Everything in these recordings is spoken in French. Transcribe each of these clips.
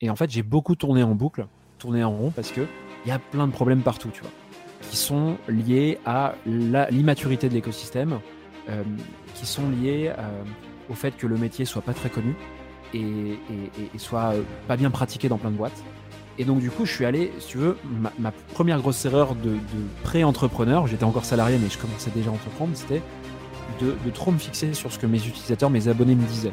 Et en fait, j'ai beaucoup tourné en boucle, tourné en rond, parce que il y a plein de problèmes partout, tu vois, qui sont liés à l'immaturité de l'écosystème, euh, qui sont liés euh, au fait que le métier soit pas très connu et, soit euh, pas bien pratiqué dans plein de boîtes. Et donc du coup, je suis allé, si tu veux, ma, première grosse erreur de, pré-entrepreneur, j'étais encore salarié mais je commençais déjà à entreprendre, c'était de, de, trop me fixer sur ce que mes utilisateurs, mes abonnés me disaient.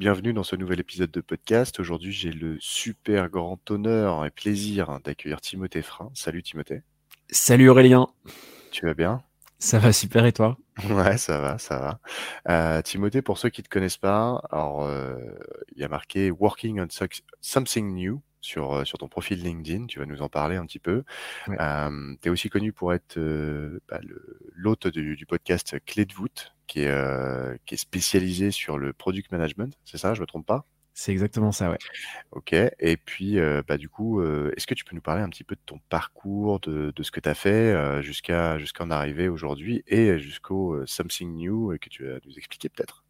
Bienvenue dans ce nouvel épisode de podcast. Aujourd'hui, j'ai le super grand honneur et plaisir d'accueillir Timothée Frein. Salut Timothée. Salut Aurélien. Tu vas bien? Ça va super et toi? Ouais, ça va, ça va. Euh, Timothée, pour ceux qui ne te connaissent pas, alors euh, il y a marqué Working on Something New sur, euh, sur ton profil LinkedIn. Tu vas nous en parler un petit peu. tu es aussi connu pour être bah, l'hôte du, du, podcast Clé de voûte, qui est, euh, qui est spécialisé sur le product management, c'est ça, je me trompe pas? C'est exactement ça, ouais. Ok, et puis euh, bah, du coup, euh, est-ce que tu peux nous parler un petit peu de ton parcours, de, de ce que tu as fait jusqu'à jusqu'à en arriver aujourd'hui et jusqu'au Something New que tu vas nous expliquer peut-être?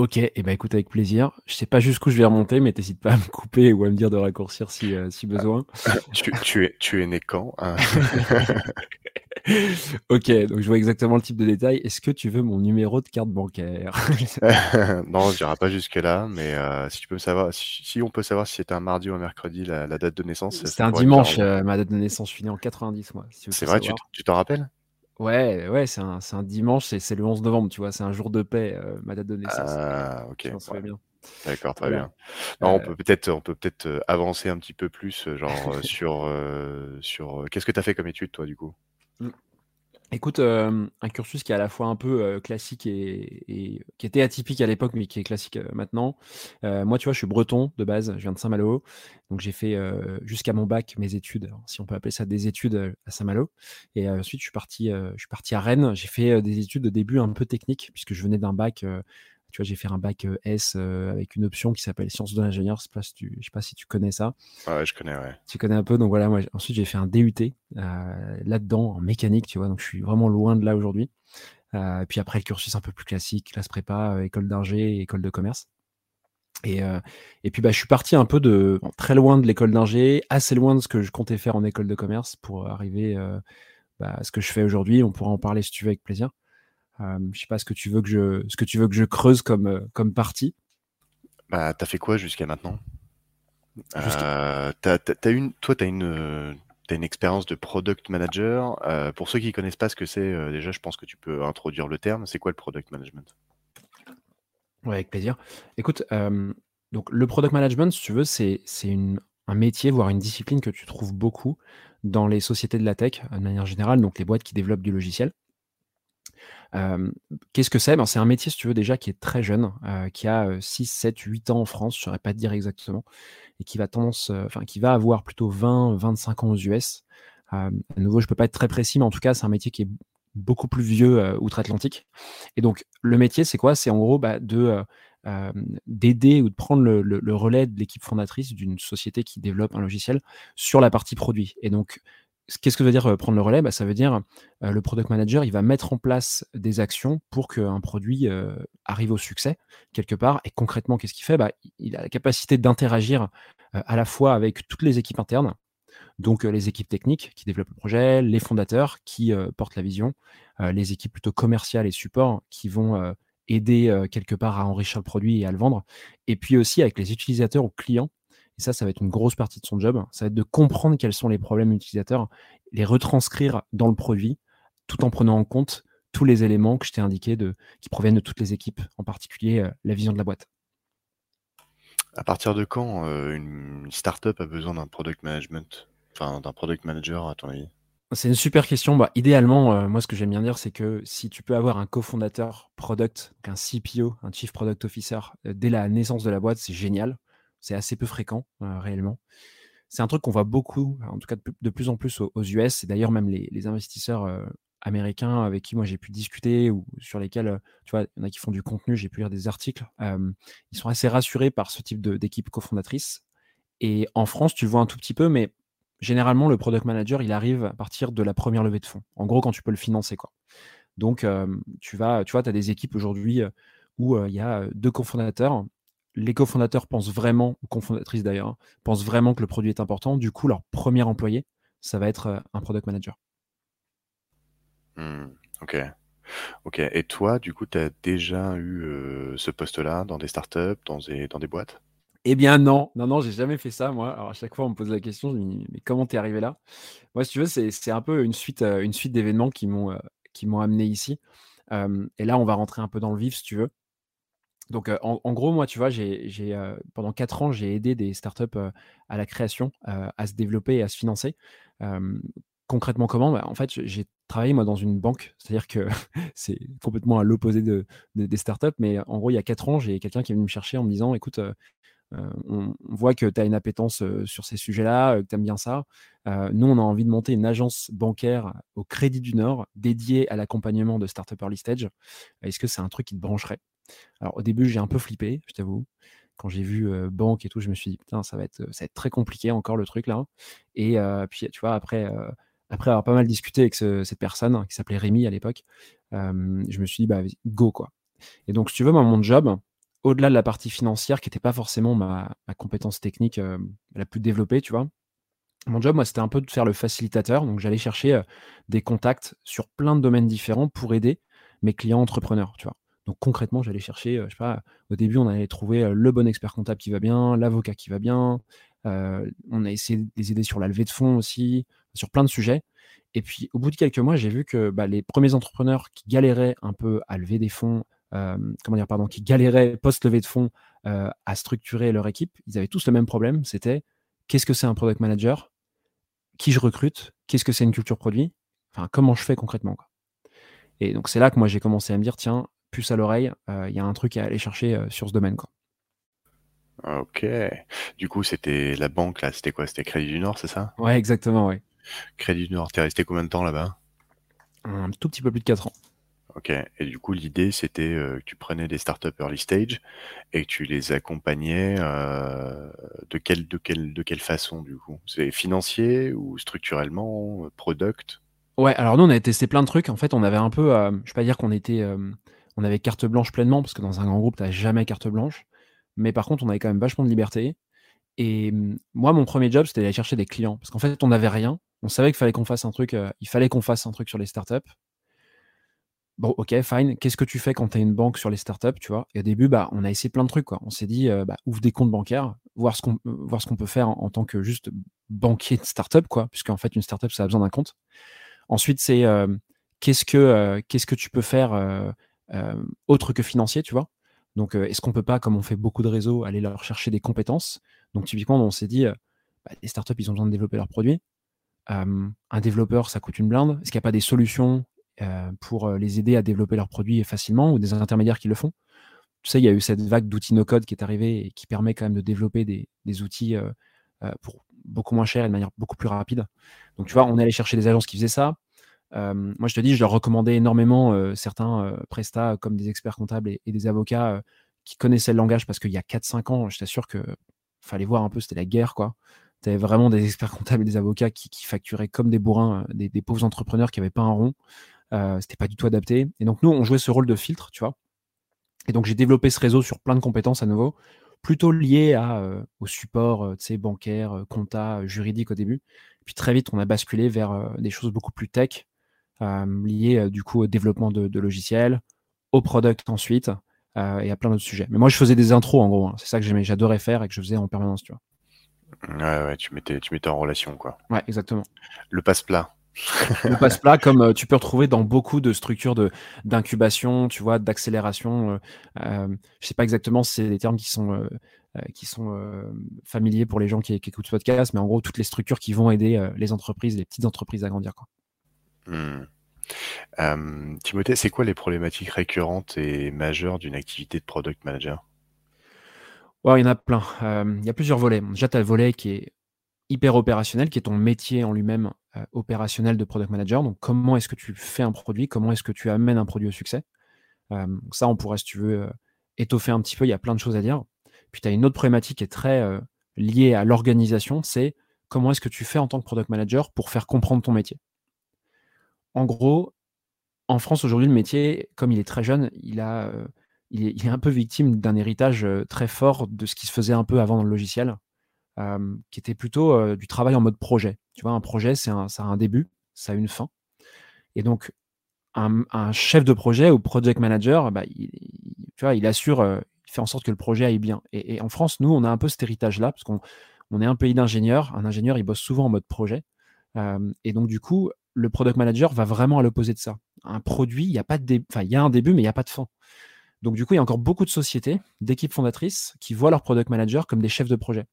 Ok, et eh ben écoute avec plaisir. Je sais pas jusqu'où je vais remonter, mais t'hésites pas à me couper ou à me dire de raccourcir si, si besoin. tu, tu, es, tu es né quand hein? Ok, donc je vois exactement le type de détail. Est-ce que tu veux mon numéro de carte bancaire? Non, je dirai pas jusque là, mais euh, si tu peux savoir, si, on peut savoir si c'était un mardi ou un mercredi la, date de naissance. C'était un dimanche, euh, ma date de naissance. Je suis né en 90, moi. c'est vrai, tu t'en rappelles? Ouais, ouais, c'est un, un, dimanche, c'est le 11 novembre, tu vois, c'est un jour de paix, euh, ma date de naissance. Ah, ok. Je bien. D'accord, très bien. Non, on peut peut-être, on peut peut-être avancer un petit peu plus, genre sur, sur. Qu'est-ce que tu as fait comme étude, toi, du coup? Écoute, un cursus qui est à la fois un peu classique et, qui était atypique à l'époque, mais qui est classique maintenant. moi, tu vois, je suis breton de base, je viens de Saint-Malo, donc j'ai fait jusqu'à mon bac mes études, si on peut appeler ça des études à Saint-Malo. Et ensuite, je suis parti, je suis parti à Rennes. J'ai fait des études de début un peu techniques, puisque je venais d'un bac tu vois, j'ai fait un bac S avec une option qui s'appelle sciences de l'ingénieur. Je ne sais pas si tu connais ça. Ouais, je connais, ouais. Tu connais un peu. Donc voilà, moi, ensuite, j'ai fait un DUT là-dedans en mécanique, tu vois. Donc je suis vraiment loin de là aujourd'hui. puis après, le cursus un peu plus classique, classe prépa, école d'ingé, école de commerce. Et, et puis bah, je suis parti un peu de très loin de l'école d'ingé, assez loin de ce que je comptais faire en école de commerce pour arriver bah, à ce que je fais aujourd'hui. On pourra en parler si tu veux avec plaisir. Euh, je sais pas ce que tu veux que je, ce que tu veux que je creuse comme, euh, comme partie. Bah, t'as fait quoi jusqu'à maintenant? Euh, as, une, Toi, tu as une, une expérience de product manager. pour ceux qui ne connaissent pas ce que c'est, déjà, je pense que tu peux introduire le terme. C'est quoi le product management? Ouais, avec plaisir. Écoute, donc le product management, si tu veux, c'est un métier, voire une discipline que tu trouves beaucoup dans les sociétés de la tech, de manière générale, donc les boîtes qui développent du logiciel. Qu'est-ce que c'est? Ben, C'est un métier, si tu veux, déjà qui est très jeune, qui a 6, 7, 8 ans en France, je ne saurais pas te dire exactement, et qui va, tendance, enfin, qui va avoir plutôt 20, 25 ans aux US. à nouveau, je ne peux pas être très précis, mais en tout cas, c'est un métier qui est beaucoup plus vieux outre-Atlantique. Et donc, le métier, c'est quoi? C'est en gros bah, de d'aider ou de prendre le, le relais de l'équipe fondatrice d'une société qui développe un logiciel sur la partie produit. Et donc, Qu'est-ce que veut dire prendre le relais? Bah, Ça veut dire le product manager, il va mettre en place des actions pour qu'un produit arrive au succès quelque part. Et concrètement, qu'est-ce qu'il fait? Bah, Il a la capacité d'interagir à la fois avec toutes les équipes internes, donc les équipes techniques qui développent le projet, les fondateurs qui portent la vision, les équipes plutôt commerciales et support qui vont aider quelque part à enrichir le produit et à le vendre, et puis aussi avec les utilisateurs ou clients Et ça, ça va être une grosse partie de son job. Ça va être de comprendre quels sont les problèmes utilisateurs, les retranscrire dans le produit, tout en prenant en compte tous les éléments que je t'ai indiqués de, qui proviennent de toutes les équipes, en particulier euh, la vision de la boîte. À partir de quand euh, une startup a besoin d'un product management, enfin d'un product manager à ton avis? C'est une super question. Bah, idéalement, euh, moi, ce que j'aime bien dire, c'est que si tu peux avoir un cofondateur product, un CPO, un Chief Product Officer, dès la naissance de la boîte, c'est génial. C'est assez peu fréquent, euh, réellement. C'est un truc qu'on voit beaucoup, en tout cas de, plus en plus aux, US. Et d'ailleurs, même les, investisseurs américains avec qui moi j'ai pu discuter ou sur lesquels, tu vois, il y en a qui font du contenu, j'ai pu lire des articles, ils sont assez rassurés par ce type d'équipe cofondatrice. Et en France, tu le vois un tout petit peu, mais généralement, le product manager, il arrive à partir de la première levée de fonds. En gros, quand tu peux le financer. Quoi. Donc, tu vas, tu vois, tu as des équipes aujourd'hui où il y a deux cofondateurs. Les cofondateurs pensent vraiment, ou cofondatrices d'ailleurs, hein, pensent vraiment que le produit est important. Du coup, leur premier employé, ça va être un product manager. Mmh, ok. Ok. Et toi, du coup, tu as déjà eu ce poste-là dans des startups, dans des, dans des boîtes? Eh bien non, non, non, j'ai jamais fait ça moi. Alors à chaque fois on me pose la question, je me dis: «Mais comment t'es arrivé là?» moi si tu veux, c'est un peu une suite, euh, une suite d'événements qui m'ont, euh, qui m'ont amené ici. et là on va rentrer un peu dans le vif si tu veux. Donc, en gros moi tu vois, j'ai pendant 4 ans, j'ai aidé des startups, à la création, à se développer et à se financer. concrètement comment? Bah, en fait, j'ai travaillé moi dans une banque, c'est-à-dire que c'est complètement à l'opposé de des startups, mais en gros il y a 4 ans, j'ai quelqu'un qui est venu me chercher en me disant: «Écoute, on, voit que tu as une appétence sur ces sujets-là, que tu aimes bien ça. nous, on a envie de monter une agence bancaire au Crédit du Nord dédiée à l'accompagnement de start-up early stage. Est-ce que c'est un truc qui te brancherait? Alors, au début, j'ai un peu flippé, je t'avoue quand j'ai vu banque et tout, je me suis dit, putain, ça va être, ça va être très compliqué encore le truc là. Et puis, tu vois, après, après avoir pas mal discuté avec cette personne qui s'appelait Rémi à l'époque, je me suis dit, bah, go quoi. Et donc, si tu veux, mon job, au-delà de la partie financière qui n'était pas forcément ma, compétence technique la plus développée, tu vois. Mon job, moi, c'était un peu de faire le facilitateur. Donc, j'allais chercher des contacts sur plein de domaines différents pour aider mes clients entrepreneurs, tu vois. Donc, concrètement, j'allais chercher, je sais pas, au début, on allait trouver le bon expert comptable qui va bien, l'avocat qui va bien. on a essayé de les aider sur la levée de fonds aussi, sur plein de sujets. Et puis, au bout de quelques mois, j'ai vu que bah, les premiers entrepreneurs qui galéraient un peu à lever des fonds, comment dire, pardon, qui galéraient post-levée de fonds à structurer leur équipe, ils avaient tous le même problème, c'était qu'est-ce que c'est un product manager? Qui je recrute? Qu'est-ce que c'est une culture produit? Enfin, comment je fais concrètement. Et donc c'est là que moi j'ai commencé à me dire, tiens, puce à l'oreille, il y a un truc à aller chercher sur ce domaine. Quoi. Ok. Du coup, c'était la banque, là, c'était quoi? C'était Crédit du Nord, c'est ça? Ouais, exactement, ouais. Crédit du Nord, t'es resté combien de temps là-bas? Un tout petit peu plus de 4 ans. OK et du coup, l'idée, c'était, euh, que tu prenais des startups early stage et que tu les accompagnais, euh, de quelle de quelle de quelle façon, du coup? C'est financier ou structurellement, euh, product? Ouais, alors nous, on avait testé plein de trucs. En fait, on avait un peu, je vais pas dire qu'on était, on avait carte blanche pleinement parce que dans un grand groupe, tu as jamais carte blanche. Mais par contre, on avait quand même vachement de liberté et mmh, moi, mon premier job, c'était d'aller chercher des clients parce qu'en fait, on n'avait rien. On savait qu'il fallait qu'on fasse un truc, il fallait qu'on fasse un truc sur les startups. Bon, ok, fine. Qu'est-ce que tu fais quand tu as une banque sur les startups, tu vois? Et au début, bah, on a essayé plein de trucs. On s'est dit, euh, bah, ouvre des comptes bancaires, voir ce qu'on euh, peut faire en, tant que juste banquier de startup, quoi, puisqu'en fait, une startup, ça a besoin d'un compte. Ensuite, c'est euh, qu'est-ce que qu'est-ce que tu peux faire autre que financier, tu vois Donc, est-ce qu'on peut pas, comme on fait beaucoup de réseaux, aller leur chercher des compétences? Donc, typiquement, on s'est dit, bah, les startups, ils ont besoin de développer leurs produits. un développeur, ça coûte une blinde. Est-ce qu'il n'y a pas des solutions euh, pour euh, les aider à développer leurs produits facilement ou des intermédiaires qui le font? Tu sais, il y a eu cette vague d'outils no-code qui est arrivée et qui permet quand même de développer des, outils euh, pour beaucoup moins cher et de manière beaucoup plus rapide. Donc, tu vois, on est allé chercher des agences qui faisaient ça. Moi, je te dis, je leur recommandais énormément certains prestats comme des experts comptables et, des avocats qui connaissaient le langage parce qu'il y a 4-5 ans, je t'assure que fallait voir un peu, c'était la guerre, quoi. Tu vraiment des experts comptables et des avocats qui, facturaient comme des bourrins, des, pauvres entrepreneurs qui n'avaient pas un rond. Euh, c'était pas du tout adapté. Et donc nous, on jouait ce rôle de filtre, tu vois. Et donc j'ai développé ce réseau sur plein de compétences à nouveau, plutôt liées euh, au support euh, bancaire, compta, juridique au début. Puis très vite, on a basculé vers des choses beaucoup plus tech, liées du coup au développement de, logiciels, au product ensuite, et à plein d'autres sujets. Mais moi, je faisais des intros en gros. Hein. C'est ça que j'aimais, j'adorais faire et que je faisais en permanence, tu vois. Ouais, ouais, tu mettais, tu mettais en relation, quoi. Ouais, exactement. Le passe-plat. le passe-plat, comme euh, tu peux retrouver dans beaucoup de structures de d'incubation, tu vois, d'accélération. Euh, euh, je sais pas exactement si c'est des termes qui sont euh, qui sont familiers pour les gens qui, écoutent ce podcast, mais en gros toutes les structures qui vont aider les entreprises, les petites entreprises à grandir. Quoi. Hmm. Timothée, c'est quoi les problématiques récurrentes et majeures d'une activité de product manager? Il y en a plein. il y a plusieurs volets. Déjà, tu as le volet qui est hyper opérationnel, qui est ton métier en lui-même euh, opérationnel de product manager. Donc, comment est-ce que tu fais un produit? Comment est-ce que tu amènes un produit au succès? Euh, Ça, on pourrait, si tu veux, euh, étoffer un petit peu. Il y a plein de choses à dire. Puis, tu as une autre problématique qui est très liée à l'organisation c'est comment est-ce que tu fais en tant que product manager pour faire comprendre ton métier? En gros, en France, aujourd'hui, le métier, comme il est très jeune, il, a, est, il est un peu victime d'un héritage très fort de ce qui se faisait un peu avant dans le logiciel qui était plutôt du travail en mode projet. Tu vois, un projet, c'est un, ça a un début, ça a une fin. Et donc, un, chef de projet ou project manager, bah, il, tu vois, il assure, il fait en sorte que le projet aille bien. Et, en France, nous, on a un peu cet héritage-là, parce qu'on on est un pays d'ingénieurs. Un ingénieur, il bosse souvent en mode projet. et donc, du coup, le product manager va vraiment à l'opposé de ça. Un produit, il y a pas de enfin, il y a un début, mais il n'y a pas de fin. Donc, du coup, il y a encore beaucoup de sociétés, d'équipes fondatrices qui voient leur product manager comme des chefs de projet.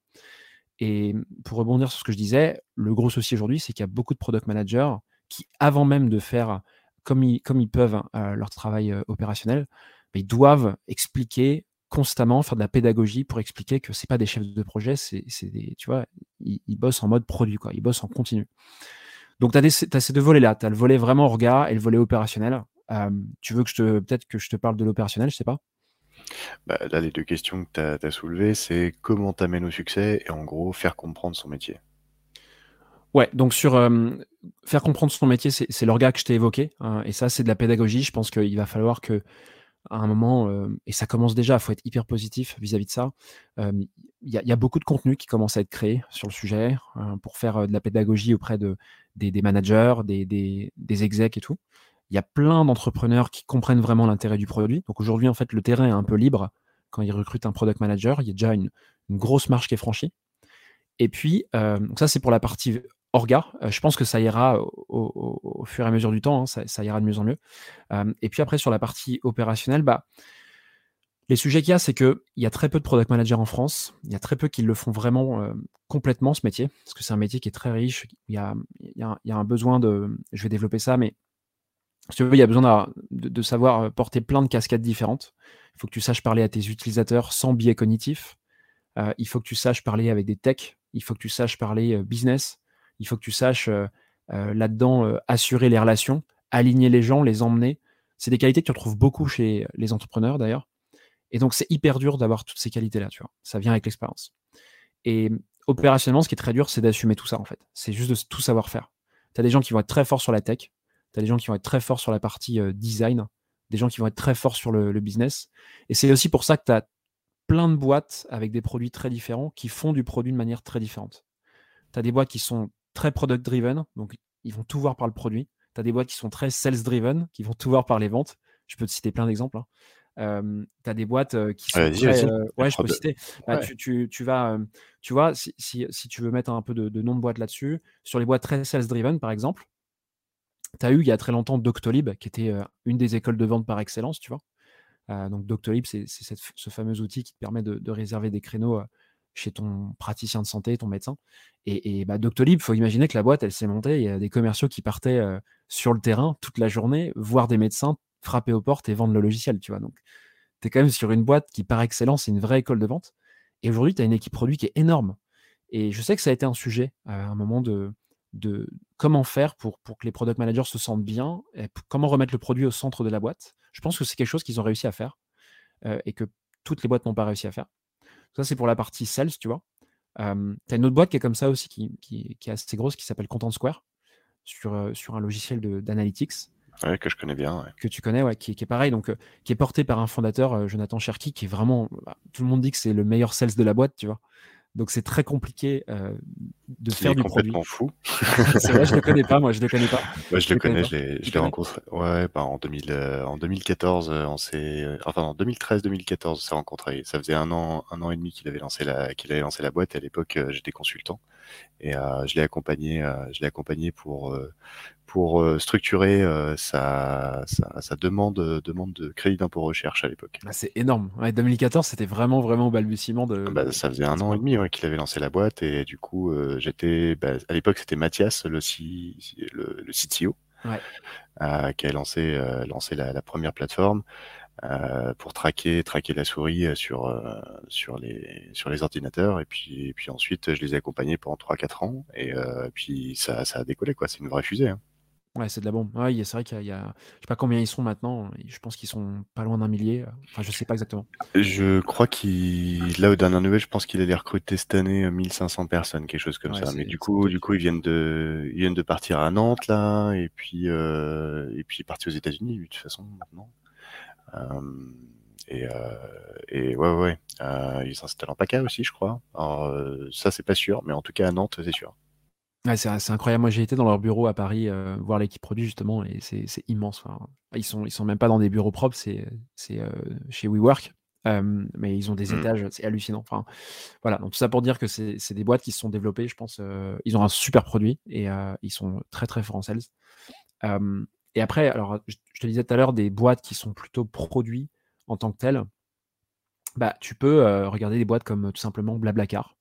Et pour rebondir sur ce que je disais, le gros souci aujourd'hui, c'est qu'il y a beaucoup de product managers qui, avant même de faire comme ils, comme ils peuvent euh, leur travail euh, opérationnel, ils doivent expliquer constamment, faire de la pédagogie pour expliquer que c'est pas des chefs de projet, c'est des, tu vois, ils, bossent en mode produit, quoi, ils bossent en continu. Donc tu as, as, ces deux volets-là, tu as le volet vraiment orga et le volet opérationnel. Euh, tu veux que je te, peut-être que je te parle de l'opérationnel, je sais pas. Bah, là, les deux questions que tu as, soulevées, c'est comment t'amènes au succès et en gros, faire comprendre son métier. Ouais, donc sur euh, faire comprendre son métier, c'est l'orga que je t'ai évoqué. Hein, et ça, c'est de la pédagogie. Je pense qu'il va falloir que, à un moment, euh, et ça commence déjà, il faut être hyper positif vis-à-vis de ça. Euh, il y, a beaucoup de contenu qui commence à être créé sur le sujet pour faire de la pédagogie auprès de, des, managers, des, des, des execs et tout. Il y a plein d'entrepreneurs qui comprennent vraiment l'intérêt du produit. Donc aujourd'hui, en fait, le terrain est un peu libre quand ils recrutent un product manager. Il y a déjà une, grosse marche qui est franchie. Et puis, euh, ça, c'est pour la partie orga. Euh, je pense que ça ira au, fur et à mesure du temps. Hein. ça, ira de mieux en mieux. Euh, et puis après, sur la partie opérationnelle, bah, les sujets qu'il y a, c'est qu'il y a très peu de product managers en France. Il y a très peu qui le font vraiment complètement, ce métier. Parce que c'est un métier qui est très riche. Il y a, un besoin de. Je vais développer ça, mais si tu veux, il y a besoin de, savoir euh, porter plein de casquettes différentes. Il faut que tu saches parler à tes utilisateurs sans biais cognitif. Euh, il faut que tu saches parler avec des techs. Il faut que tu saches parler euh, business. Il faut que tu saches là-dedans assurer les relations, aligner les gens, les emmener. C'est des qualités que tu retrouves beaucoup chez les entrepreneurs d'ailleurs. Et donc, c'est hyper dur d'avoir toutes ces qualités-là, tu vois. Ça vient avec l'expérience. Et opérationnellement, ce qui est très dur, c'est d'assumer tout ça, en fait. C'est juste de tout savoir faire. Tu as des gens qui vont être très forts sur la tech, tu as des gens qui vont être très forts sur la partie euh, design, des gens qui vont être très forts sur le, business. Et c'est aussi pour ça que tu as plein de boîtes avec des produits très différents qui font du produit de manière très différente. Tu as des boîtes qui sont très product driven, donc ils vont tout voir par le produit. Tu as des boîtes qui sont très sales driven, qui vont tout voir par les ventes. Je peux te citer plein d'exemples. Hein. Tu as des boîtes qui sont très, ouais, je peux citer. Bah, tu, vas, tu vois, si, tu veux mettre un peu de, de nom de boîte là-dessus, sur les boîtes très sales driven, par exemple, tu as eu il y a très longtemps Doctolib, qui était une des écoles de vente par excellence, tu vois. donc Doctolib, c'est ce fameux outil qui te permet de, réserver des créneaux chez ton praticien de santé, ton médecin. Et, et bah, Doctolib, il faut imaginer que la boîte, elle s'est montée, il y a des commerciaux qui partaient sur le terrain toute la journée, voir des médecins frapper aux portes et vendre le logiciel, tu vois. Donc, tu es quand même sur une boîte qui, par excellence, est une vraie école de vente. Et aujourd'hui, tu as une équipe produit qui est énorme. Et je sais que ça a été un sujet à un moment de, comment faire pour, que les product managers se sentent bien, et comment remettre le produit au centre de la boîte. Je pense que c'est quelque chose qu'ils ont réussi à faire euh, et que toutes les boîtes n'ont pas réussi à faire. Ça, c'est pour la partie sales, tu vois. Euh, as une autre boîte qui est comme ça aussi, qui, qui, est assez grosse, qui s'appelle Content Square, sur, euh, sur un logiciel d'analytics. Ouais, que je connais bien. Que tu connais, ouais, qui, qui est pareil, donc qui est porté par un fondateur, Jonathan Cherky, qui est vraiment. Bah, tout le monde dit que c'est le meilleur sales de la boîte, tu vois. Donc c'est très compliqué euh, de Qui faire est du produit. complètement fou. c'est vrai, je le connais pas, moi je le connais pas. Ouais, je le le connais je l'ai, rencontré. Ouais, bah, en 2000, euh, en 2014, euh, on s'est, euh, enfin en 2013-2014, on s'est rencontrés. Ça faisait un an, un an et demi qu'il avait lancé la, qu'il avait lancé la boîte. Et à l'époque, euh, j'étais consultant et euh, je l'ai accompagné, euh, je l'ai accompagné pour euh, pour euh, structurer euh, sa, sa sa demande demande de crédit d'impôt recherche à l'époque. Ah, c'est énorme. Ouais, 2014, c'était vraiment, vraiment au balbutiement de. Bah, ça faisait un an et demi ouais, qu'il avait lancé la boîte et du coup euh, j'étais bah, à l'époque c'était Mathias le, C- le, le CTO Ouais. euh, qui a lancé euh, lancé la, la première plateforme euh, pour traquer traquer la souris euh, sur euh, sur les sur les ordinateurs et puis et puis ensuite je les ai accompagnés pendant 3-4 ans et euh, puis ça ça a décollé quoi c'est une vraie fusée hein. Ouais, c'est de la bombe. Ouais, c'est vrai qu'il y a, il y a- je sais pas combien ils sont maintenant. Je pense qu'ils sont pas loin d'un millier. Enfin, je sais pas exactement. Je crois qu'il, là, aux dernières nouvelles, je pense qu'il allait recruter cette année euh, 1500 personnes, quelque chose comme Ouais, ça. Mais du coup, du coup, ils viennent de, ils viennent de partir à Nantes, là, et puis, euh, et puis partir aux États-Unis, de toute façon, maintenant. Euh, et, euh, et ouais, ouais, euh, ils s'installent en PACA aussi, je crois. Alors, euh, ça, c'est pas sûr, mais en tout cas, à Nantes, c'est sûr. Ouais, c'est incroyable. Moi, j'ai été dans leur bureau à Paris euh, voir l'équipe produit justement, et c'est immense. Enfin, ils sont ils sont même pas dans des bureaux propres, c'est euh, chez WeWork, euh, mais ils ont des Mm. étages, c'est hallucinant. Enfin, voilà. Donc tout ça pour dire que c'est des boîtes qui se sont développées. Je pense, euh, ils ont un super produit et ils sont très très forts en sales. Et après, alors je, je te disais tout à l'heure des boîtes qui sont plutôt produits en tant que telles. Bah, tu peux regarder des boîtes comme tout simplement Blablacar.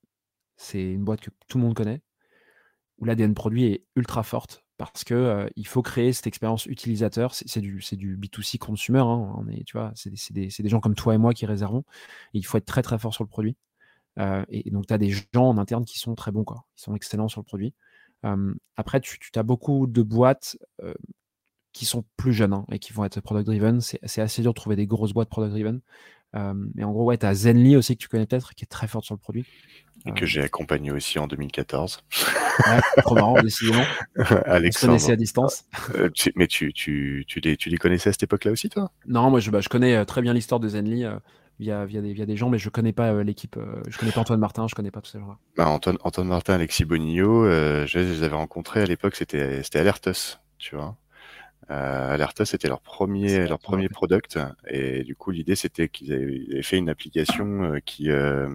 C'est une boîte que tout le monde connaît où l'ADN produit est ultra forte parce que euh, il faut créer cette expérience utilisateur. C'est du, c'est du B2C consumer. hein, on est, tu vois, c'est des, gens comme toi et moi qui réservons. Il faut être très très fort sur le produit. Euh, et, donc, tu as des gens en interne qui sont très bons, quoi. Qui sont excellents sur le produit. Après, tu, as beaucoup de boîtes euh, qui sont plus jeunes hein, et qui vont être product driven. C'est assez dur de trouver des grosses boîtes product driven. Euh, mais en gros, ouais, tu as Zenly aussi que tu connais peut-être, qui est très forte sur le produit. Et que j'ai accompagné aussi en 2014. Ouais, trop marrant, décidément. On se Alexandre. à distance. Euh, tu- mais tu, tu, tu les, tu les connaissais à cette époque-là aussi, toi? Non, moi je, bah, je connais euh, très bien l'histoire de Zenly euh, via, via, des, via des gens, mais je connais pas euh, l'équipe. euh, je connais pas Antoine Martin, je connais pas tous ces gens-là. Bah, Antoine, Antoine Martin, Alexis Bonillo, euh, je, je les avais rencontrés à l'époque, c'était Alertus, tu vois. Euh, Alertus, c'était leur premier leur premier product, et du coup l'idée c'était qu'ils avaient, ils avaient fait une application euh, qui euh,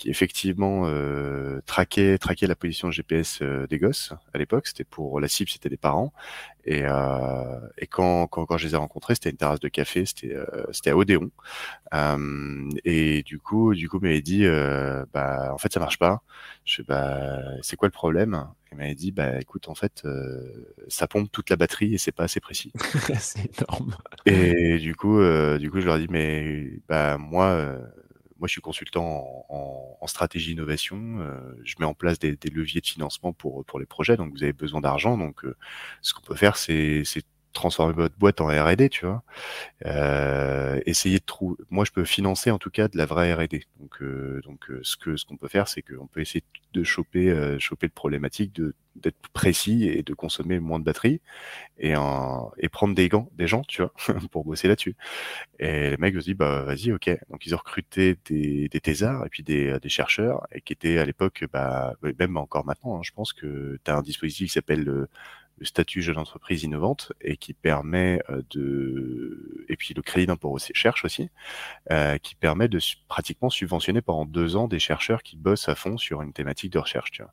qui effectivement euh, traquait traquait la position GPS euh, des gosses à l'époque. C'était pour la cible, c'était des parents. Et, euh, et quand, quand quand je les ai rencontrés, c'était une terrasse de café, c'était euh, c'était à Odéon. Euh, et du coup, du coup, il m'avait dit, euh, bah, en fait, ça marche pas. Je fais, bah, c'est quoi le problème? Il m'avait dit, bah, écoute, en fait, euh, ça pompe toute la batterie et c'est pas assez précis. c'est énorme. Et du coup, euh, du coup, je leur ai dit, mais bah, moi, euh, moi, je suis consultant en, stratégie innovation. euh, je mets en place des, leviers de financement pour pour les projets. Donc, vous avez besoin d'argent. Donc, euh, ce qu'on peut faire, c'est transformer votre boîte en R&D, tu vois. Euh, essayer de trouver. Moi, je peux financer en tout cas de la vraie R&D. Donc, euh, donc, euh, ce que ce qu'on peut faire, c'est qu'on peut essayer de choper euh, choper de problématiques, de d'être précis et de consommer moins de batterie et en, et prendre des gants, des gens, tu vois, pour bosser là-dessus. Et les mecs se disent bah vas-y, ok. Donc ils ont recruté des, des thésards et puis des, des chercheurs et qui étaient à l'époque, bah même encore maintenant, hein, je pense que tu as un dispositif qui s'appelle le, statut jeune entreprise innovante et qui permet euh, de et puis le crédit d'impôt recherche aussi euh, qui permet de pratiquement subventionner pendant deux ans des chercheurs qui bossent à fond sur une thématique de recherche tu vois.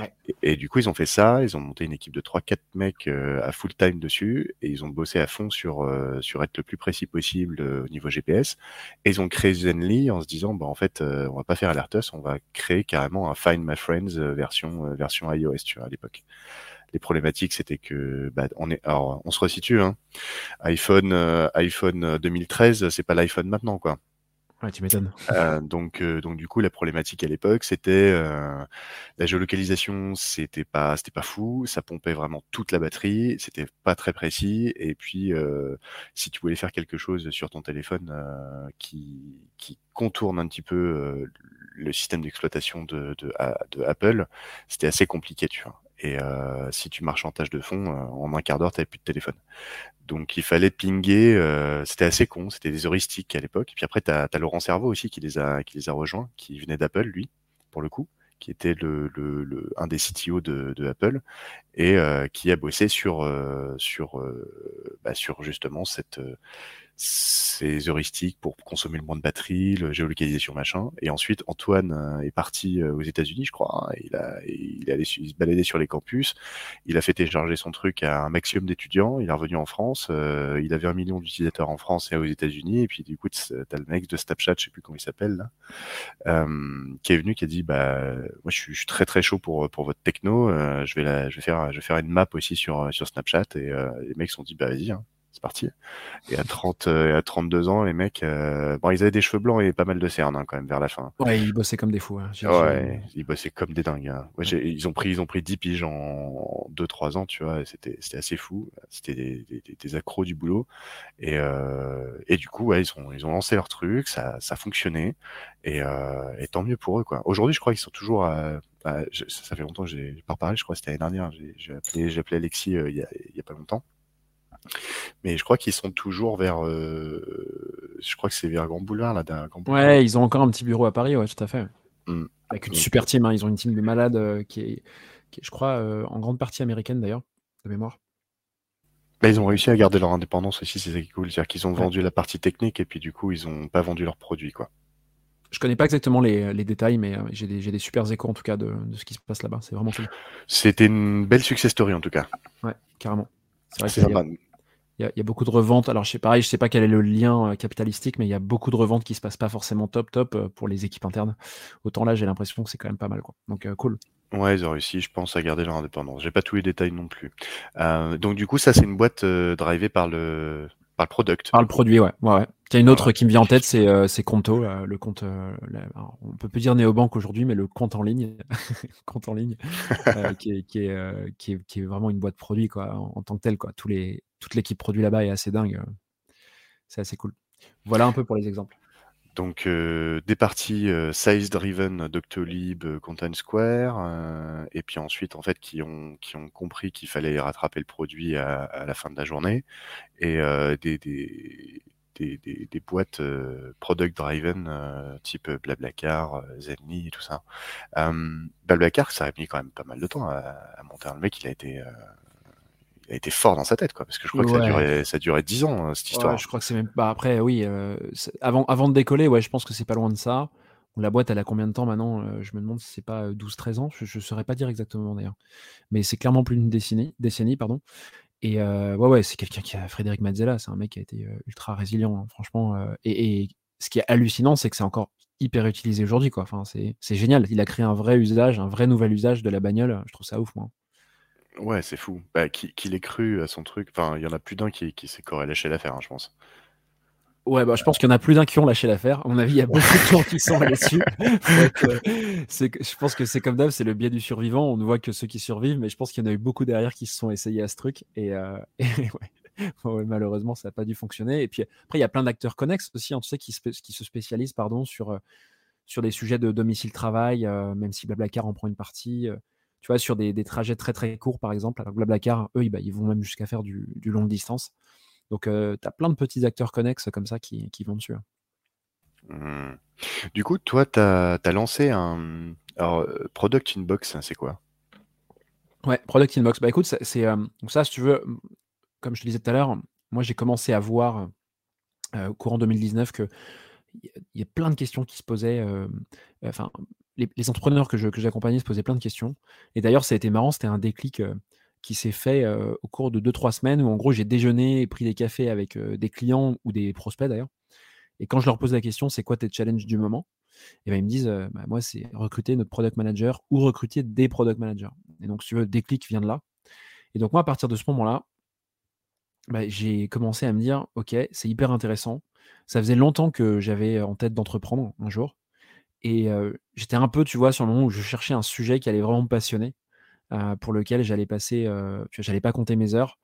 Ouais. et, et du coup ils ont fait ça ils ont monté une équipe de trois quatre mecs euh, à full time dessus et ils ont bossé à fond sur euh, sur être le plus précis possible euh, au niveau GPS et ils ont créé Zenly en se disant bah en fait euh, on va pas faire Alertus on va créer carrément un Find My Friends version version iOS tu vois à l'époque les problématiques c'était que bah, on est alors on se resitue hein iPhone euh, iPhone euh, 2013 c'est pas l'iPhone maintenant quoi Ouais, tu m'étonnes. euh, donc, euh, donc du coup, la problématique à l'époque, c'était euh, la géolocalisation, c'était pas, c'était pas fou, ça pompait vraiment toute la batterie, c'était pas très précis, et puis euh, si tu voulais faire quelque chose sur ton téléphone euh, qui, qui contourne un petit peu euh, le système d'exploitation de, de, de Apple, c'était assez compliqué, tu vois. Et euh, si tu marches en tâche de fond, euh, en un quart d'heure, t'avais plus de téléphone. Donc il fallait pinguer, euh, c'était assez con, c'était des heuristiques à l'époque. Puis après, tu as, Laurent Cerveau aussi qui les a, qui les a rejoints, qui venait d'Apple, lui. pour le coup, qui était le, le, un des CTO de, de Apple et qui a bossé sur sur bah, sur justement cette ces heuristiques pour consommer le moins de batterie, le géolocalisation machin. Et ensuite, Antoine euh, est parti euh, aux États-Unis, je crois. Hein, il a, il est allé se balader sur les campus. Il a fait télécharger son truc à un maximum d'étudiants. Il est revenu en France. Euh, il avait un million d'utilisateurs en France et aux États-Unis. Et puis du coup, t'as le mec de Snapchat, je sais plus comment il s'appelle euh, qui est venu, qui a dit, bah, moi, je suis, je suis très très chaud pour pour votre techno. je vais la, je vais faire, je vais faire une map aussi sur sur Snapchat. Et les mecs se sont dit, bah vas-y. Hein c'est parti. Et à 30, euh, à 32 ans, les mecs, euh, bon, ils avaient des cheveux blancs et pas mal de cernes hein, quand même vers la fin. Ouais, ils bossaient comme des fous. Hein. Ouais, ils bossaient comme des dingues. Hein. Ouais, ils ont pris, ils ont pris 10 piges en 2-3 ans, tu vois. C'était, c'était assez fou. C'était des, des, des, accros du boulot. Et, euh, et du coup, ouais, ils ont, ils ont lancé leur truc, ça, ça fonctionnait. Et, euh, et tant mieux pour eux, quoi. Aujourd'hui, je crois qu'ils sont toujours à, ça fait longtemps que j'ai pas parlé, je crois que c'était l'année dernière. J'ai appelé, appelé Alexis il, y a, il y a pas longtemps. Mais je crois qu'ils sont toujours vers. Euh, je crois que c'est vers Grand Boulevard, là. Grand Boulevard. Ouais, ils ont encore un petit bureau à Paris, ouais, tout à fait. Mmh. Avec une super team, hein. ils ont une team de malades euh, qui, est, qui, est, je crois, euh, en grande partie américaine d'ailleurs, de mémoire. Bah, ils ont réussi à garder leur indépendance aussi, c'est ça qui est cool. C'est-à-dire qu'ils ont vendu la partie technique et puis du coup, ils n'ont pas vendu leurs produits, quoi. Je connais pas exactement les, les détails, mais j'ai des, des, super échos en tout cas de, de ce qui se passe là-bas. C'est vraiment cool. C'était une belle success story en tout cas. Ouais, carrément. C'est vrai il y, a beaucoup de reventes. Alors, je sais pareil, je sais pas quel est le lien euh, capitalistique, mais il y a beaucoup de reventes qui se passent pas forcément top top euh, pour les équipes internes. Autant là, j'ai l'impression que c'est quand même pas mal, quoi. Donc, euh, cool. Ouais, ils ont réussi, je pense, à garder leur indépendance. J'ai pas tous les détails non plus. donc, du coup, ça, c'est une boîte drivée par le par le product. Par le produit, ouais. ouais, Il y a une autre qui me vient en tête, c'est euh, Conto, le compte. on peut plus dire néobanque aujourd'hui, mais le compte en ligne, compte en ligne, qui, est, qui, est, qui, est, qui, est, vraiment une boîte produit quoi, en, en tant que tel. Quoi. Tous les, toute l'équipe produit là-bas est assez dingue. C'est assez cool. Voilà un peu pour les exemples. Donc des parties size driven Doctolib, Content Square, et puis ensuite en fait qui ont compris qu'il fallait rattraper le produit à, la fin de la journée, et des, boîtes product driven type Blablacar, Zenly et tout ça. Blablacar, ça a mis quand même pas mal de temps à, à monter. Le mec, il a été a été fort dans sa tête, quoi, parce que je crois que ça durait, ça durait 10 ans, hein, cette histoire. je crois que c'est même. Bah, après, oui, euh, avant, avant de décoller, ouais, je pense que c'est pas loin de ça. La boîte, elle a combien de temps maintenant euh, Je me demande si c'est pas 12-13 ans. Je ne saurais pas dire exactement d'ailleurs. Mais c'est clairement plus d'une décennie, décennie pardon. Et euh, ouais, ouais, c'est quelqu'un qui a Frédéric Mazzella, c'est un mec qui a été ultra résilient, hein, franchement. Et, et, ce qui est hallucinant, c'est que c'est encore hyper utilisé aujourd'hui, quoi. Enfin, c'est génial. Il a créé un vrai usage, un vrai nouvel usage de la bagnole. Je trouve ça ouf, moi. Ouais, c'est fou. Bah, qu'il ait cru à son truc. Enfin, il y en a plus d'un qui, qui s'est lâché l'affaire, hein, je pense. Ouais, bah, je pense qu'il y en a plus d'un qui ont lâché l'affaire. À mon avis, il y a beaucoup de gens qui sont allés dessus. Euh, je pense que c'est comme d'hab, c'est le biais du survivant. On ne voit que ceux qui survivent, mais je pense qu'il y en a eu beaucoup derrière qui se sont essayés à ce truc. Et, euh, ouais. malheureusement, ça n'a pas dû fonctionner. Et puis après, il y a plein d'acteurs connexes aussi, hein, tu sais, qui, se, qui se spécialisent pardon, sur, euh, sur des sujets de domicile-travail, même si Blablacar en prend une partie tu vois, sur des, trajets très très courts, par exemple. Alors Blablacar, eux, ils, vont même jusqu'à faire du, du longue distance. Donc, euh, tu as plein de petits acteurs connexes comme ça qui, vont dessus. Hein. Mmh. Du coup, toi, tu as, lancé un. Alors, euh, Product Inbox, c'est quoi? Ouais, Product Inbox. Bah écoute, c'est euh, ça, si tu veux, comme je te disais tout à l'heure, moi j'ai commencé à voir au courant 2019 que il y a plein de questions qui se posaient. enfin, les, entrepreneurs que, j'accompagnais se posaient plein de questions. Et d'ailleurs, ça a été marrant, c'était un déclic euh, qui s'est fait euh, au cours de 2-3 semaines où en gros j'ai déjeuné et pris des cafés avec euh, des clients ou des prospects d'ailleurs. Et quand je leur pose la question, c'est quoi tes challenges du moment? Et ben, ils me disent, bah, moi c'est recruter notre product manager ou recruter des product managers. Et donc si tu veux, déclic vient de là. Et donc moi à partir de ce moment-là, bah, j'ai commencé à me dire, ok, c'est hyper intéressant. Ça faisait longtemps que j'avais en tête d'entreprendre un jour. Et j'étais un peu, tu vois, sur le moment où je cherchais un sujet qui allait vraiment me passionner, pour lequel j'allais passer, j'allais pas compter mes heures,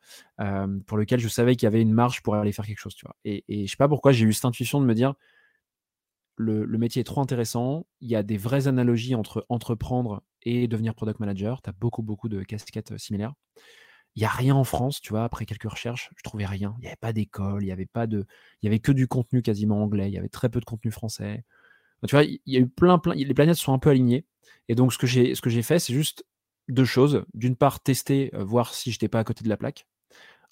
pour lequel je savais qu'il y avait une marge pour aller faire quelque chose, tu vois. Et, et je sais pas pourquoi j'ai eu cette intuition de me dire, le, le, métier est trop intéressant, il y a des vraies analogies entre entreprendre et devenir product manager, tu as beaucoup, beaucoup de casquettes similaires. Il n'y a rien en France, tu vois, après quelques recherches, je trouvais rien. Il n'y avait pas d'école, il n'y avait pas de. Il y avait que du contenu quasiment anglais, il y avait très peu de contenu français. Tu vois, il y a eu plein, plein, les planètes sont un peu alignées. Et donc, ce que j'ai, fait, c'est juste deux choses. D'une part, tester, euh, voir si j'étais pas à côté de la plaque,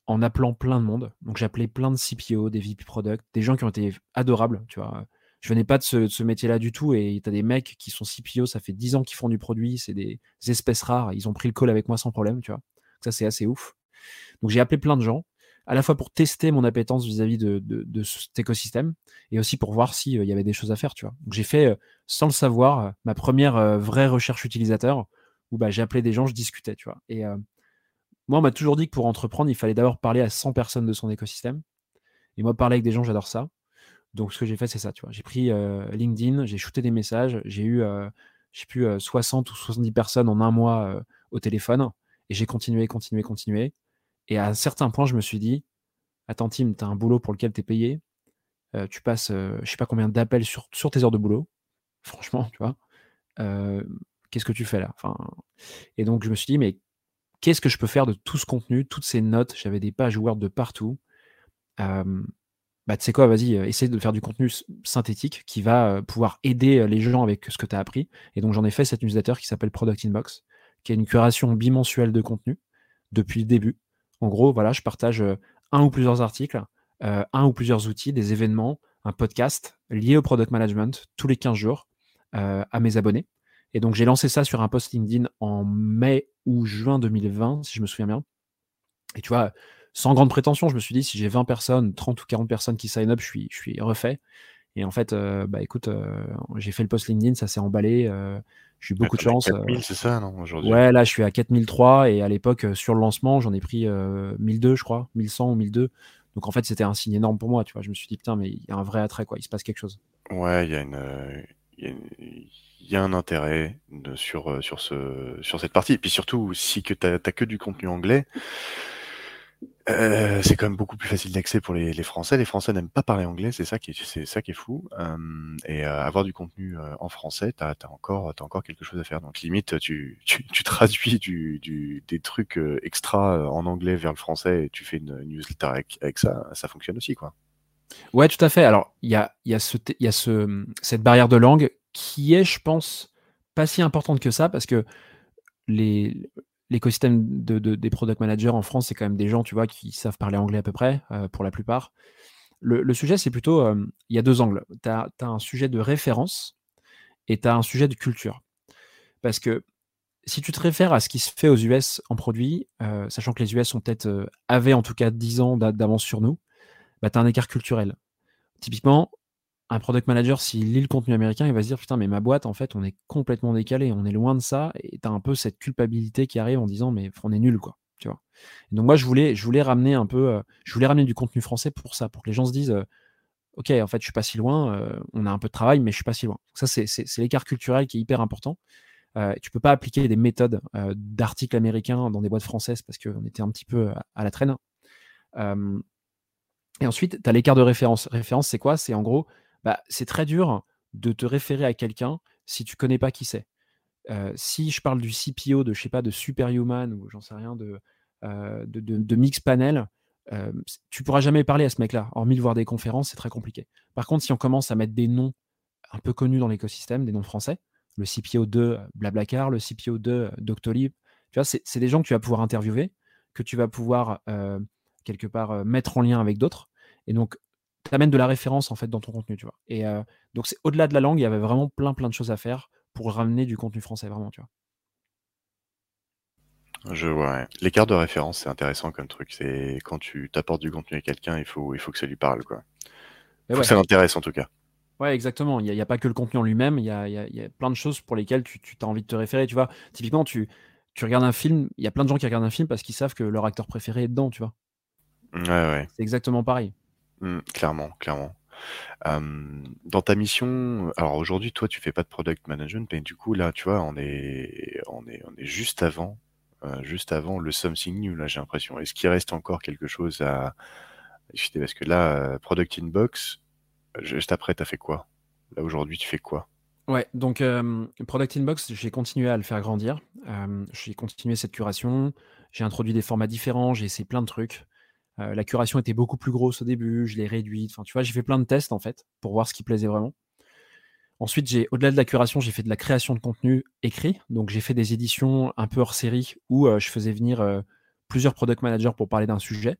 en appelant plein de monde. Donc, j'ai appelé plein de CPO, des VP Product, des gens qui ont été adorables, tu vois. Je venais pas de ce, métier-là du tout et tu as des mecs qui sont CPO, ça fait 10 ans qu'ils font du produit, c'est des, espèces rares, ils ont pris le call avec moi sans problème, tu vois. Ça, c'est assez ouf. Donc, j'ai appelé plein de gens à la fois pour tester mon appétence vis-à-vis de, cet écosystème et aussi pour voir s'il y avait des choses à faire, tu vois. Donc j'ai fait, euh, sans le savoir, euh, ma première euh, vraie recherche utilisateur où bah, j'ai appelé des gens, je discutais, tu vois. Et moi, on m'a toujours dit que pour entreprendre, il fallait d'abord parler à 100 personnes de son écosystème. Et moi, parler avec des gens, j'adore ça. Donc ce que j'ai fait, c'est ça. J'ai pris LinkedIn, j'ai shooté des messages, j'ai eu, je sais plus, 60 ou 70 personnes en un mois au téléphone et j'ai continué, continué, continué. Et à un certain point, je me suis dit, attends Tim, tu as un boulot pour lequel tu es payé, euh, tu passes je je sais pas combien d'appels sur, sur tes heures de boulot, franchement, tu vois, qu'est-ce que tu fais là enfin, Et donc je me suis dit, mais qu'est-ce que je peux faire de tout ce contenu, toutes ces notes, j'avais des pages Word de partout. bah, tu sais quoi, vas-y, essaye de faire du contenu synthétique qui va pouvoir aider les gens avec ce que tu as appris. Et donc, j'en ai fait cette newsletter qui s'appelle Product Inbox, qui est une curation bimensuelle de contenu depuis le début. En gros, voilà, je partage un ou plusieurs articles, un ou plusieurs outils, des événements, un podcast lié au product management tous les 15 jours à mes abonnés. Et donc, j'ai lancé ça sur un post LinkedIn en mai ou juin 2020, si je me souviens bien. Et tu vois, sans grande prétention, je me suis dit, si j'ai 20 personnes, 30 ou 40 personnes qui sign up, je suis refait. Et en fait, bah écoute, j'ai fait le post LinkedIn, ça s'est emballé. J'ai eu beaucoup de chance. 4000, c'est ça, non, aujourd'hui? Ouais, là, je suis à 4003 et à l'époque, sur le lancement, j'en ai pris 1002, je crois, 1100 ou 1002. Donc en fait, c'était un signe énorme pour moi, tu vois. Je me suis dit, putain, mais il y a un vrai attrait, quoi. Il se passe quelque chose. Ouais, il y a une. Il y, a un intérêt sur, sur, ce, sur cette partie. Et puis surtout, si tu n'as que du contenu anglais, euh, c'est quand même beaucoup plus facile d'accès pour les, Français. Les Français n'aiment pas parler anglais, c'est ça qui est, fou. Euh, et euh, avoir du contenu en français, t'as as encore, t'as encore quelque chose à faire. Donc limite, tu, traduis du, du, des trucs extra en anglais vers le français et tu fais une newsletter avec, ça, ça fonctionne aussi, quoi. Ouais, tout à fait. Alors, il y a, cette barrière de langue qui est, je pense, pas si importante que ça parce que les, l'écosystème de, des product managers en France, c'est quand même des gens, tu vois, qui savent parler anglais à peu près, euh, pour la plupart. Le, sujet, c'est plutôt, euh, il y a deux angles. Tu as, un sujet de référence et tu as un sujet de culture. Parce que si tu te réfères à ce qui se fait aux US en produit, euh, sachant que les US ont peut-être, avaient en tout cas 10 ans d'avance sur nous, bah, tu as un écart culturel. Typiquement, un product manager, s'il lit le contenu américain, il va se dire putain, mais ma boîte, en fait, on est complètement décalé, on est loin de ça, et tu as un peu cette culpabilité qui arrive en disant mais on est nul, quoi. Tu vois. donc moi, je voulais, je voulais ramener un peu, euh, je voulais ramener du contenu français pour ça, pour que les gens se disent euh, ok, en fait, je suis pas si loin, euh, on a un peu de travail, mais je suis pas si loin. ça, c'est l'écart culturel qui est hyper important. tu peux pas appliquer des méthodes d'articles américains dans des boîtes françaises parce qu'on était un petit peu à, la traîne. et ensuite, tu as l'écart de référence. Référence, c'est quoi? C'est en gros, bah, c'est très dur de te référer à quelqu'un si tu connais pas qui c'est. si je parle du CPO de, je sais pas, de Superhuman ou j'en sais rien, de, de, de, Mix Panel, tu pourras jamais parler à ce mec-là. Hormis de voir des conférences, c'est très compliqué. Par contre, si on commence à mettre des noms un peu connus dans l'écosystème, des noms français, le CPO de Blablacar, le CPO de Doctolib, tu vois, c'est des gens que tu vas pouvoir interviewer, que tu vas pouvoir quelque part mettre en lien avec d'autres. Et donc, tu amènes de la référence en fait dans ton contenu, tu vois. Et euh, donc c'est au-delà de la langue, il y avait vraiment plein plein de choses à faire pour ramener du contenu français vraiment, tu vois. Je vois. L'écart de référence, c'est intéressant comme truc. C'est quand tu t'apportes du contenu à quelqu'un, il faut, il faut que ça lui parle, quoi. Il faut que ça l'intéresse en tout cas. Ouais, exactement. Il n'y a, pas que le contenu en lui-même. Il y a, y a, plein de choses pour lesquelles tu, tu as envie de te référer. Tu vois, typiquement, tu, tu regardes un film. Il y a plein de gens qui regardent un film parce qu'ils savent que leur acteur préféré est dedans, tu vois. Ouais, ouais. C'est exactement pareil. Mmh, clairement, clairement. dans ta mission, alors aujourd'hui, toi, tu fais pas de product management, mais du coup, là, tu vois, on est, on est, on est juste avant, juste avant le something new, là, j'ai l'impression. Est-ce qu'il reste encore quelque chose à, parce que là, product inbox, juste après, tu as fait quoi? Là, aujourd'hui, tu fais quoi? Ouais, donc Product Inbox, j'ai continué à le faire grandir. j'ai continué cette curation. J'ai introduit des formats différents. J'ai essayé plein de trucs. Euh, la curation était beaucoup plus grosse au début, je l'ai réduite. Enfin, tu vois, j'ai fait plein de tests en fait pour voir ce qui plaisait vraiment. Ensuite, j'ai au-delà de la curation, j'ai fait de la création de contenu écrit. Donc, j'ai fait des éditions un peu hors série où je faisais venir plusieurs product managers pour parler d'un sujet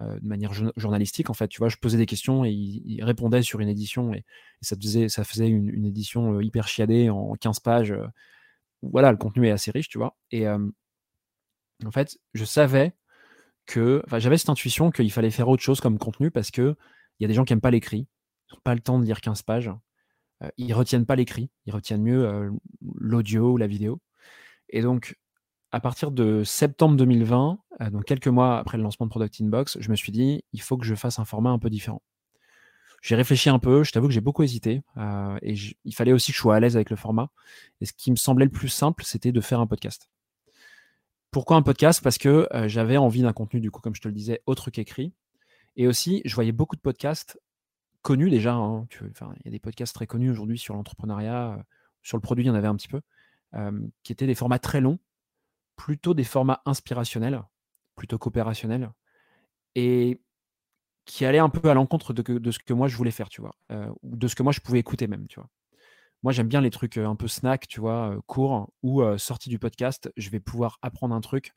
de manière journalistique. En fait, tu vois, je posais des questions et ils, répondaient sur une édition et, ça faisait, ça faisait une, édition hyper chiadée en 15 pages. voilà, le contenu est assez riche, tu vois. Et en fait, je savais j'avais cette intuition qu'il fallait faire autre chose comme contenu parce que il y a des gens qui n'aiment pas l'écrit, ils n'ont pas le temps de lire 15 pages, euh, ils retiennent pas l'écrit, ils retiennent mieux euh, l'audio ou la vidéo. Et donc, à partir de septembre 2020, euh, donc quelques mois après le lancement de Product Inbox, je me suis dit, il faut que je fasse un format un peu différent. J'ai réfléchi un peu, je t'avoue que j'ai beaucoup hésité, et il fallait aussi que je sois à l'aise avec le format. Et ce qui me semblait le plus simple, c'était de faire un podcast. Pourquoi un podcast? Parce que j'avais envie d'un contenu, du coup, comme je te le disais, autre qu'écrit. Et aussi, je voyais beaucoup de podcasts connus déjà. Hein, il y a des podcasts très connus aujourd'hui sur l'entrepreneuriat. sur le produit, il y en avait un petit peu. qui étaient des formats très longs, plutôt des formats inspirationnels, plutôt coopérationnels. Et qui allaient un peu à l'encontre de, de, ce que moi je voulais faire, tu vois. ou de ce que moi je pouvais écouter même, tu vois. Moi, j'aime bien les trucs un peu snack, tu vois, courts, ou sortis du podcast, je vais pouvoir apprendre un truc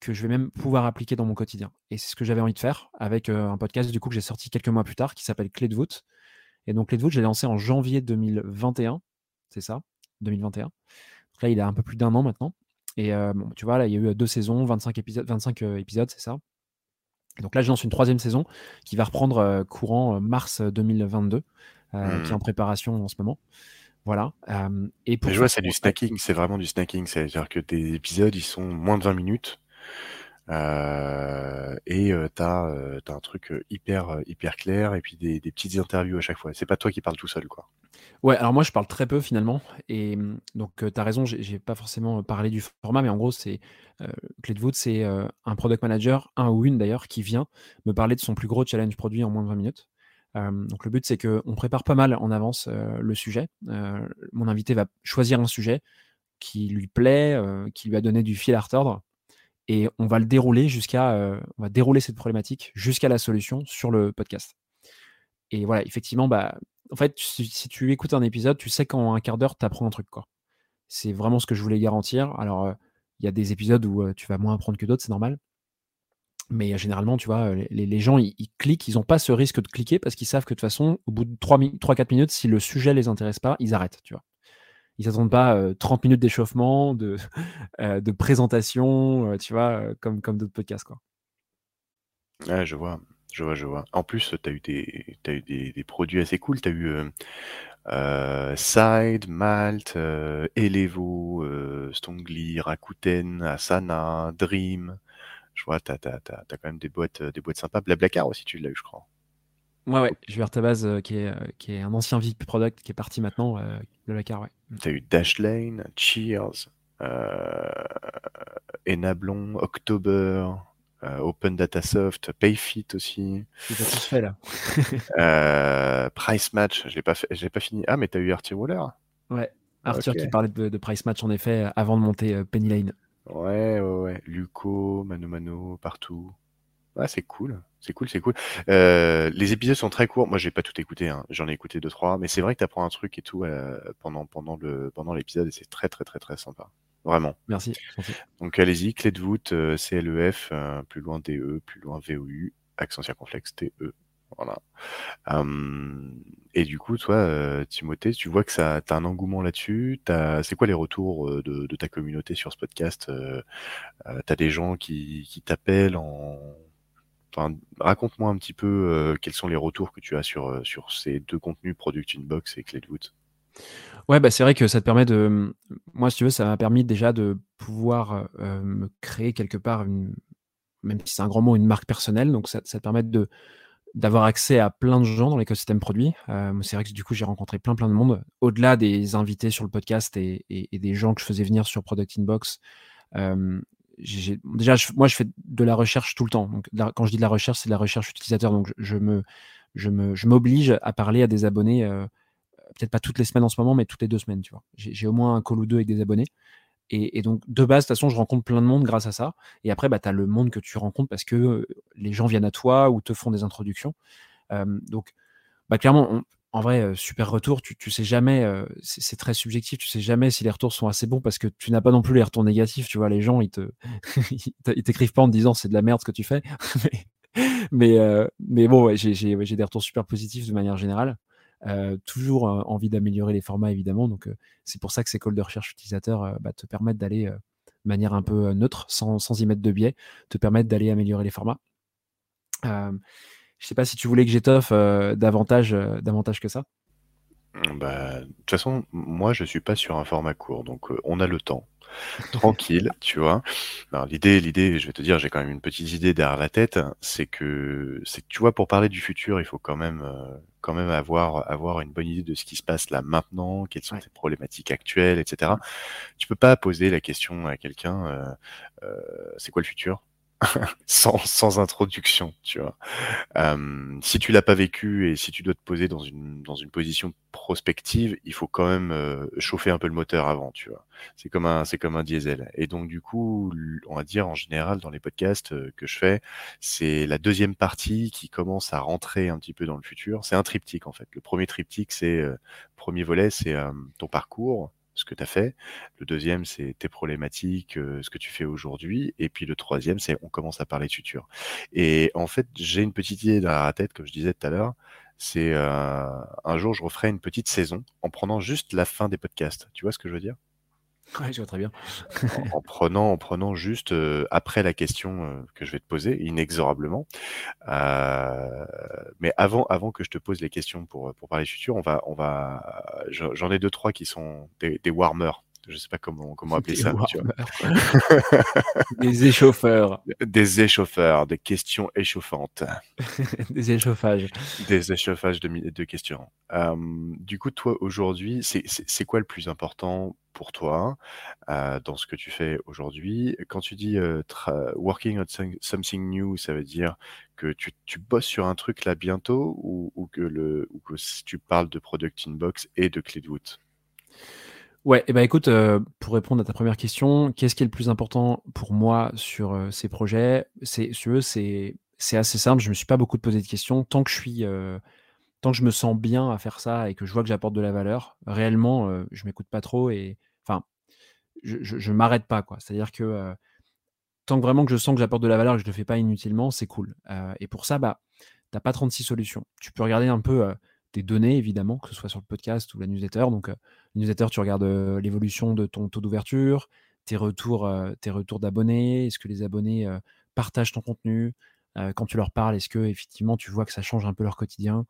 que je vais même pouvoir appliquer dans mon quotidien. Et c'est ce que j'avais envie de faire avec un podcast du coup que j'ai sorti quelques mois plus tard qui s'appelle Clé de voûte. Et donc Clé de voûte, j'ai lancé en janvier 2021, c'est ça, 2021. Donc là, il a un peu plus d'un an maintenant. Et bon, tu vois, là, il y a eu deux saisons, 25 épisodes, 25 épisodes, c'est ça. donc là, je lance une troisième saison qui va reprendre courant mars 2022, qui est en mmh. préparation en ce moment. Voilà. et pour je vois, c'est du snacking, c'est vraiment du snacking. C'est-à-dire que tes épisodes, ils sont moins de 20 minutes. Euh, et euh, tu as, euh, un truc hyper, hyper clair et puis des, des, petites interviews à chaque fois. C'est pas toi qui parles tout seul, quoi. Ouais, alors moi je parle très peu finalement. Et mmh, donc tu as raison, j'ai pas forcément parlé du format, mais en gros, c'est Clé de voûte, c'est un product manager, un ou une d'ailleurs, qui vient me parler de son plus gros challenge produit en moins de 20 minutes donc le but, c'est qu'on prépare pas mal en avance le sujet. mon invité va choisir un sujet qui lui plaît, qui lui a donné du fil à retordre, et on va le dérouler jusqu'à, jusqu'à la solution sur le podcast. Et voilà, effectivement, bah, en fait, si, tu écoutes un épisode, tu sais qu'en un quart d'heure, tu apprends un truc. C'est vraiment ce que je voulais garantir. Alors, il y a des épisodes où tu vas moins apprendre que d'autres, c'est normal. Mais généralement, tu vois, les, gens, ils, cliquent, ils n'ont pas ce risque de cliquer parce qu'ils savent que de toute façon, au bout de 3-4 minutes, si le sujet les intéresse pas, ils arrêtent, tu vois. Ils s'attendent pas 30 minutes d'échauffement, de, de présentation, tu vois, comme, comme d'autres podcasts, quoi. Ouais, je vois, je vois, je vois. En plus, tu as eu, des, as eu des, produits assez cool. Tu as eu Side, Malt, Elevo, Stongli, Rakuten, Asana, Dream. Je vois, tu as, quand même des boîtes, euh, des boîtes sympas. Blablacar aussi, tu l'as eu, je crois. Ouais, ouais. Je vais base euh, qui, est, euh, qui est un ancien VIP product qui est parti maintenant. Blablacar, ouais. Mm. Tu as eu Dashlane, Cheers, Enablon, October, Open Data Soft, Payfit aussi. Tu tout fait là. Price Match, je l'ai pas, pas fini. Ah, mais tu as eu Arthur Waller? Ouais, Arthur qui parlait de, de, Price Match en effet avant de monter Penny Lane. Ouais, ouais, ouais. Luco, Mano Mano, partout. Ouais, c'est cool. C'est cool, c'est cool. Euh, les épisodes sont très courts. Moi, j'ai pas tout écouté. Hein. J'en ai écouté deux, trois. Mais c'est vrai que tu apprends un truc et tout euh, pendant, pendant, le, pendant l'épisode et c'est très, très, très, très sympa. Vraiment. Merci. Donc, allez-y. Clé de voûte, euh, CLEF, plus loin DE, plus loin VOU, accent circonflexe TE. Voilà. et du coup, toi, Timothée, tu vois que ça, as un engouement là-dessus? C'est quoi les retours de, ta communauté sur ce podcast Tu as des gens qui, t'appellent en... Raconte-moi un petit peu quels sont les retours que tu as sur, sur ces deux contenus, Product Inbox et Clé de voûte? Ouais, bah c'est vrai que ça te permet de. Moi, si tu veux, ça m'a permis déjà de pouvoir me créer quelque part, même si c'est un grand mot, une marque personnelle. Donc, ça te permet de, d'avoir accès à plein de gens dans l'écosystème produit. Euh, c'est vrai que du coup, j'ai rencontré plein plein de monde, au-delà des invités sur le podcast et, des gens que je faisais venir sur Product Inbox. Euh, déjà, moi, je fais de la recherche tout le temps. Quand je dis de la recherche, c'est de la recherche utilisateur. Donc, je, me, je me, je m'oblige à parler à des abonnés, euh, peut-être pas toutes les semaines en ce moment, mais toutes les deux semaines, tu vois. J'ai au moins un call ou deux avec des abonnés. Et, donc, de base, de toute façon, je rencontre plein de monde grâce à ça. Et après, bah, tu as le monde que tu rencontres parce que les gens viennent à toi ou te font des introductions. donc, bah, clairement, en vrai, super retour, tu, tu sais jamais, c'est très subjectif, tu sais jamais si les retours sont assez bons parce que tu n'as pas non plus les retours négatifs, tu vois, les gens, ils te, ils t'écrivent pas en te disant c'est de la merde ce que tu fais. mais, mais bon, j'ai, des retours super positifs de manière générale. Toujours envie d'améliorer les formats évidemment, donc c'est pour ça que ces calls de recherche utilisateurs bah, te permettent d'aller de manière un peu neutre, sans, y mettre de biais, te permettent d'aller améliorer les formats. Je sais pas si tu voulais que j'étoffe euh, davantage, euh, davantage que ça. Bah, de toute façon, moi, je suis pas sur un format court, donc euh, on a le temps. Tranquille, tu vois. l'idée, l'idée, je vais te dire, j'ai quand même une petite idée derrière la tête, c'est que, c'est tu vois, pour parler du futur, il faut quand même, quand même avoir, avoir une bonne idée de ce qui se passe là maintenant, quelles sont les problématiques actuelles, etc. Tu peux pas poser la question à quelqu'un, c'est quoi le futur? sans, sans introduction, tu vois. Euh, si tu l'as pas vécu et si tu dois te poser dans une, dans une position prospective, il faut quand même euh, chauffer un peu le moteur avant, tu vois. C'est comme un, c'est comme un diesel. Et donc, du coup, on va dire en général dans les podcasts euh, que je fais, c'est la deuxième partie qui commence à rentrer un petit peu dans le futur. C'est un triptyque, en fait. Le premier triptyque, c'est, premier volet, c'est ton parcours, ce que tu as fait. Le deuxième, c'est tes problématiques, ce que tu fais aujourd'hui. Et puis le troisième, c'est on commence à parler de futur. Et en fait, j'ai une petite idée dans la tête, comme je disais tout à l'heure. C'est un jour, je referai une petite saison en prenant juste la fin des podcasts. Tu vois ce que je veux dire? En, prenant, en prenant juste euh, après la question euh, que je vais te poser, inexorablement. Euh, mais avant, avant que je te pose les questions pour, pour parler futur, on va, on va, j'en ai deux trois qui sont des, des warmers je sais pas comment, comment appeler ça. des échauffeurs. Des échauffeurs, des questions échauffantes. des échauffages. Des échauffages de, de questions. Euh, du coup, toi, aujourd'hui, c'est quoi le plus important pour toi euh, dans ce que tu fais aujourd'hui? Quand tu dis euh, working on something new, ça veut dire que tu, tu, bosses sur un truc là bientôt ou, ou que, le, ou que tu parles de Product Inbox et de Cleadwood Ouais, et eh ben écoute, euh, pour répondre à ta première question, qu'est-ce qui est le plus important pour moi sur euh, ces projets? C'est, c'est, c'est assez simple. Je me suis pas beaucoup posé de questions. Tant que je suis, euh, tant que je me sens bien à faire ça et que je vois que j'apporte de la valeur, réellement, je m'écoute pas trop et, enfin, je, je, m'arrête pas quoi. C'est-à-dire que tant que vraiment que je sens que j'apporte de la valeur et que je le fais pas inutilement, c'est cool. et pour ça, bah, t'as pas 36 solutions. Tu peux regarder un peu tes données, évidemment, que ce soit sur le podcast ou la newsletter. Donc, euh, newsletter, tu regardes euh, l'évolution de ton taux d'ouverture, tes retours, euh, tes retours d'abonnés, est-ce que les abonnés partagent ton contenu? Quand tu leur parles, est-ce que effectivement tu vois que ça change un peu leur quotidien?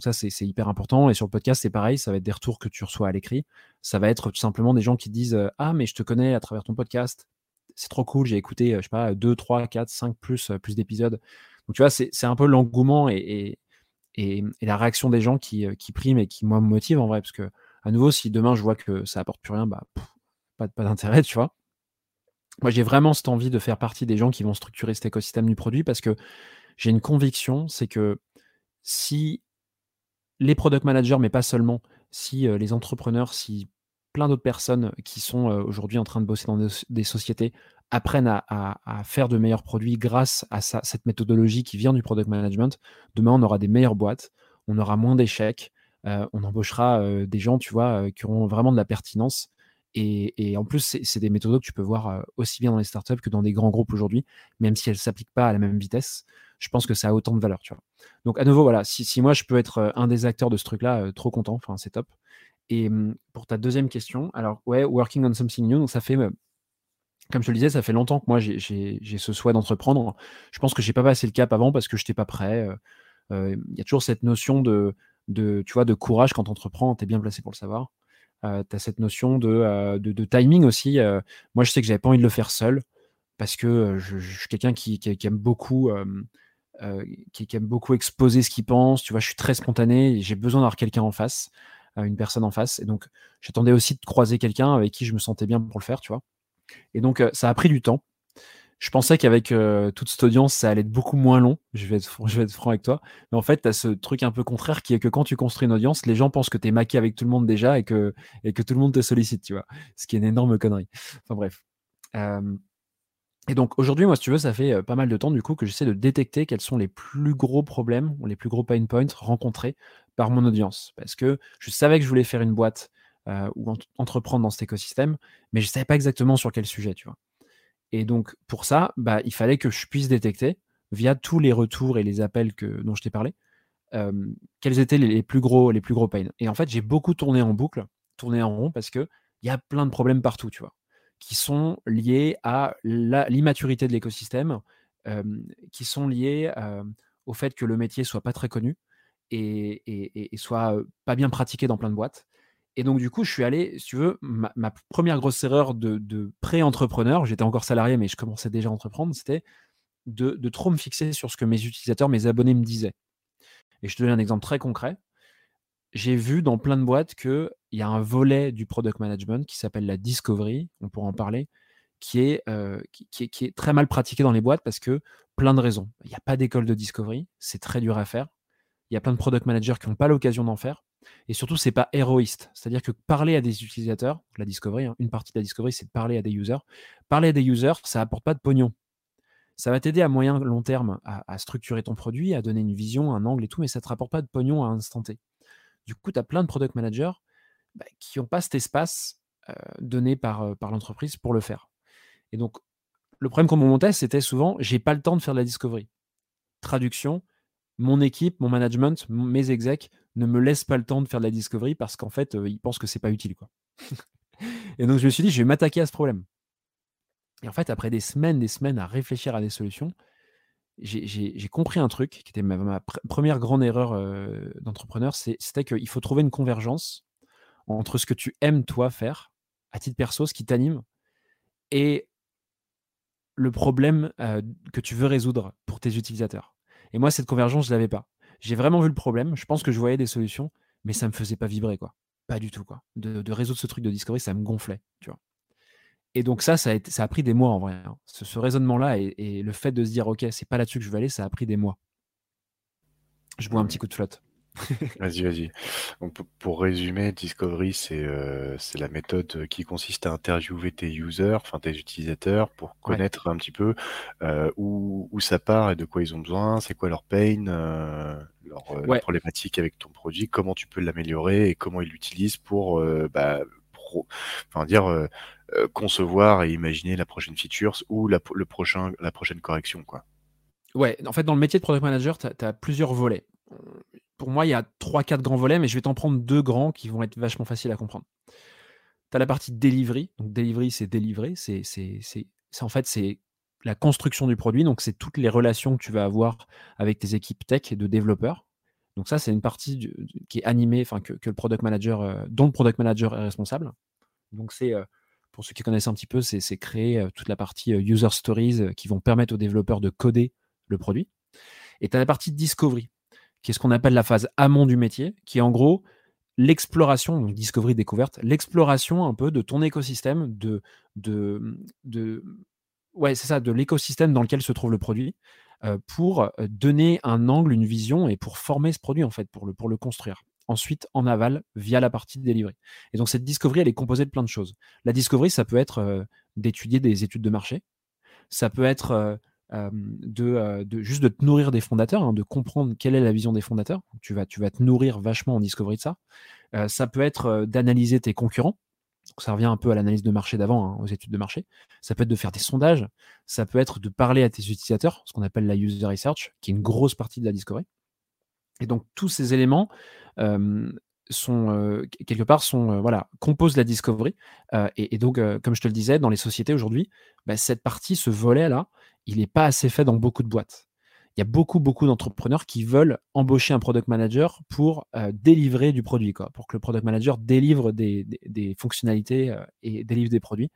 Ça, c'est hyper important. Et sur le podcast, c'est pareil, ça va être des retours que tu reçois à l'écrit. Ça va être tout simplement des gens qui disent Ah, mais je te connais à travers ton podcast. C'est trop cool, j'ai écouté, je sais pas, 2, 3, 4, 5 plus, plus d'épisodes. Donc, tu vois, c'est un peu l'engouement et, et, la réaction des gens qui, qui priment et qui, moi, me motivent en vrai. Parce que, à nouveau, si demain je vois que ça apporte plus rien, bah, pas, d'intérêt, tu vois. Moi, j'ai vraiment cette envie de faire partie des gens qui vont structurer cet écosystème du produit parce que j'ai une conviction, c'est que si les product managers, mais pas seulement, si les entrepreneurs, si plein d'autres personnes qui sont euh, aujourd'hui en train de bosser dans des, sociétés apprennent à, faire de meilleurs produits grâce à cette méthodologie qui vient du product management, demain on aura des meilleures boîtes, on aura moins d'échecs, euh, on embauchera euh, des gens, tu vois, qui auront vraiment de la pertinence. Et, en plus, c'est des méthodes que tu peux voir aussi bien dans les startups que dans des grands groupes aujourd'hui, même si elles ne s'appliquent pas à la même vitesse. Je pense que ça a autant de valeur, tu vois. Donc, à nouveau, voilà, si, si moi je peux être un des acteurs de ce truc-là, trop content, enfin, c'est top. Et mmh, pour ta deuxième question, alors ouais, working on something new, donc ça fait, comme je te le disais, ça fait longtemps que moi j'ai ce souhait d'entreprendre. Je pense que j'ai pas passé le cap avant parce que je n'étais pas prêt. Il y a toujours cette notion de, tu vois, de courage quand tu entreprends, tu es bien placé pour le savoir. Tu as cette notion de, timing aussi. moi, je sais que j'avais pas envie de le faire seul parce que je, suis quelqu'un qui, aime beaucoup. qui, qui, aime beaucoup exposer ce qu'il pense, tu vois, je suis très spontané j'ai besoin d'avoir quelqu'un en face une personne en face. Et donc, j'attendais aussi de croiser quelqu'un avec qui je me sentais bien pour le faire, tu vois. Et donc, euh, ça a pris du temps. Je pensais qu'avec euh, toute cette audience, ça allait être beaucoup moins long. Je vais être, franc avec toi. Mais en fait, tu as ce truc un peu contraire qui est que quand tu construis une audience, les gens pensent que tu es maqué avec tout le monde déjà et que, tout le monde te sollicite, tu vois. Ce qui est une énorme connerie. Enfin bref. Et donc aujourd'hui, moi, si tu veux, ça fait pas mal de temps du coup que j'essaie de détecter quels sont les plus gros problèmes les plus gros pain points rencontrés par mon audience. Parce que je savais que je voulais faire une boîte ou entreprendre dans cet écosystème, mais je ne savais pas exactement sur quel sujet, tu vois. Et donc pour ça, bah, il fallait que je puisse détecter via tous les retours et les appels que, dont je t'ai parlé, quels étaient les, plus gros, les plus gros pains. Et en fait, j'ai beaucoup tourné en boucle, tourné en rond, parce qu'il y a plein de problèmes partout, tu vois, qui sont liés à l'immaturité de l'écosystème, qui sont liés au fait que le métier soit pas très connu et, soit pas bien pratiqué dans plein de boîtes. Et donc, du coup, je suis allé, si tu veux, ma, première grosse erreur de pré-entrepreneur, j'étais encore salarié, mais je commençais déjà à entreprendre, c'était de, trop me fixer sur ce que mes utilisateurs, mes abonnés me disaient. Et je te donne un exemple très concret. J'ai vu dans plein de boîtes qu'il y a un volet du product management qui s'appelle la discovery, on pourra en parler, qui est, euh, qui, est, très mal pratiqué dans les boîtes parce que plein de raisons. Il n'y a pas d'école de discovery, c'est très dur à faire. Il y a plein de product managers qui n'ont pas l'occasion d'en faire. Et surtout, c'est pas héroïste. C'est-à-dire que parler à des utilisateurs, la discovery, hein, une partie de la discovery, c'est de parler à des users. Parler à des users, ça apporte pas de pognon ça va t'aider à moyen long terme à, structurer ton produit, à donner une vision, un angle et tout, mais ça ne te rapporte pas de pognon à instant T. Du coup, tu as plein de product managers bah, qui n'ont pas cet espace donné par, l'entreprise pour le faire. Et donc, le problème qu'on me montait, c'était souvent, j'ai pas le temps de faire de la discovery. Traduction, mon équipe, mon management, mes execs ne me laissent pas le temps de faire de la discovery parce qu'en fait, ils pensent que c'est pas utile. Et donc, je me suis dit, je vais m'attaquer à ce problème. Et en fait, après des semaines, des semaines à réfléchir à des solutions, j'ai compris un truc qui était ma, première grande erreur d'entrepreneur, c'était qu'il faut trouver une convergence entre ce que tu aimes toi faire à titre perso, ce qui t'anime, et le problème que tu veux résoudre pour tes utilisateurs. Et moi, cette convergence, je l'avais pas. J'ai vraiment vu le problème. Je pense que je voyais des solutions, mais ça me faisait pas vibrer, quoi. Pas du tout, quoi. De, résoudre ce truc de discovery, ça me gonflait, tu. Et donc ça, ça a, ça a pris des mois en vrai. Hein. Ce, raisonnement-là et, le fait de se dire, OK, c'est pas là-dessus que je veux aller, ça a pris des mois. Je bois un petit coup de flotte. vas-y, vas-y. pour résumer, Discovery, euh, c'est la méthode qui consiste à interviewer tes users, enfin tes utilisateurs, pour connaître un petit peu euh, où, où, ça part et de quoi ils ont besoin, c'est quoi leur pain, euh, leur, problématique avec ton produit, comment tu peux l'améliorer et comment ils l'utilisent pour, bah, dire euh, concevoir et imaginer la prochaine feature ou la, prochaine correction. Quoi. Ouais, en fait, dans le métier de product manager, tu as, plusieurs volets. Pour moi, il y a 3-4 grands volets, mais je vais t'en prendre deux grands qui vont être vachement faciles à comprendre. Tu as la partie delivery. Donc, delivery, c'est délivrer. C'est, en fait, c'est la construction du produit. Donc, c'est toutes les relations que tu vas avoir avec tes équipes tech et de développeurs. Donc, ça, c'est une partie qui est animée, enfin, que, le product manager, euh, dont le product manager est responsable. Donc, c'est euh, pour ceux qui connaissent un petit peu, c'est créer euh, toute la partie user stories qui vont permettre aux développeurs de coder le produit. Et tu as la partie discovery, qui est ce qu'on appelle la phase amont du métier, qui est en gros l'exploration, donc discovery découverte, l'exploration un peu de ton écosystème, de, de, de ouais, de l'écosystème dans lequel se trouve le produit, pour donner un angle, une vision et pour former ce produit en fait, pour le, construire ensuite en aval via la partie délivrée. Et donc cette discovery, elle est composée de plein de choses. La discovery, ça peut être euh, d'étudier des études de marché, ça peut être euh, euh, juste de te nourrir des fondateurs, hein, de comprendre quelle est la vision des fondateurs. Tu vas, tu vas te nourrir vachement en discovery de ça. ça peut être d'analyser tes concurrents. Ça revient un peu à l'analyse de marché d'avant, hein, aux études de marché. Ça peut être de faire des sondages. Ça peut être de parler à tes utilisateurs, ce qu'on appelle la user research, qui est une grosse partie de la discovery. Et donc tous ces éléments sont quelque part sont voilà composent la discovery. Et, donc comme je te le disais, dans les sociétés aujourd'hui, bah, cette partie, ce volet là, il n'est pas assez fait dans beaucoup de boîtes. Il y a beaucoup beaucoup d'entrepreneurs qui veulent embaucher un product manager pour délivrer du produit, quoi, pour que le product manager délivre des, fonctionnalités et délivre des produits.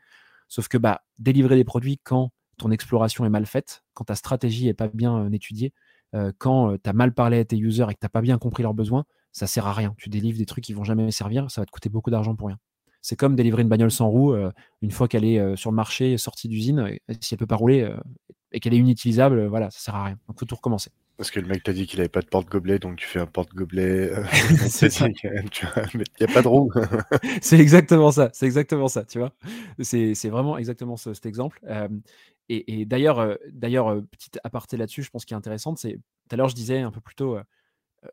Sauf que bah, délivrer des produits quand ton exploration est mal faite, quand ta stratégie n'est pas bien étudiée, euh, quand euh, tu as mal parlé à tes users et que tu n'as pas bien compris leurs besoins, ça sert à rien. Tu délivres des trucs qui vont jamais servir, ça va te coûter beaucoup d'argent pour rien. C'est comme délivrer une bagnole sans roue, euh, une fois qu'elle est sur le marché, sortie d'usine, si elle peut pas rouler et qu'elle est inutilisable, voilà, ça sert à rien. Donc faut tout recommencer. Parce que le mec t'a dit qu'il avait pas de porte-gobelet, donc tu fais un porte-gobelet. Euh, c'est ça. Il n'y a pas de roue. c'est exactement ça. C'est exactement ça, tu vois. C'est vraiment exactement cet exemple. et, d'ailleurs, d'ailleurs, petite aparté là-dessus, je pense qui est intéressante, c'est tout à l'heure je disais un peu plus tôt,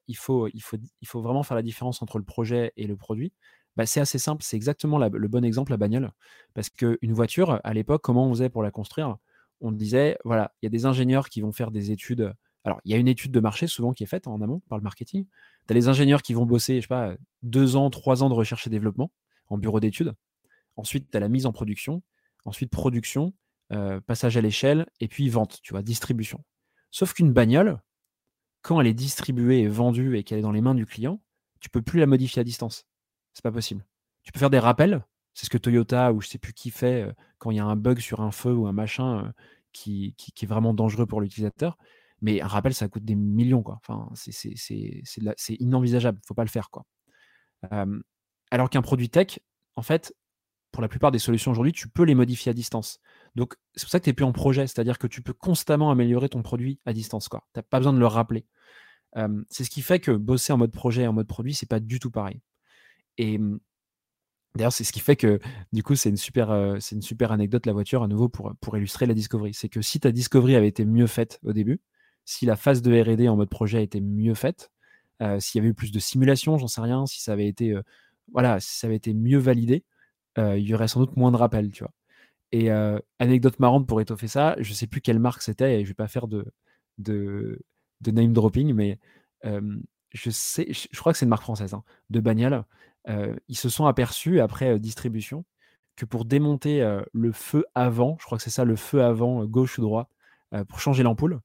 il faut, il faut, il faut vraiment faire la différence entre le projet et le produit. Bah, c'est assez simple, c'est exactement le bon exemple, la bagnole. Parce qu'une voiture, à l'époque, comment on faisait pour la construire? On disait, voilà, il y a des ingénieurs qui vont faire des études alors, il y a une étude de marché souvent qui est faite en amont par le marketing. Tu as les ingénieurs qui vont bosser, je sais pas, deux ans, trois ans de recherche et développement en bureau d'études. Ensuite, tu as la mise en production. Ensuite, production, euh, passage à l'échelle, et puis vente, tu vois, distribution. Sauf qu'une bagnole, quand elle est distribuée et vendue et qu'elle est dans les mains du client, tu peux plus la modifier à distance. C'est pas possible. Tu peux faire des rappels. C'est ce que Toyota ou je sais plus qui fait euh, quand il y a un bug sur un feu ou un machin euh, qui, est vraiment dangereux pour l'utilisateur. Mais un rappel, ça coûte des millions, quoi. Enfin, c'est inenvisageable. Il ne faut pas le faire, quoi. alors qu'un produit tech, en fait, pour la plupart des solutions aujourd'hui, tu peux les modifier à distance. Donc, c'est pour ça que tu n'es plus en projet, c'est-à-dire que tu peux constamment améliorer ton produit à distance. Tu n'as pas besoin de le rappeler. c'est ce qui fait que bosser en mode projet et en mode produit, c'est pas du tout pareil. Et d'ailleurs, c'est ce qui fait que, du coup, c'est une, super, une super anecdote, la voiture, à nouveau, pour, pour illustrer la discovery. C'est que si ta discovery avait été mieux faite au début, si la phase de R&D en mode projet était mieux faite, s'il y avait eu plus de simulation, j'en sais rien, si ça avait été, voilà, si ça avait été mieux validé, il y aurait sans doute moins de rappels, tu vois. Et anecdote marrante pour étoffer ça, je sais plus quelle marque c'était et je vais pas faire de, de, name dropping, mais je sais, je, crois que c'est une marque française hein, de bagnole. Ils se sont aperçus après distribution que pour démonter le feu avant, je crois que c'est ça, le feu avant gauche ou droit, pour changer l'ampoule,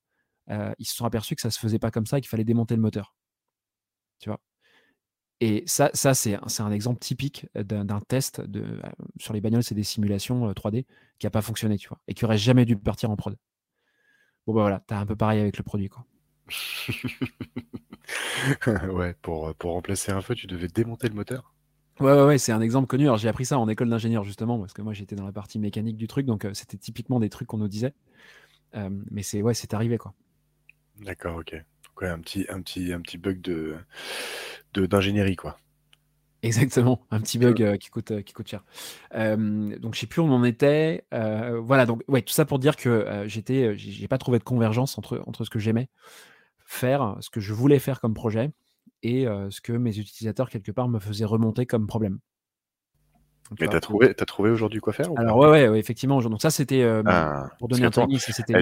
ils se sont aperçus que ça se faisait pas comme ça, qu'il fallait démonter le moteur. Tu vois? Et ça, ça c'est un exemple typique d'un test de, sur les bagnoles, c'est des simulations 3D euh, qui n'a pas fonctionné, tu vois, et qui aurait jamais dû partir en prod. Bon, bah voilà, t'as un peu pareil avec le produit, quoi. ouais, pour, pour remplacer un feu, tu devais démonter le moteur. Ouais, ouais, ouais c'est un exemple connu. Alors, j'ai appris ça en école d'ingénieur, justement, parce que moi, j'étais dans la partie mécanique du truc, donc c'était typiquement des trucs qu'on nous disait. mais c'est ouais, c'est arrivé, quoi. D'accord, ok. un petit, un petit, un petit bug de, d'ingénierie, quoi. Exactement, un petit bug euh, qui, coûte, euh, qui coûte cher. donc je sais plus où on en était. Euh, voilà, donc ouais, tout ça pour dire que j'étais, j'ai pas trouvé de convergence entre, entre ce que j'aimais faire, ce que je voulais faire comme projet, et ce que mes utilisateurs quelque part me faisaient remonter comme problème. Mais trouvé, as trouvé aujourd'hui quoi faire Alors ouais, ouais, effectivement. Donc ça c'était euh, ah, pour donner un timing. Eh,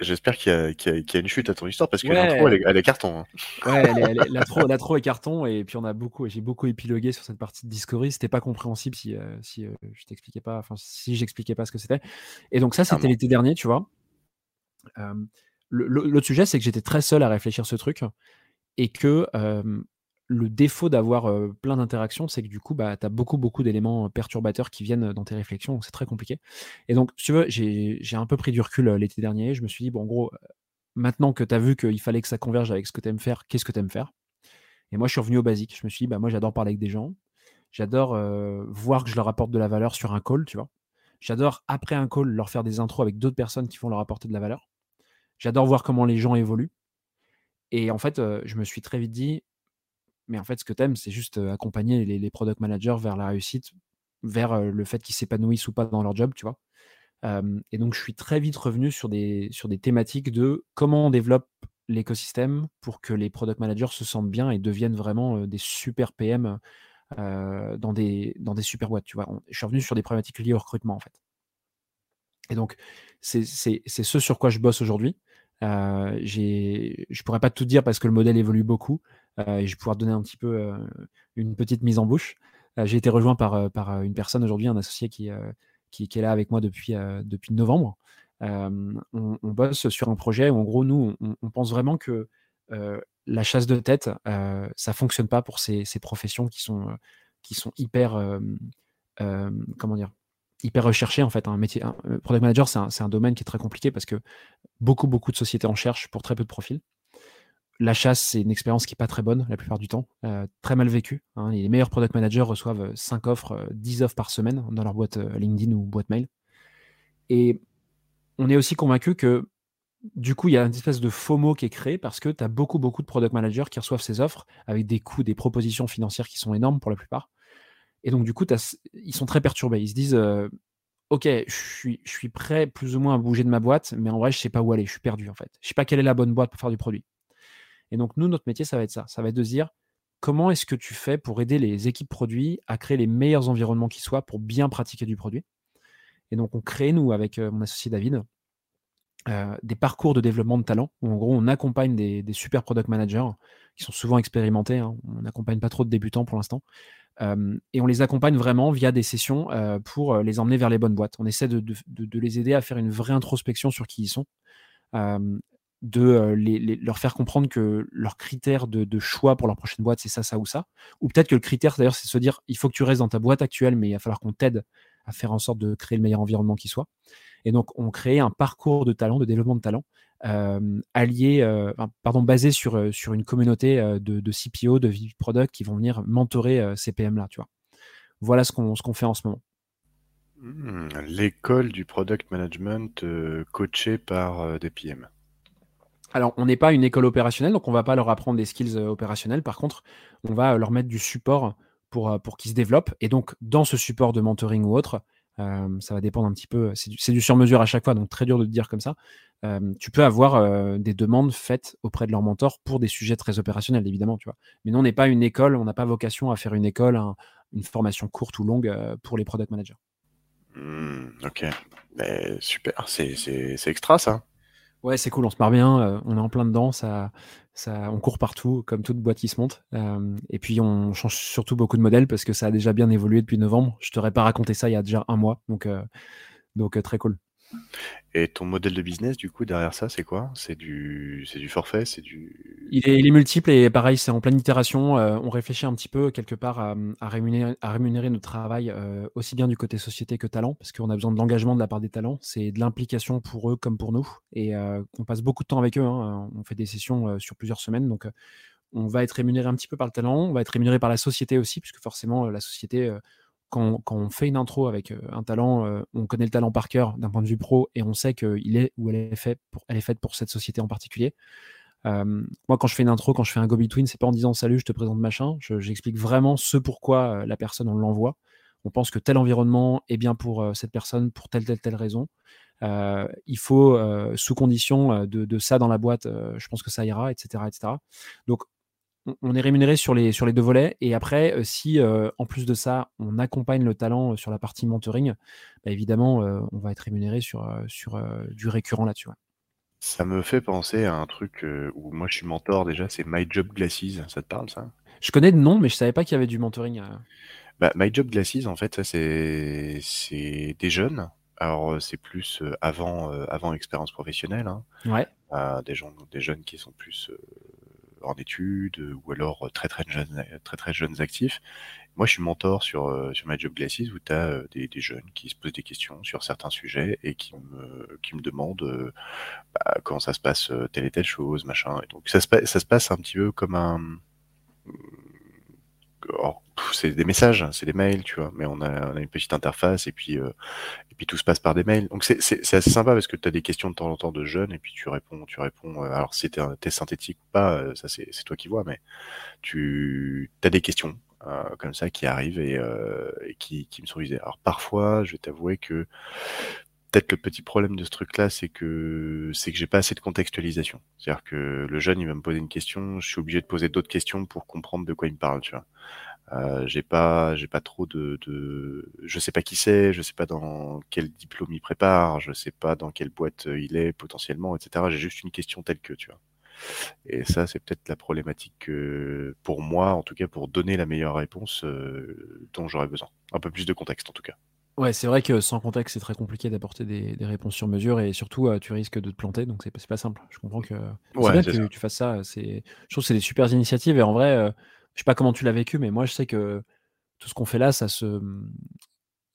j'espère qu'il y, y, a une chute à ton histoire parce que l'intro elle, elle, est carton. Hein. Ouais, l'intro est carton et puis on a beaucoup, j'ai beaucoup épilogué sur cette partie de Discovery. C'était pas compréhensible si, euh, si euh, je t'expliquais pas, enfin si j'expliquais pas ce que c'était. Et donc ça c'était l'été dernier, tu vois. L'autre sujet c'est que j'étais très seul à réfléchir ce truc et que le défaut d'avoir plein d'interactions, c'est que du coup, bah, tu as beaucoup, beaucoup d'éléments perturbateurs qui viennent dans tes réflexions, donc c'est très compliqué. Et donc, si tu veux, j'ai un peu pris du recul l'été dernier. Je me suis dit, bon, en gros, maintenant que tu as vu qu'il fallait que ça converge avec ce que tu aimes faire, qu'est-ce que tu aimes faire? Et moi, je suis revenu au basique. Je me suis dit, bah, moi, j'adore parler avec des gens. J'adore voir que je leur apporte de la valeur sur un call, tu vois. J'adore, après un call, leur faire des intros avec d'autres personnes qui vont leur apporter de la valeur. J'adore voir comment les gens évoluent. Et en fait, je me suis très vite dit, mais en fait, ce que tu aimes, c'est juste accompagner les, product managers vers la réussite, vers le fait qu'ils s'épanouissent ou pas dans leur job, tu vois? et donc, je suis très vite revenu sur des, sur des thématiques de comment on développe l'écosystème pour que les product managers se sentent bien et deviennent vraiment des super PM dans, des, dans des super boîtes, tu vois? je suis revenu sur des problématiques liées au recrutement, en fait. Et donc, c'est ce sur quoi je bosse aujourd'hui. Euh, je pourrais pas tout dire parce que le modèle évolue beaucoup. Euh, et je vais pouvoir donner un petit peu euh, une petite mise en bouche. Euh, j'ai été rejoint par, par une personne aujourd'hui, un associé qui, qui, est là avec moi depuis, depuis novembre. On, bosse sur un projet où, en gros, nous, on, pense vraiment que la chasse de tête, ça fonctionne pas pour ces, ces, professions qui sont, qui sont hyper, comment dire, hyper recherchées en fait. Un métier, un, product manager, c'est un, domaine qui est très compliqué parce que beaucoup, beaucoup de sociétés en cherchent pour très peu de profils la chasse, c'est une expérience qui n'est pas très bonne la plupart du temps, euh, très mal vécue. Hein. Les meilleurs product managers reçoivent 5 offres, 10 euh, offres par semaine dans leur boîte euh, LinkedIn ou boîte mail. Et on est aussi convaincu que du coup, il y a une espèce de FOMO qui est créé parce que tu as beaucoup, beaucoup de product managers qui reçoivent ces offres avec des coûts, des propositions financières qui sont énormes pour la plupart. Et donc, du coup, ils sont très perturbés. Ils se disent euh, Ok, je suis, je suis prêt plus ou moins à bouger de ma boîte, mais en vrai, je ne sais pas où aller. Je suis perdu, en fait. Je ne sais pas quelle est la bonne boîte pour faire du produit. Et donc, nous, notre métier, ça va être ça. Ça va être de dire comment est-ce que tu fais pour aider les équipes produits à créer les meilleurs environnements qui soient pour bien pratiquer du produit? Et donc, on crée, nous, avec euh, mon associé David, euh, des parcours de développement de talent, où en gros on accompagne des, super product managers qui sont souvent expérimentés, hein. on n'accompagne pas trop de débutants pour l'instant, euh, et on les accompagne vraiment via des sessions euh, pour les emmener vers les bonnes boîtes. On essaie de, les aider à faire une vraie introspection sur qui ils sont, de leur faire comprendre que leur critère de, choix pour leur prochaine boîte c'est ça, ça ou ça, ou peut-être que le critère d'ailleurs c'est de se dire il faut que tu restes dans ta boîte actuelle, mais il va falloir qu'on t'aide à faire en sorte de créer le meilleur environnement qui soit. Et donc, on crée un parcours de talent, de développement de talent, euh, allié, euh, pardon, basé sur, euh, sur une communauté de, de, CPO, de VP Product qui vont venir mentorer ces PM-là, tu vois. Voilà ce qu'on qu'on fait en ce moment. Hmm, l'école du product management coachée par des PM. Alors, on n'est pas une école opérationnelle, donc on ne va pas leur apprendre des skills opérationnels. Par contre, on va leur mettre du support pour, pour qu'ils se développent. Et donc, dans ce support de mentoring ou autre, ça va dépendre un petit peu. C'est du, sur-mesure à chaque fois, donc très dur de te dire comme ça. tu peux avoir des demandes faites auprès de leur mentor pour des sujets très opérationnels, évidemment, tu vois. Mais nous, on n'est pas une école, on n'a pas vocation à faire une école, une formation courte ou longue pour les product managers. Mmh, ok, mais super, c'est extra ça. Ouais, c'est cool, on se marre bien, on est en plein dedans, ça, ça, on court partout, comme toute boîte qui se monte. et puis, on change surtout beaucoup de modèles parce que ça a déjà bien évolué depuis novembre. Je t'aurais pas raconté ça il y a déjà un mois, donc, donc très cool. Et ton modèle de business, du coup, derrière ça, c'est quoi? C'est du, du forfait C'est du. Il est, multiple et pareil, c'est en pleine itération. Euh, on réfléchit un petit peu quelque part à, rémunérer, notre travail euh, aussi bien du côté société que talent, parce qu'on a besoin de l'engagement de la part des talents. C'est de l'implication pour eux comme pour nous. Et euh, on passe beaucoup de temps avec eux. Hein. On fait des sessions sur plusieurs semaines. Donc, on va être rémunéré un petit peu par le talent. On va être rémunéré par la société aussi, puisque forcément, la société quand, on fait une intro avec euh, un talent, euh, on connaît le talent par cœur d'un point de vue pro et on sait qu'il est ou elle est, fait pour, faite pour cette société en particulier. Euh, moi, quand je fais une intro, quand je fais un go-between, c'est pas en disant salut, je te présente machin. J'explique vraiment ce pourquoi la personne, on l'envoie. On pense que tel environnement est bien pour cette personne pour telle, telle, telle raison. il faut, sous condition de, de, ça dans la boîte, je pense que ça ira, etc. etc. Donc, on est rémunéré sur les, sur les deux volets. Et après, euh, si euh, en plus de ça, on accompagne le talent euh, sur la partie mentoring, bah, évidemment, on va être rémunéré sur, sur du récurrent là-dessus. Ça me fait penser à un truc où moi je suis mentor déjà, c'est My Job Glasses. Ça te parle ça? Je connais de nom, mais je savais pas qu'il y avait du mentoring. Bah, My Job Glasses, en fait, ça c'est des jeunes. Alors c'est plus avant, avant expérience professionnelle. Hein. Ouais. des, gens, des jeunes qui sont plus en études euh, ou alors euh, très très jeunes, très très jeunes actifs. Moi, je suis mentor sur, euh, sur Job Glasses où tu as des, des, jeunes qui se posent des questions sur certains sujets et qui me, qui me demandent bah, comment ça se passe telle et telle chose, machin. Et donc ça se, ça se passe un petit peu comme un c'est des messages, hein, c'est des mails, tu vois, mais on a, on a une petite interface et puis, euh, et puis tout se passe par des mails. Donc c'est assez sympa parce que tu as des questions de temps en temps de jeunes et puis tu réponds, tu réponds. Euh, alors si tu es, synthétique ou pas, euh, ça c'est toi qui vois, mais tu as des questions comme ça qui arrivent et, et qui, qui me sont visées. Alors parfois, je vais t'avouer que peut-être le petit problème de ce truc-là, c'est que c'est que j'ai pas assez de contextualisation. C'est-à-dire que le jeune, il va me poser une question, je suis obligé de poser d'autres questions pour comprendre de quoi il me parle, tu vois. Euh, j'ai pas, j'ai pas trop de, de, je sais pas qui c'est, je sais pas dans quel diplôme il prépare, je sais pas dans quelle boîte euh, il est potentiellement, etc. J'ai juste une question telle que, tu vois. Et ça, c'est peut-être la problématique pour moi, en tout cas, pour donner la meilleure réponse euh, dont j'aurais besoin. Un peu plus de contexte, en tout cas. Ouais, c'est vrai que sans contexte, c'est très compliqué d'apporter des, réponses sur mesure et surtout, tu risques de te planter, donc c'est pas simple. Je comprends que c'est bien que tu fasses ça. Je trouve que c'est des super initiatives et en vrai, je sais pas comment tu l'as vécu, mais moi, je sais que tout ce qu'on fait là, ça se,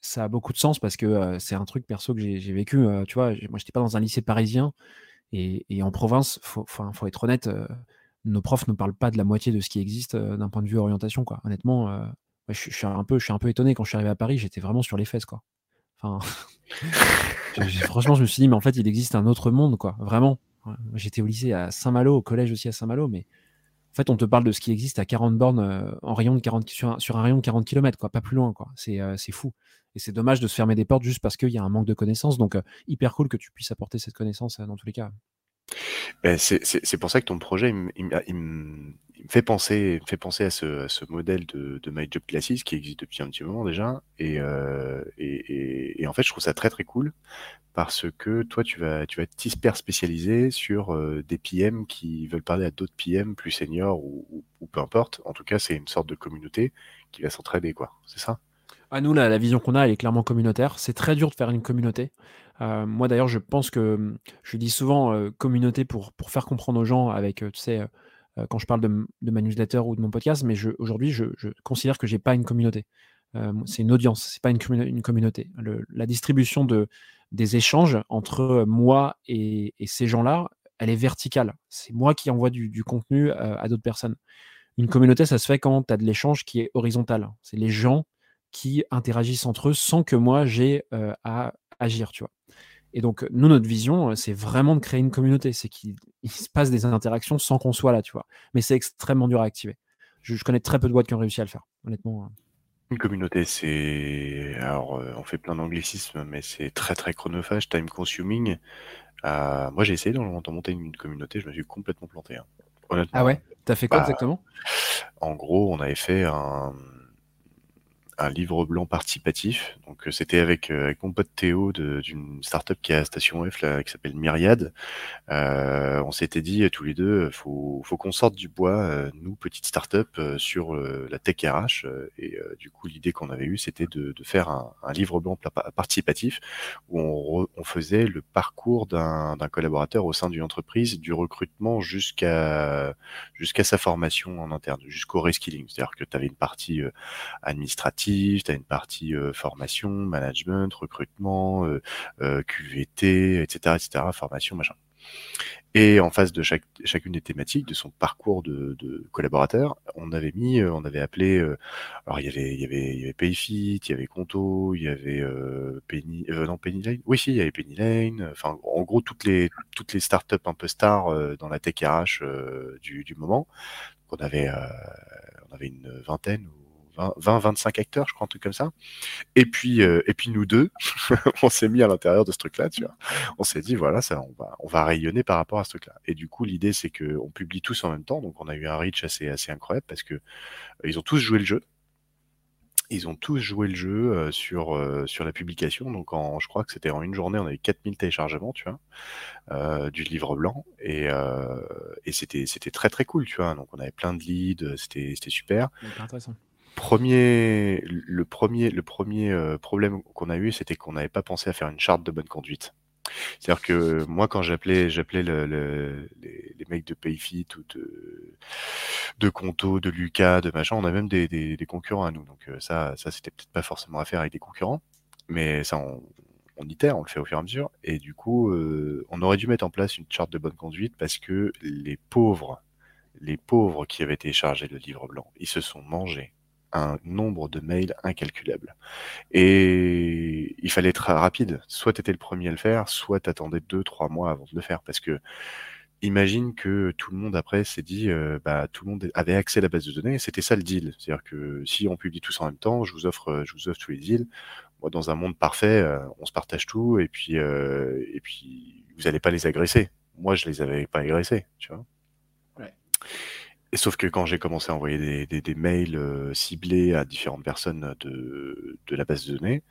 ça a beaucoup de sens parce que c'est un truc perso que j'ai vécu. tu vois, moi, j'étais pas dans un lycée parisien et, en province, faut, faut être honnête, nos profs ne parlent pas de la moitié de ce qui existe d'un point de vue orientation, quoi. Honnêtement, je, suis un peu, je suis un étonné quand je suis arrivé à Paris, j'étais vraiment sur les fesses, quoi. Franchement, je me suis dit, mais en fait, il existe un autre monde, quoi. Vraiment. J'étais au lycée à Saint-Malo, au collège aussi à Saint-Malo, mais en fait, on te parle de ce qui existe à 40 bornes euh, en rayon de 40, sur, un, rayon de 40 km, quoi, pas plus loin. quoi. C'est fou. Et c'est dommage de se fermer des portes juste parce qu'il y a un manque de connaissances. Donc, hyper cool que tu puisses apporter cette connaissance dans tous les cas. Ben, c'est pour ça que ton projet, me fait penser, fait penser à ce, modèle de, de My Job Classes qui existe depuis un petit moment déjà. Et, euh, et, en fait, je trouve ça très très cool parce que toi, tu vas, tu vas être hyper spécialisé sur euh, des PM qui veulent parler à d'autres PM plus seniors ou, peu importe. En tout cas, c'est une sorte de communauté qui va s'entraider, quoi. C'est ça? À ah, nous, la, la vision qu'on a, elle est clairement communautaire. C'est très dur de faire une communauté. Euh, moi d'ailleurs, je pense que je dis souvent euh, communauté pour, pour faire comprendre aux gens avec, euh, tu sais, quand je parle de, de, ma newsletter ou de mon podcast, mais aujourd'hui, je, considère que j'ai pas une communauté. c'est une audience, c'est pas une, une communauté. La distribution de, des échanges entre moi et, ces gens-là, elle est verticale. C'est moi qui envoie du, du contenu à d'autres personnes. Une communauté, ça se fait quand tu as de l'échange qui est horizontal. C'est les gens qui interagissent entre eux sans que moi j'ai à agir, tu vois. Et donc, nous, notre vision, c'est vraiment de créer une communauté. C'est qu'il se passe des interactions sans qu'on soit là, tu vois. Mais c'est extrêmement dur à activer. Je, connais très peu de boîtes qui ont réussi à le faire, honnêtement. Hein. Une communauté, c'est. Alors, on fait plein d'anglicismes, mais c'est très, très chronophage, time consuming. Euh, moi, j'ai essayé de monter une communauté, je me suis complètement planté. Hein. Ah ouais? T'as fait quoi bah, exactement? En gros, on avait fait un un livre blanc participatif. Donc euh, c'était avec, euh, avec mon pote Théo d'une startup qui est à Station F qui s'appelle Myriad. Euh, on s'était dit tous les deux, faut faut qu'on sorte du bois, nous petite startup sur la tech RH. et du coup l'idée qu'on avait eue c'était de, faire un, livre blanc participatif où on, faisait le parcours d'un collaborateur au sein d'une entreprise, du recrutement jusqu'à sa formation en interne, jusqu'au reskilling. C'est-à-dire que tu avais une partie administrative tu as une partie euh, formation, management, recrutement, euh, euh, QVT, etc., etc., formation, machin. Et en face de chaque, chacune des thématiques de son parcours de, collaborateur, on avait mis, on avait appelé, alors il y avait, il y avait, Payfit, il y avait Conto, il y avait Penny, non Penny Lane, oui si, il y avait Penny Lane, enfin en gros toutes les toutes les startups un peu stars dans la tech RH du, du moment. on avait, on avait une vingtaine 20-25 acteurs, je crois, un truc comme ça. Et puis, euh, et puis nous deux, on s'est mis à l'intérieur de ce truc-là, tu vois. On s'est dit, voilà, ça, on va, on va rayonner par rapport à ce truc-là. Et du coup, l'idée, c'est que on publie tous en même temps, donc on a eu un reach assez, assez incroyable parce que euh, ils ont tous joué le jeu. Ils ont tous joué le jeu euh, sur, sur la publication. Donc, en, je crois que c'était en une journée, on avait 4000 téléchargements, tu vois, du livre blanc. Et, et c'était, c'était très, très cool, tu vois. Donc, on avait plein de leads, c'était, c'était super. Intéressant premier, le premier, le premier euh, problème qu'on a eu, c'était qu'on n'avait pas pensé à faire une charte de bonne conduite. C'est-à-dire que moi, quand j'appelais, j'appelais le, les, les, mecs de Payfit ou de, de Conto, de Lucas, de machin, on a même des, des, des concurrents à nous. Donc euh, ça, ça c'était peut-être pas forcément à faire avec des concurrents, mais ça, on, on itère, on le fait au fur et à mesure. Et du coup, euh, on aurait dû mettre en place une charte de bonne conduite parce que les pauvres, les pauvres qui avaient téléchargé le livre blanc, ils se sont mangés un nombre de mails incalculable. Et il fallait être rapide. Soit tu étais le premier à le faire, soit tu attendais deux, trois mois avant de le faire. Parce que imagine que tout le monde après s'est dit, euh, bah, tout le monde avait accès à la base de données. C'était ça le deal. C'est-à-dire que si on publie tous en même temps, je vous offre, je vous offre tous les deals. Moi, dans un monde parfait, euh, on se partage tout et puis, euh, et puis vous n'allez pas les agresser. Moi, je les avais pas agressés, tu vois. Ouais. Et sauf que quand j'ai commencé à envoyer des, des, des mails euh, ciblés à différentes personnes de, de la base de données,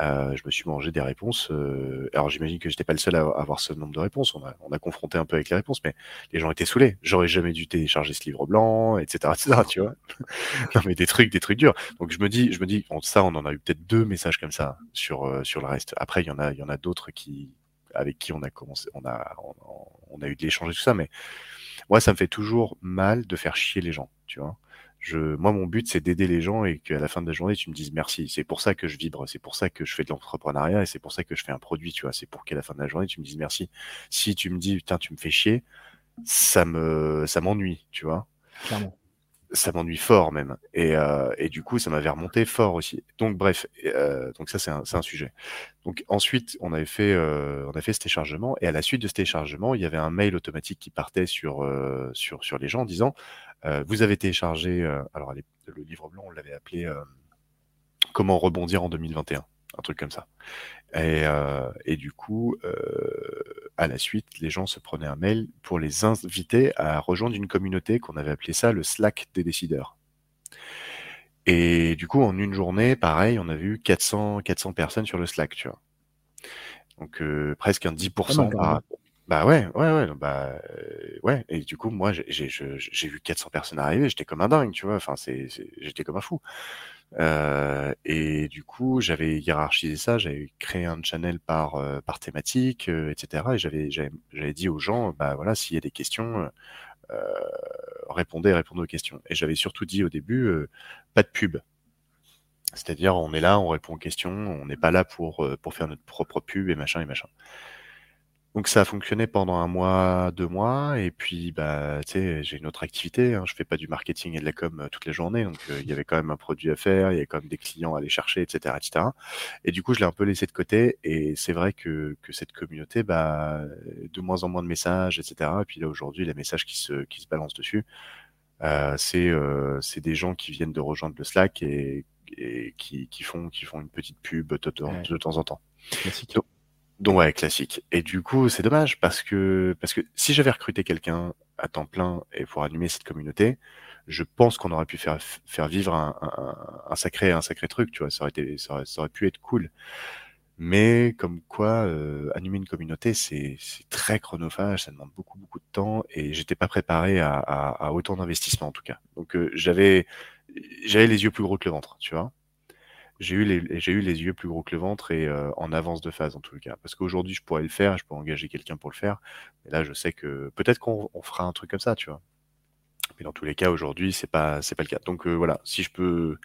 euh, je me suis mangé des réponses. Euh, alors j'imagine que j'étais pas le seul à avoir ce nombre de réponses. On a, on a confronté un peu avec les réponses, mais les gens étaient saoulés. J'aurais jamais dû télécharger ce livre blanc, etc., etc. Tu vois Non mais des trucs, des trucs durs. Donc je me dis, je me dis, bon, ça, on en a eu peut-être deux messages comme ça sur euh, sur le reste. Après, il y en a, il y en a d'autres qui avec qui on a commencé, on a, on, on a eu de l'échange et tout ça, mais moi, ça me fait toujours mal de faire chier les gens, tu vois. Moi, mon but, c'est d'aider les gens et qu'à la fin de la journée, tu me dises merci. C'est pour ça que je vibre, c'est pour ça que je fais de l'entrepreneuriat et c'est pour ça que je fais un produit, tu vois. C'est pour qu'à la fin de la journée, tu me dises merci. Si tu me dis, putain, tu me fais chier, ça me, ça m'ennuie, tu vois. Clairement. Ça m'ennuie fort même. Et, euh, et, du coup, ça m'avait remonté fort aussi. Donc bref, euh, donc ça c'est un, un, sujet. Donc ensuite, on avait fait, euh, on a fait ce téléchargement et à la suite de ce téléchargement, il y avait un mail automatique qui partait sur euh, sur sur les gens en disant euh, vous avez téléchargé, alors le livre blanc, on l'avait appelé comment rebondir en 2021, un truc comme ça. Et, et du coup, à la suite, les gens se prenaient un mail pour les inviter à rejoindre une communauté qu'on avait appelé ça le Slack des décideurs. Et du coup, en une journée, pareil, on a vu 400, 400 personnes sur le Slack, tu vois. Donc euh, presque un 10% par... Bah ouais, ouais, ouais, bah euh, ouais. Et du coup, moi, j'ai vu 400 personnes arriver, j'étais comme un dingue, tu vois. Enfin, c'est, j'étais comme un fou. Euh, et du coup, j'avais hiérarchisé ça, j'avais créé un channel par euh, par thématique, euh, etc. Et j'avais j'avais dit aux gens, bah voilà, s'il y a des questions, répondez, répondez aux questions. Et j'avais surtout dit au début, pas de pub. C'est-à-dire, on est là, on répond aux questions, on n'est pas là pour pour faire notre propre pub et machin et machin. Donc ça a fonctionné pendant un mois, deux mois, et puis bah tu sais, j'ai une autre activité, hein, je fais pas du marketing et de la com toute la journée, donc euh, il y avait quand même un produit à faire, il y avait quand même des clients à aller chercher, etc., etc. Et du coup, je l'ai un peu laissé de côté, et c'est vrai que, que cette communauté, bah de moins en moins de messages, etc. Et puis là aujourd'hui, les messages qui se qui se balancent dessus, euh, c'est euh, c'est des gens qui viennent de rejoindre le Slack et, et qui, qui font qui font une petite pub de, de, de temps en temps. Donc ouais, classique. Et du coup, c'est dommage parce que parce que si j'avais recruté quelqu'un à temps plein et pour animer cette communauté, je pense qu'on aurait pu faire faire vivre un, un, un, sacré un sacré truc, tu vois. Ça aurait été ça aurait, ça aurait pu être cool. Mais comme quoi, euh, animer une communauté, c'est très chronophage, ça demande beaucoup beaucoup de temps et j'étais pas préparé à, à, à autant d'investissement en tout cas. Donc euh, j'avais j'avais les yeux plus gros que le ventre, tu vois j'ai eu les j'ai eu les yeux plus gros que le ventre et euh, en avance de phase en tout cas. Parce qu'aujourd'hui je pourrais le faire, je pourrais engager quelqu'un pour le faire. Mais là je sais que peut-être qu'on fera un truc comme ça, tu vois. Mais dans tous les cas aujourd'hui c'est pas c'est pas le cas. Donc euh, voilà, si je peux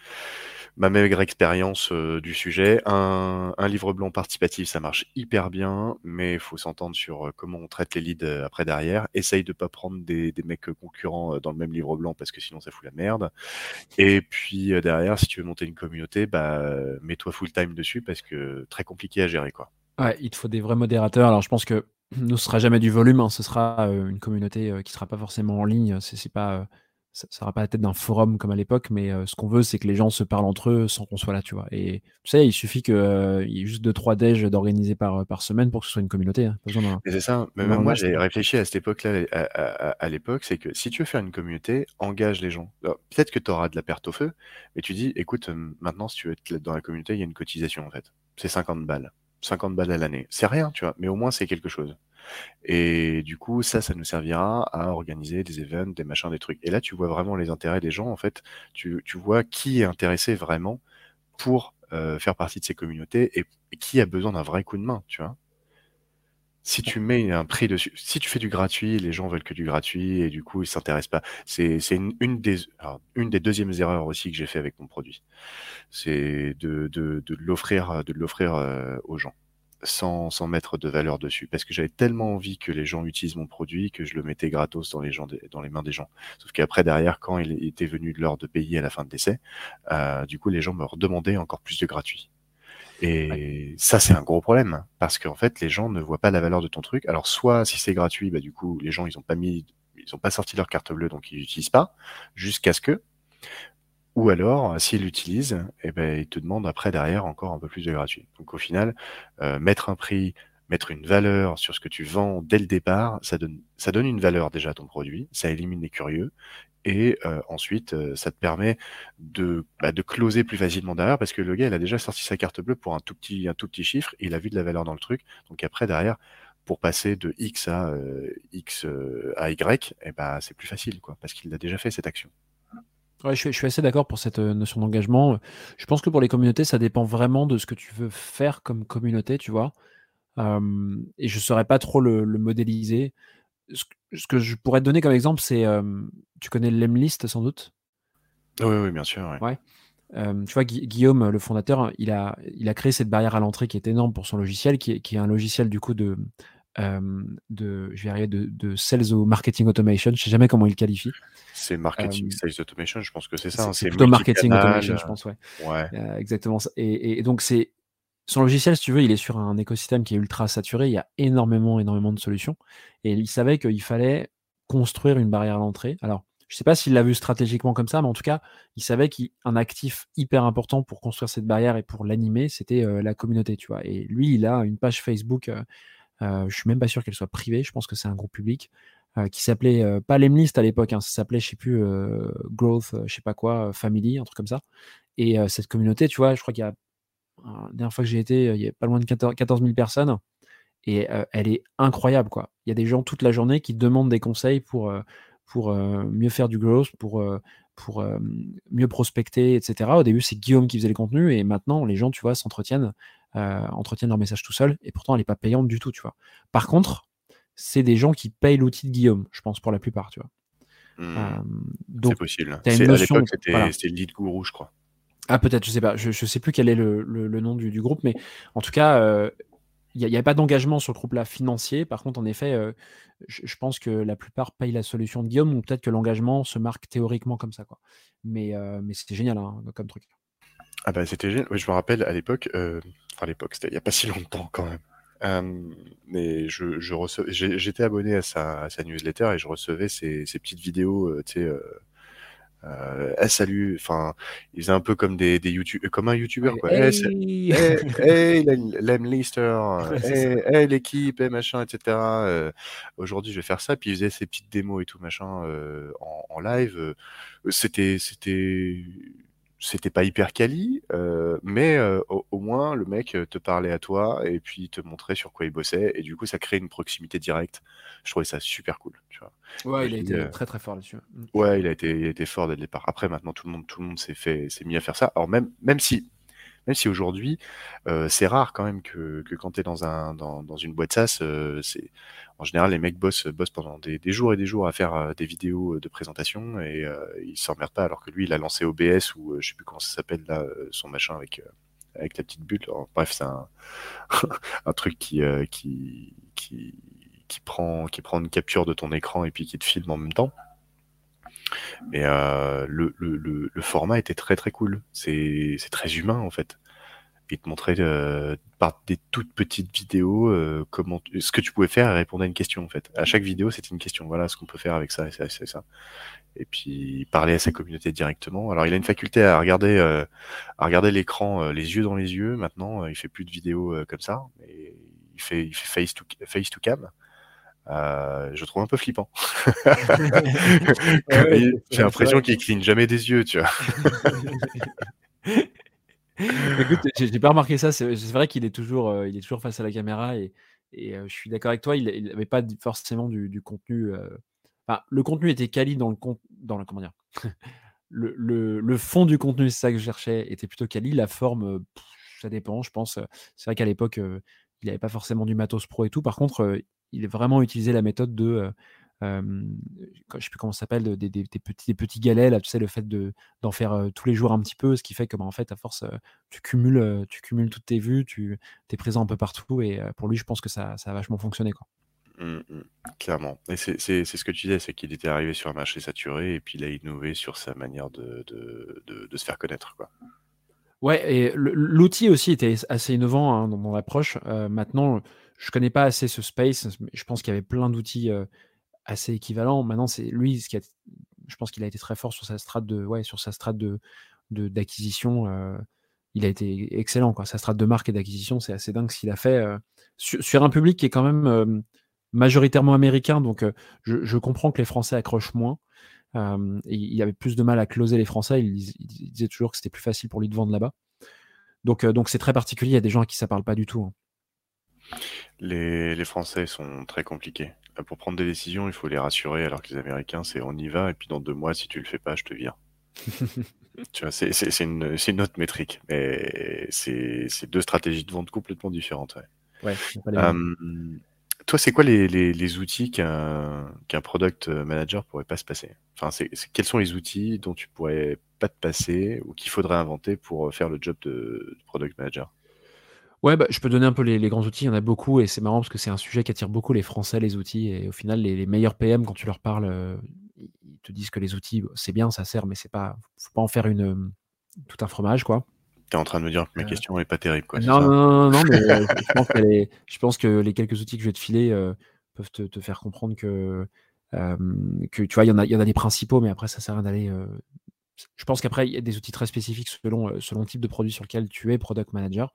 ma maigre expérience euh, du sujet. Un, livre blanc participatif, ça marche hyper bien, mais il faut s'entendre sur euh, comment on traite les leads après derrière. Essaye de pas prendre des, mecs concurrents dans le même livre blanc parce que sinon ça fout la merde. Et puis derrière, si tu veux monter une communauté, bah mets-toi full time dessus parce que très compliqué à gérer quoi. Il te faut des vrais modérateurs. Alors je pense que ce sera jamais du volume, hein. ce sera une communauté qui sera pas forcément en ligne. C'est pas ça sera pas la tête d'un forum comme à l'époque, mais ce qu'on veut, c'est que les gens se parlent entre eux sans qu'on soit là, tu vois. Et tu sais, il suffit qu'il y ait juste deux, trois déj d'organiser par, par semaine pour que ce soit une communauté. Hein. c'est ça. Même moi, j'ai réfléchi à cette époque-là, à, l'époque, c'est que si tu veux faire une communauté, engage les gens. Peut-être que tu auras de la perte au feu, mais tu dis, écoute, maintenant, si tu veux être dans la communauté, il y a une cotisation, en fait. C'est 50 balles. 50 balles à l'année. C'est rien, tu vois, mais au moins, c'est quelque chose. Et du coup, ça, ça nous servira à organiser des events, des machins, des trucs. Et là, tu vois vraiment les intérêts des gens. En fait, tu, tu vois qui est intéressé vraiment pour euh, faire partie de ces communautés et, qui a besoin d'un vrai coup de main, tu vois. Si tu mets un prix dessus, si tu fais du gratuit, les gens veulent que du gratuit et du coup ils s'intéressent pas. C'est une, des une deuxièmes erreurs aussi que j'ai fait avec mon produit, c'est de, de, l'offrir de l'offrir euh, aux gens sans, sans mettre de valeur dessus. Parce que j'avais tellement envie que les gens utilisent mon produit que je le mettais gratos dans les, mains des gens. Sauf qu'après, derrière, quand il était venu de l'heure de payer à la fin de l'essai, euh, du coup, les gens me redemandaient encore plus de gratuit. Et ça, c'est un gros problème. Parce qu'en fait, les gens ne voient pas la valeur de ton truc. Alors, soit si c'est gratuit, bah, du coup, les gens, ils ont pas mis, ils ont pas sorti leur carte bleue, donc ils n'utilisent pas, jusqu'à ce que, ou alors, s'il l'utilise, eh ben, il te demande après derrière encore un peu plus de gratuit. Donc au final, euh, mettre un prix, mettre une valeur sur ce que tu vends dès le départ, ça donne, ça donne une valeur déjà à ton produit, ça élimine les curieux, et euh, ensuite, euh, ça te permet de, bah, de closer plus facilement derrière, parce que le gars, il a déjà sorti sa carte bleue pour un tout petit, un tout petit chiffre, il a vu de la valeur dans le truc, donc après derrière, pour passer de X à X à Y, eh ben, c'est plus facile, quoi, parce qu'il a déjà fait cette action. Ouais, je suis, je suis assez d'accord pour cette notion d'engagement. Je pense que pour les communautés, ça dépend vraiment de ce que tu veux faire comme communauté, tu vois. et je ne saurais pas trop le, modéliser. Ce, que je pourrais te donner comme exemple, c'est, tu connais l'Emlist sans doute? Oui, oui, bien sûr. Ouais. tu vois, Guillaume, le fondateur, il a, il a créé cette barrière à l'entrée qui est énorme pour son logiciel, qui est, qui est un logiciel du coup de de, je vais arriver de, de, sales au marketing automation. Je sais jamais comment il qualifie. C'est marketing sales automation, je pense que c'est ça. Hein, c'est plutôt marketing automation, je pense, ouais. ouais. exactement. Et, et, donc c'est son logiciel, si tu veux, il est sur un écosystème qui est ultra saturé. Il y a énormément, énormément de solutions. Et il savait qu'il fallait construire une barrière à l'entrée. Alors, je ne sais pas s'il l'a vu stratégiquement comme ça, mais en tout cas, il savait qu'un actif hyper important pour construire cette barrière et pour l'animer, c'était la communauté, tu vois. Et lui, il a une page Facebook euh, je suis même pas sûr qu'elle soit privée. Je pense que c'est un groupe public euh, qui s'appelait euh, pas Lemlist à l'époque. Hein, ça s'appelait, je sais plus, Growth, je sais pas quoi, Family, un truc comme ça. Et cette communauté, tu vois, je crois qu'il y a la dernière fois que j'ai été, il y a pas loin de 14 000 personnes. Et elle est incroyable, quoi. Il y a des gens toute la journée qui demandent des conseils pour, pour mieux faire du growth, pour, pour mieux prospecter, etc. Au début, c'est Guillaume qui faisait les contenus, et maintenant, les gens, tu vois, s'entretiennent euh, entretiennent leur message tout seul, et pourtant elle n'est pas payante du tout, tu vois. Par contre, c'est des gens qui payent l'outil de Guillaume, je pense, pour la plupart, tu vois. Euh, c'est possible. À l'époque, c'était Lead Guru, je crois. Ah, peut-être, je sais pas. Je, je sais plus quel est le, le, nom du, du, groupe, mais en tout cas, euh, il n'y a, pas d'engagement sur le groupe là financier. Par contre, en effet, je, je, pense que la plupart payent la solution de Guillaume, ou peut-être que l'engagement se marque théoriquement comme ça, quoi. Mais, mais c'était génial hein, comme truc. Ah bah c'était génial. je me rappelle à l'époque, euh, enfin à l'époque, c'était il n'y a pas si longtemps quand même. Euh, mais je, je recevais, j'étais abonné à sa, à sa, newsletter et je recevais ces, petites vidéos, euh, tu sais, euh, euh, eh, salut, enfin, il faisait un peu comme des, des YouTube, comme un YouTuber quoi. Hey, hey, hey, hey Lister, hey, hey l'équipe, hey, machin, etc. Euh, Aujourd'hui, je vais faire ça. Puis il faisait ses petites démos et tout machin euh, en, en, live. C'était, c'était c'était pas hyper quali, euh, mais euh, au, moins le mec euh, te parlait à toi et puis te montrait sur quoi il bossait et du coup ça crée une proximité directe. Je trouvais ça super cool. Tu vois. Ouais, il a été très très fort là-dessus. Ouais, il a été, il a été fort dès le départ. Après maintenant tout le monde, tout le monde s'est fait, s'est mis à faire ça. Alors même, même si même si aujourd'hui, euh, c'est rare quand même que, que quand tu es dans, un, dans, dans une boîte SaaS, euh, c'est en général les mecs bossent, bossent pendant des, jours et des jours à faire euh, des vidéos de présentation et euh, ils s'emmerdent pas alors que lui il a lancé OBS ou je sais plus comment ça s'appelle là, son machin avec avec la petite bulle. bref, c'est un, un truc qui, qui, qui, qui, prend, qui prend une capture de ton écran et puis qui te filme en même temps. Mais euh, le, le, le, format était très très cool. C'est très humain en fait. Il te montrait euh, par des toutes petites vidéos euh, comment ce que tu pouvais faire et répondre à une question en fait. À chaque vidéo, c'était une question. Voilà ce qu'on peut faire avec ça et ça et ça. Et puis parler à sa communauté directement. Alors il a une faculté à regarder à regarder l'écran les yeux dans les yeux. Maintenant, il fait plus de vidéos comme ça. Mais il fait il fait face to face to cam. Euh, je trouve un peu flippant. J'ai l'impression qu'il cligne jamais des yeux, tu vois. Écoute, j'ai pas remarqué ça. C'est vrai qu'il est toujours, euh, il est toujours face à la caméra et, et euh, je suis d'accord avec toi. Il n'avait pas forcément du, du contenu. Euh, enfin, le contenu était quali dans le dans le comment dire. le, le, le, fond du contenu, c'est ça que je cherchais, était plutôt quali. La forme, ça dépend. Je pense. C'est vrai qu'à l'époque, il n'avait pas forcément du matos pro et tout. Par contre, il a vraiment utilisé la méthode de, je sais plus comment ça s'appelle, des, petits, galets, là, tu sais, le fait d'en faire tous les jours un petit peu, ce qui fait que, bah, en fait, à force, tu, cumules, tu cumules toutes tes vues, tu es présent un peu partout, et pour lui, je pense que ça, a vachement fonctionné. Mmh, mmh. clairement. Et c'est ce que tu disais, c'est qu'il était arrivé sur un marché saturé, et puis il a innové sur sa manière de, se faire connaître. Ouais, et l'outil aussi était assez innovant hein, dans mon approche. maintenant, je connais pas assez ce space. Je pense qu'il y avait plein d'outils euh, assez équivalents. Maintenant, c'est lui, qui a, je pense qu'il a été très fort sur sa strate de, ouais, sur sa strate de d'acquisition. Euh, il a été excellent, quoi. Sa strate de marque et d'acquisition, c'est assez dingue ce qu'il a fait euh, sur, un public qui est quand même majoritairement américain. Donc, je, comprends que les Français accrochent moins. Il avait plus de mal à closer les Français. Il, disait toujours que c'était plus facile pour lui de vendre là-bas. Donc, donc c'est très particulier. Il y a des gens à qui ça parle pas du tout. Hein. Les, les, Français sont très compliqués. Euh, pour prendre des décisions, il faut les rassurer, alors que les Américains, c'est on y va, et puis dans deux mois, si tu le fais pas, je te vire. tu vois, c'est une, une, autre métrique, mais c'est deux stratégies de vente complètement différentes. Ouais. Toi, c'est quoi les, les, les outils qu'un product manager pourrait pas se passer? Enfin, quels sont les outils dont tu pourrais pas te passer ou qu'il faudrait inventer pour faire le job de product manager? Ouais, bah, je peux donner un peu les, grands outils. Il y en a beaucoup et c'est marrant parce que c'est un sujet qui attire beaucoup les Français, les outils. Et au final, les, meilleurs PM, quand tu leur parles, euh, ils te disent que les outils, c'est bien, ça sert, mais c'est pas, faut pas en faire une, tout un fromage, quoi. Tu es en train de me dire que ma euh, question n'est pas terrible, quoi. Non, non, non, non, mais je, pense que les quelques outils que je vais te filer peuvent te, faire comprendre que, que tu vois, il y, en a, y en a des principaux, mais après, ça sert à rien d'aller je pense qu'après, il y a des outils très spécifiques selon, euh, selon le type de produit sur lequel tu es product manager.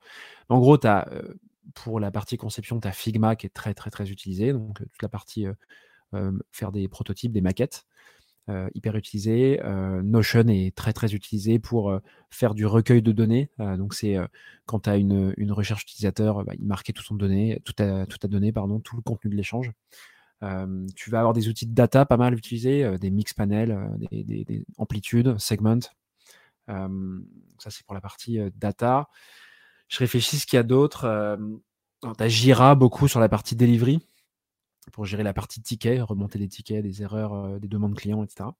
En gros, as, euh, pour la partie conception, tu as Figma qui est très, très, très utilisé. Donc, euh, toute la partie faire des prototypes, des maquettes, hyper utilisé. Notion est très, très utilisé pour faire du recueil de données. donc, c'est quand tu as une, recherche utilisateur, bah, il marquait tout son données, tout ta, tout ta donnée, pardon, tout le contenu de l'échange tu vas avoir des outils de data pas mal utilisés, des mix panels, des, amplitudes, segment. ça, c'est pour la partie data. Je réfléchis ce qu'il y a d'autre. tu as Jira beaucoup sur la partie delivery pour gérer la partie ticket, remonter des tickets, des erreurs, des demandes clients, etc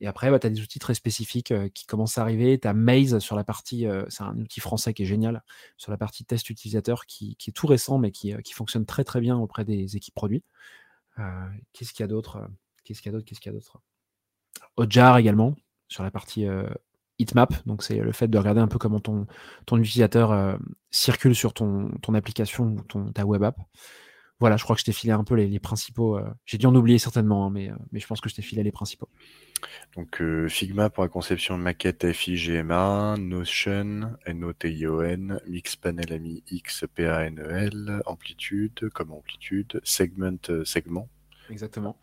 et après, bah, tu as des outils très spécifiques qui commencent à arriver. Tu as Maze sur la partie, c'est un outil français qui est génial, sur la partie test utilisateur qui, est tout récent, mais qui, fonctionne très très bien auprès des équipes produits. Qu'est-ce qu'il y a d'autre Qu'est-ce qu'il y a d'autre Qu'est-ce qu'il y a d'autre? Ojar également, sur la partie Heatmap. Donc, c'est le fait de regarder un peu comment ton, utilisateur circule sur ton, ton application ou ton, ta web app voilà, je crois que je t'ai filé un peu les, principaux. Euh, j'ai dû en oublier certainement, hein, mais, euh, mais je pense que je t'ai filé les principaux. Donc euh, Figma pour la conception de maquettes FIGMA, Notion, N-O-T-I-O-N, Mixpanel AMI X, P-A-N-E-L, Amplitude comme amplitude, Segment, segment, Exactement.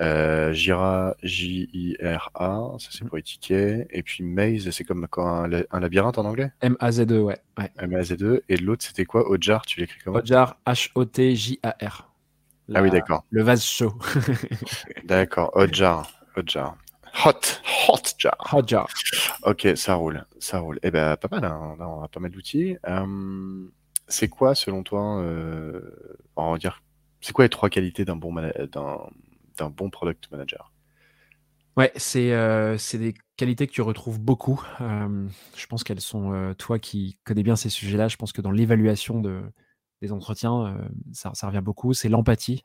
Euh, Jira, J-I-R-A, ça c'est mm. pour les tickets. Et puis Maze, c'est comme un, un, labyrinthe en anglais? M-A-Z-E, ouais. M-A-Z-E. Et l'autre, c'était quoi? Ojar, tu l'écris comment? Ojar, H-O-T-J-A-R. Ah oui, d'accord. Le vase chaud. d'accord, Ojar. Ojar. Hot, hot jar. Hot jar. Ok, ça roule, ça roule. Eh ben, pas mal, hein. on a pas mal d'outils. Euh, c'est quoi, selon toi, euh, on va dire c'est quoi les trois qualités d'un bon, product manager? Ouais, c'est, euh, c'est des qualités que tu retrouves beaucoup. Euh, je pense qu'elles sont, euh, toi qui connais bien ces sujets-là, je pense que dans l'évaluation de, des entretiens, ça, ça, revient beaucoup. C'est l'empathie.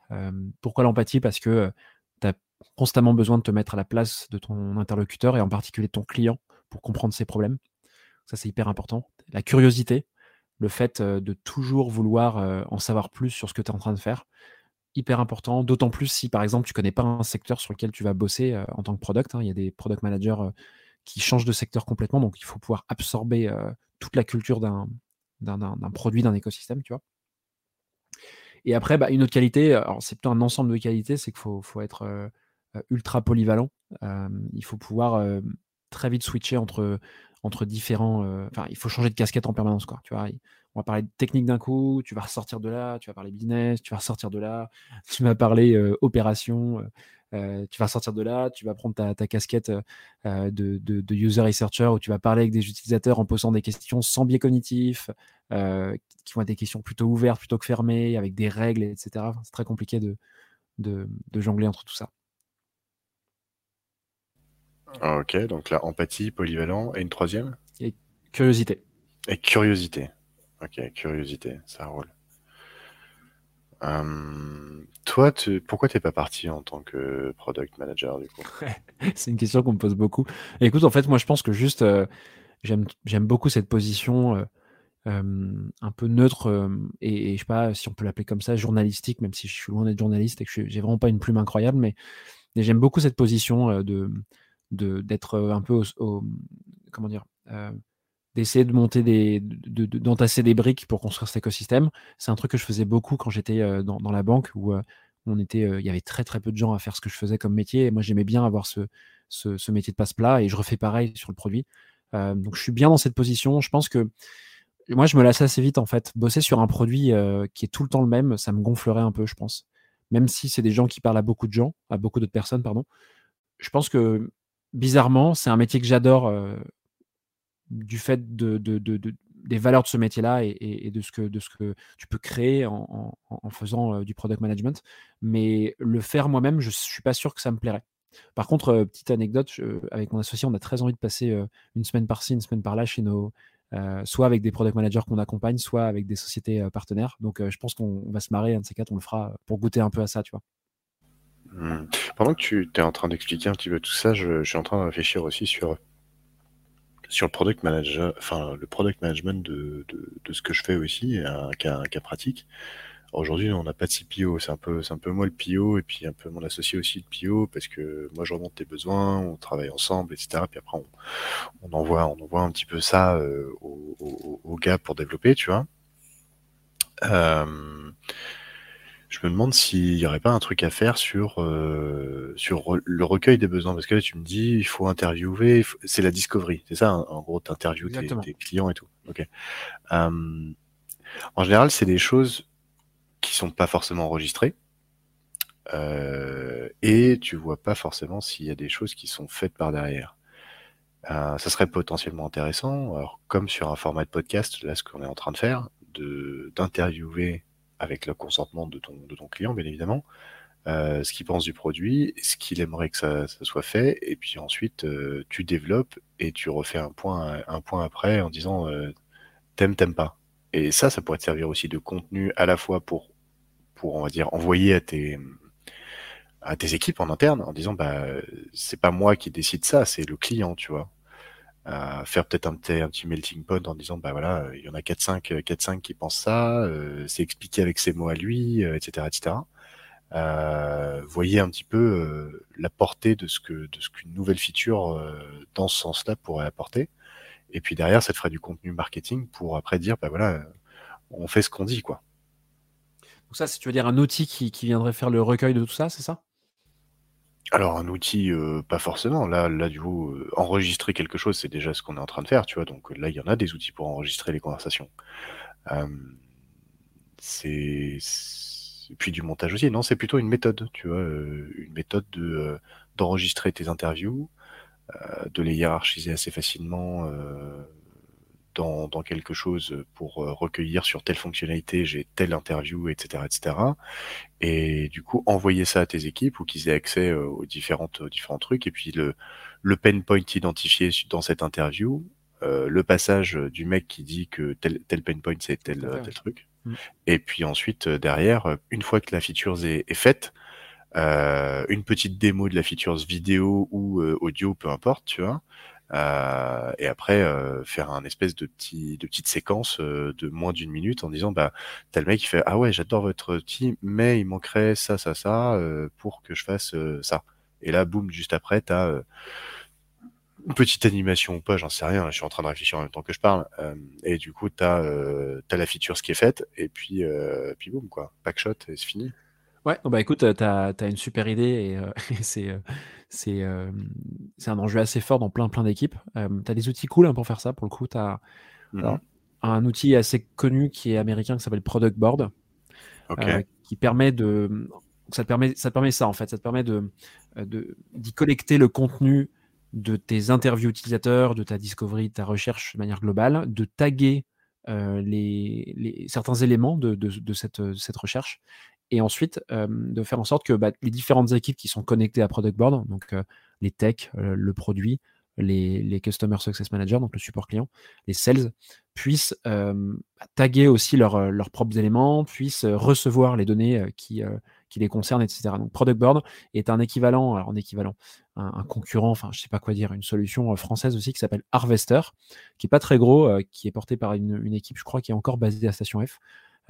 pourquoi l'empathie? Parce que tu as constamment besoin de te mettre à la place de ton interlocuteur et en particulier de ton client pour comprendre ses problèmes. Ça, c'est hyper important. La curiosité, le fait de toujours vouloir en savoir plus sur ce que tu es en train de faire, hyper important, d'autant plus si par exemple tu connais pas un secteur sur lequel tu vas bosser en tant que product. Hein. Il y a des product managers qui changent de secteur complètement, donc il faut pouvoir absorber toute la culture d'un, produit, d'un écosystème, tu vois. Et après, bah, une autre qualité, alors c'est plutôt un ensemble de qualités, c'est qu'il faut, faut, être ultra polyvalent. il faut pouvoir très vite switcher entre, entre différents. Enfin, il faut changer de casquette en permanence, quoi. Tu vois, on va parler de technique d'un coup, tu vas ressortir de là, tu vas parler business, tu vas ressortir de là, tu vas parler opération, tu vas sortir de là, tu vas prendre ta, casquette de, user researcher où tu vas parler avec des utilisateurs en posant des questions sans biais cognitif, qui vont être des questions plutôt ouvertes plutôt que fermées, avec des règles, etc. c'est très compliqué de, jongler entre tout ça. Ok, donc là, empathie, polyvalent, et une troisième? Et curiosité. Et curiosité. Ok, curiosité, ça roule. toi, tu... pourquoi t'es pas parti en tant que product manager du coup? C'est une question qu'on me pose beaucoup. écoute, en fait, moi, je pense que juste, euh, j'aime beaucoup cette position euh, un peu neutre et, je sais pas si on peut l'appeler comme ça, journalistique, même si je suis loin d'être journaliste et que j'ai vraiment pas une plume incroyable, mais, j'aime beaucoup cette position euh, de d'être un peu au, comment dire d'essayer de monter des, d'entasser des briques pour construire cet écosystème. C'est un truc que je faisais beaucoup quand j'étais euh, dans, la banque où euh, on était, euh, il y avait très très peu de gens à faire ce que je faisais comme métier. Et moi, j'aimais bien avoir ce, ce, métier de passe-plat et je refais pareil sur le produit. donc, je suis bien dans cette position. Je pense que moi, je me lasse assez vite en fait. Bosser sur un produit qui est tout le temps le même, ça me gonflerait un peu, je pense. Même si c'est des gens qui parlent à beaucoup de gens, à beaucoup d'autres personnes, pardon. Je pense que bizarrement, c'est un métier que j'adore du fait de, des valeurs de ce métier-là et, de, ce que, tu peux créer en, faisant euh, du product management. Mais le faire moi-même, je ne suis pas sûr que ça me plairait. Par contre, euh, petite anecdote, avec mon associé, on a très envie de passer euh, une semaine par-ci, une semaine par-là chez nos, soit avec des product managers qu'on accompagne, soit avec des sociétés partenaires. Donc, je pense qu'on va se marrer, un de ces quatre, on le fera pour goûter un peu à ça, tu vois. Hmm. Pendant que tu es en train d'expliquer un petit peu tout ça, je, suis en train de réfléchir aussi sur, sur le product manager, enfin le product management de, de, ce que je fais aussi, un cas, un cas pratique. Aujourd'hui, on n'a pas de CPO, c'est un peu, c'est un peu moi le PO et puis un peu mon associé aussi le PO parce que moi je remonte tes besoins, on travaille ensemble, etc. Puis après on, envoie, on envoie un petit peu ça euh, aux, gars pour développer, tu vois. Euh, je me demande s'il n'y aurait pas un truc à faire sur, euh, sur le recueil des besoins. Parce que là, tu me dis, il faut interviewer, c'est la discovery, c'est ça, en gros, tu interviews tes, clients et tout. Ok. Euh, en général, c'est des choses qui sont pas forcément enregistrées. Euh, et tu vois pas forcément s'il y a des choses qui sont faites par derrière. ça serait potentiellement intéressant, alors, comme sur un format de podcast, là ce qu'on est en train de faire, de d'interviewer avec le consentement de ton, client, bien évidemment, euh, ce qu'il pense du produit, ce qu'il aimerait que ça, soit fait, et puis ensuite euh, tu développes et tu refais un point, après en disant euh, t'aimes, t'aimes pas. Et ça, ça pourrait te servir aussi de contenu à la fois pour, pour on va dire, envoyer à tes, à tes équipes en interne en disant bah c'est pas moi qui décide ça, c'est le client, tu vois faire peut-être un, petit melting pot en disant bah voilà il y en a 4-5 4-5 qui pensent ça euh, c'est expliqué avec ses mots à lui etc euh, etc euh, voyez un petit peu euh, la portée de ce que de ce qu'une nouvelle feature dans ce sens-là pourrait apporter. Et puis derrière ça te ferait du contenu marketing pour après dire bah voilà on fait ce qu'on dit quoi. Donc ça tu veux dire un outil qui, qui viendrait faire le recueil de tout ça c'est ça? Alors un outil, euh, pas forcément. Là là du coup, euh, enregistrer quelque chose, c'est déjà ce qu'on est en train de faire, tu vois? Donc là, il y en a des outils pour enregistrer les conversations. c'est puis du montage aussi. Non, c'est plutôt une méthode, tu vois? Euh, une méthode de, d'enregistrer tes interviews, de les hiérarchiser assez facilement, dans, dans, quelque chose pour euh, recueillir sur telle fonctionnalité, j'ai telle interview, etc., etc. Et du coup, envoyer ça à tes équipes ou qu'ils aient accès euh, aux différentes différents trucs. Et puis le le pain point identifié dans cette interview, euh, le passage du mec qui dit que tel tel pain point c'est tel tel truc. Mm. Et puis ensuite derrière, une fois que la feature est, est faite, euh, une petite démo de la feature vidéo ou audio, peu importe, tu vois. Euh, et après euh, faire un espèce de petit de petite séquence euh, de moins d'une minute en disant bah t'as le mec qui fait ah ouais j'adore votre outil mais il manquerait ça ça ça pour que je fasse ça. Et là boum juste après t'as une petite animation ou pas j'en sais rien je suis en train de réfléchir en même temps que je parle et du coup t'as as la feature ce qui est faite et puis puis boum quoi. Packshot et c'est fini Ouais, bah écoute, tu as, une super idée et, euh, c'est euh, euh, un enjeu assez fort dans plein plein d'équipes. tu as des outils cool hein, pour faire ça. Pour le coup, tu as mmh un outil assez connu qui est américain qui s'appelle Product Board, qui permet de ça te permet ça te permet ça en fait, ça te permet de d'y collecter le contenu de tes interviews utilisateurs, de ta discovery, de ta recherche de manière globale, de taguer les, les, certains éléments de, de, de, cette, de, cette, recherche et ensuite de faire en sorte que bah, les différentes équipes qui sont connectées à Product Board, donc les tech, le produit, les, les, Customer Success Managers, donc le support client, les sales, puissent taguer aussi leurs propres éléments, puissent recevoir les données qui, qui les concernent, etc. Donc Product Board est un équivalent, alors un équivalent, un, concurrent, enfin je sais pas quoi dire, une solution française aussi qui s'appelle Harvester, qui est pas très gros, qui est porté par une, une, équipe, je crois, qui est encore basée à Station F,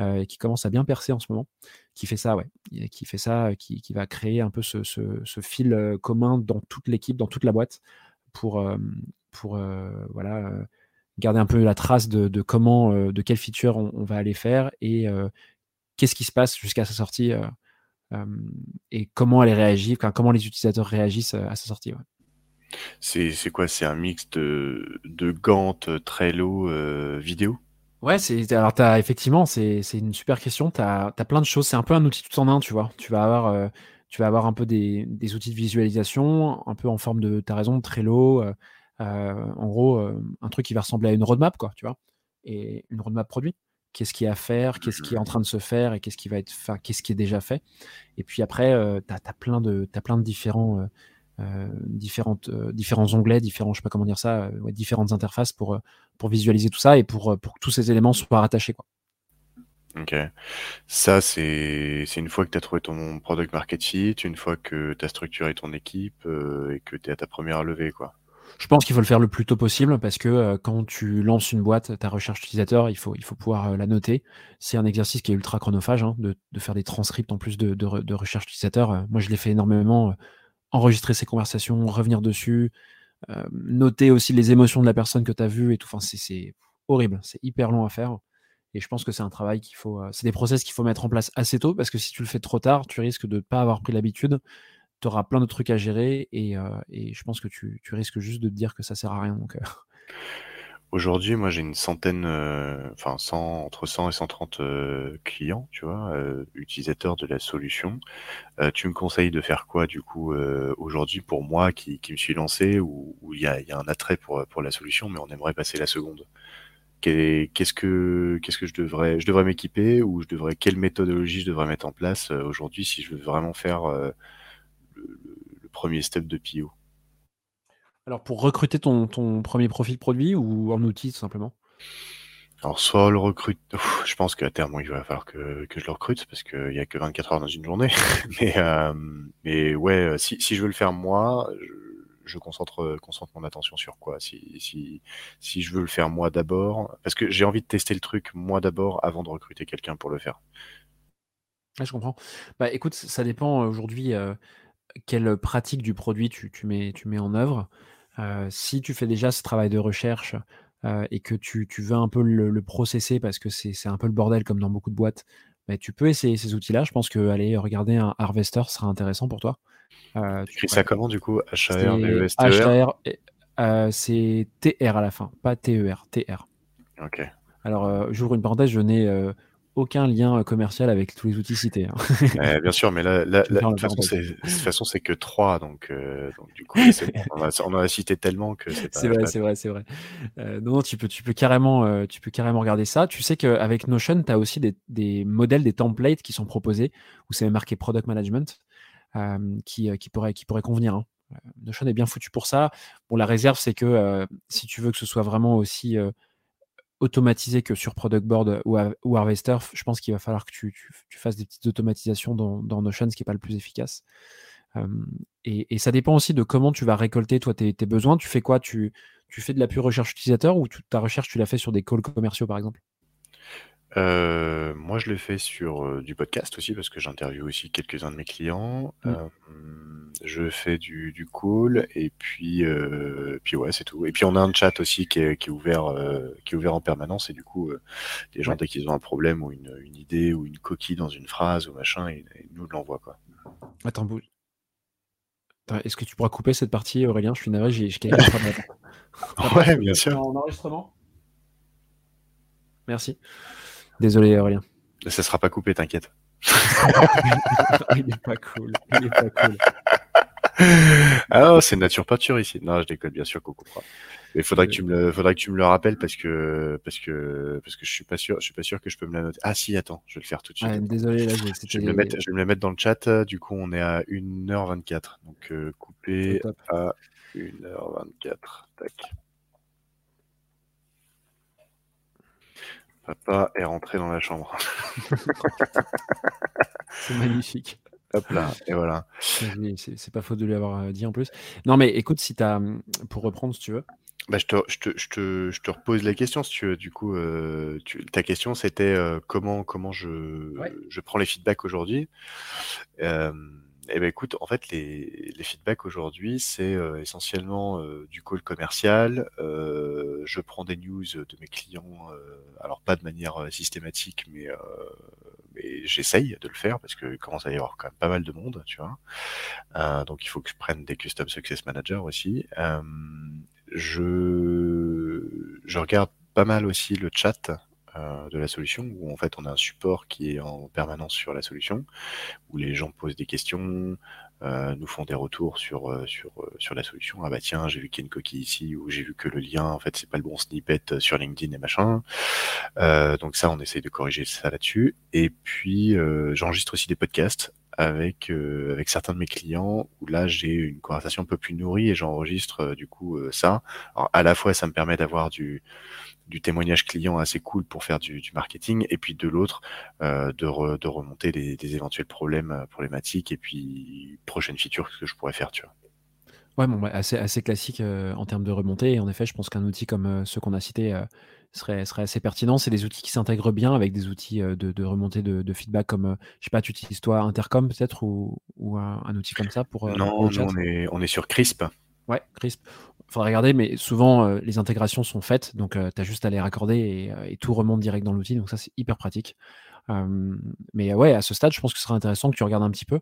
euh, qui commence à bien percer en ce moment, qui fait ça, ouais, qui fait ça, qui, qui va créer un peu ce, ce, fil euh, commun dans toute l'équipe, dans toute la boîte, pour, euh, pour voilà, garder un peu la trace de, de comment, de quelle feature on, va aller faire et qu'est-ce qui se passe jusqu'à sa sortie et comment elle réagit, comment les utilisateurs réagissent à sa sortie. C'est quoi? C'est un mix de, de Gantt, Trello, vidéo? Ouais, alors t'as effectivement, c'est une super question. Tu as plein de choses. C'est un peu un outil tout en un, tu vois? Tu vas avoir, euh, tu vas avoir un peu des des outils de visualisation, un peu en forme de tu raison, Trello, euh, euh, en gros, un truc qui va ressembler à une roadmap, quoi, tu vois? Et une roadmap produit. Qu'est-ce qu'il y a à faire? Qu'est-ce qui est en train de se faire? Et qu'est-ce qui va être qu'est-ce qui est déjà fait? Et puis après, tu as t'as plein de différents, différentes, différents onglets, différents, je sais pas comment dire ça, différentes interfaces pour, pour visualiser tout ça et pour, pour que tous ces éléments soient rattachés. Quoi. Ok. Ça, c'est une fois que tu as trouvé ton product market fit, une fois que tu as structuré ton équipe et que tu es à ta première levée, quoi. Je pense qu'il faut le faire le plus tôt possible parce que euh, quand tu lances une boîte, ta recherche utilisateur, il faut, il faut pouvoir euh, la noter. C'est un exercice qui est ultra chronophage hein, de, de, faire des transcripts en plus de, de, de recherche utilisateur. Euh, moi, je l'ai fait énormément. Enregistrer ces conversations, revenir dessus, noter aussi les émotions de la personne que tu as vue et tout. Enfin, c'est horrible. C'est hyper long à faire. Et je pense que c'est un travail qu'il faut. c'est des process qu'il faut mettre en place assez tôt parce que si tu le fais trop tard, tu risques de ne pas avoir pris l'habitude tu auras plein de trucs à gérer et, euh, et je pense que tu, tu, risques juste de te dire que ça sert à rien. Donc, euh. Aujourd'hui, moi j'ai une centaine, euh, enfin 100, entre 100 et 130 clients, tu vois, utilisateurs de la solution. tu me conseilles de faire quoi du coup aujourd'hui pour moi qui, qui, me suis lancé où il y a, y a, un attrait pour, pour la solution, mais on aimerait passer la seconde? Qu'est-ce que qu'est-ce que je devrais je devrais m'équiper ou je devrais quelle méthodologie je devrais mettre en place aujourd'hui si je veux vraiment faire le, premier step de PIO Alors pour recruter ton, ton premier profil produit ou en outil tout simplement? Alors soit le recrute, je pense qu'à terme il va falloir que, que je le recrute parce qu'il n'y a que 24 heures dans une journée. mais, euh, mais ouais, si, si je veux le faire moi, je, concentre, concentre mon attention sur quoi? Si, si, si je veux le faire moi d'abord, parce que j'ai envie de tester le truc moi d'abord avant de recruter quelqu'un pour le faire. je comprends. Bah écoute, ça dépend aujourd'hui. Euh, quelle pratique du produit tu, mets, tu mets en œuvre. Euh, si tu fais déjà ce travail de recherche euh, et que tu, veux un peu le, processer parce que c'est un peu le bordel comme dans beaucoup de boîtes, bah, tu peux essayer ces outils-là. Je pense que aller regarder un harvester sera intéressant pour toi. Euh, tu écris ça comment du coup? H-A-R-V-E-S-T-E-R e C'est TR à la fin, pas TER, TR. Ok. Alors, j'ouvre une parenthèse, je n'ai aucun lien commercial avec tous les outils cités. Hein. bien sûr, mais là, de, toute façon, c'est que trois, donc, euh, donc du coup, on, en a cité tellement que c'est C'est vrai, c'est vrai, c'est vrai. Euh, non, tu peux, tu peux carrément, euh, tu peux carrément regarder ça. Tu sais qu'avec Notion, tu as aussi des, des, modèles, des templates qui sont proposés où c'est marqué product management qui, qui pourrait, qui pourrait convenir. Hein. Notion est bien foutu pour ça. Bon, la réserve, c'est que si tu veux que ce soit vraiment aussi automatisé que sur Product Board ou, ou Harvester, je pense qu'il va falloir que tu, fasses des petites automatisations dans, Notion, ce qui n'est pas le plus efficace. et, ça dépend aussi de comment tu vas récolter toi tes, besoins. Tu fais quoi? Tu, tu, fais de la pure recherche utilisateur ou ta recherche tu la fais sur des calls commerciaux par exemple? Euh, moi, je le fais sur euh, du podcast aussi parce que j'interviewe aussi quelques-uns de mes clients. Mmh. Euh, je fais du, du call et puis, puis ouais, c'est tout. Et puis on a un chat aussi qui est, qui est ouvert, qui est ouvert en permanence et du coup, les gens dès qu'ils ont un problème ou une, une, idée ou une coquille dans une phrase ou machin, ils, nous l'envoient quoi. Attends, Est-ce que tu pourras couper cette partie, Aurélien? Je suis navré, j'ai Ouais, bien sûr. En enregistrement? Merci. Désolé, Aurélien. Ça sera pas coupé, t'inquiète. il est pas cool. Il est pas cool. Ah c'est nature peinture ici. Non, je déconne bien sûr qu'on coupera. Il faudrait que tu me le, faudrait que tu me le rappelles parce que parce que parce que je suis pas sûr, je suis pas sûr que je peux me la noter. Ah si, attends, je vais le faire tout de suite. désolé, là, je vais, me mettre, je vais me le mettre dans le chat. Du coup, on est à 1h24. Donc euh, coupé à 1h24. Tac. Papa est rentré dans la chambre. c'est magnifique. Hop là, et voilà. C'est pas faute de lui avoir euh, dit en plus. Non, mais écoute, si as. Pour reprendre, si tu veux. Bah, je, te, je, te, je, te, je, te, repose la question si tu veux. Du coup, euh, ta question c'était euh, comment, comment je, je prends les feedbacks aujourd'hui? Eh ben écoute, en fait, les, les feedbacks aujourd'hui, c'est euh, essentiellement euh, du call commercial. Euh, je prends des news de mes clients, alors pas de manière systématique, mais, mais j'essaye de le faire parce que commence à y avoir quand même pas mal de monde, tu vois. donc il faut que je prenne des custom success managers aussi. je je regarde pas mal aussi le chat euh, de la solution, où en fait on a un support qui est en permanence sur la solution, où les gens posent des questions, euh, nous font des retours sur euh, sur sur la solution. Ah bah tiens, j'ai vu qu'il y a une coquille ici, ou j'ai vu que le lien, en fait, c'est pas le bon snippet sur LinkedIn et machin. donc ça, on essaye de corriger ça là-dessus. Et puis j'enregistre aussi des podcasts avec, avec certains de mes clients où là j'ai une conversation un peu plus nourrie et j'enregistre du coup ça. Alors, à la fois ça me permet d'avoir du, du témoignage client assez cool pour faire du, marketing, et puis de l'autre, euh, de, de, remonter des, éventuels problèmes euh, problématiques, et puis prochaine feature que je pourrais faire, tu vois. Ouais, bon, bah, assez, assez classique euh, en termes de remontée. Et en effet, je pense qu'un outil comme ceux qu'on a cités serait, serait assez pertinent. C'est des outils qui s'intègrent bien avec des outils de, de, remontée de, feedback comme, je sais pas, tu utilises toi Intercom peut-être ou, ou un, outil comme ça pour. non, on, est, on est sur Crisp. Ouais, Crisp faudrait regarder, mais souvent euh, les intégrations sont faites, donc euh, tu as juste à les raccorder euh, et, tout remonte direct dans l'outil, donc ça c'est hyper pratique. mais ouais, à ce stade, je pense que ce serait intéressant que tu regardes un petit peu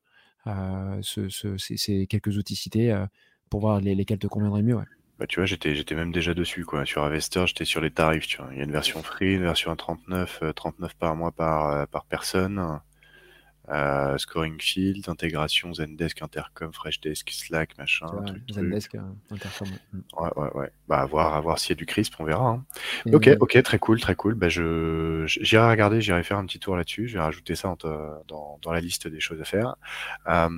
ces, quelques outils cités pour voir lesquels te conviendraient mieux. Bah, tu vois, j'étais, j'étais même déjà dessus, quoi. Sur Avester, j'étais sur les tarifs, tu vois. Il y a une version free, une version à 39, 39 par mois par, par personne. Euh, scoring Field, intégration Zendesk, Intercom, Freshdesk, Slack, machin. Zendesk, euh, Intercom. Mm. Ouais, ouais, ouais. Bah, à voir, à voir s'il y a du crisp, on verra. Hein. Ok, ok, très cool, très cool. Bah, je, j'irai regarder, j'irai faire un petit tour là-dessus. Je vais rajouter ça dans, dans, la liste des choses à faire. Euh,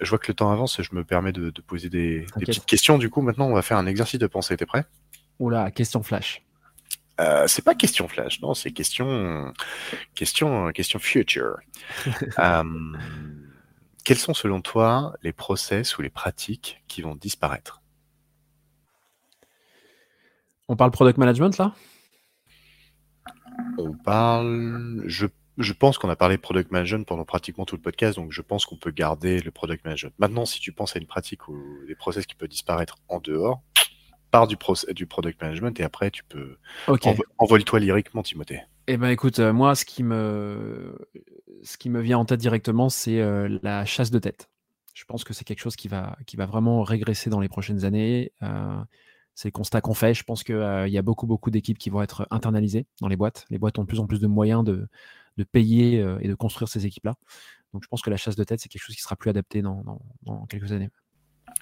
je vois que le temps avance, je me permets de, de poser des, des, petites questions. Du coup, maintenant, on va faire un exercice de pensée. T'es prêt? Oula, question flash. Euh, c'est pas question flash, non, c'est question, question, question future. euh, quels sont selon toi les process ou les pratiques qui vont disparaître? On parle product management là? On parle, je, je pense qu'on a parlé product management pendant pratiquement tout le podcast, donc je pense qu'on peut garder le product management. Maintenant, si tu penses à une pratique ou des process qui peuvent disparaître en dehors, du, du product management et après tu peux envole-toi lyriquement Timothée. Eh ben écoute, euh, moi ce qui me ce qui me vient en tête directement, c'est euh, la chasse de tête. Je pense que c'est quelque chose qui va qui va vraiment régresser dans les prochaines années. Euh, c'est le constat qu'on fait. Je pense qu'il il y a beaucoup beaucoup d'équipes qui vont être internalisées dans les boîtes. Les boîtes ont de plus en plus de moyens de, de payer et de construire ces équipes-là. Donc je pense que la chasse de tête, c'est quelque chose qui sera plus adapté dans, dans quelques années.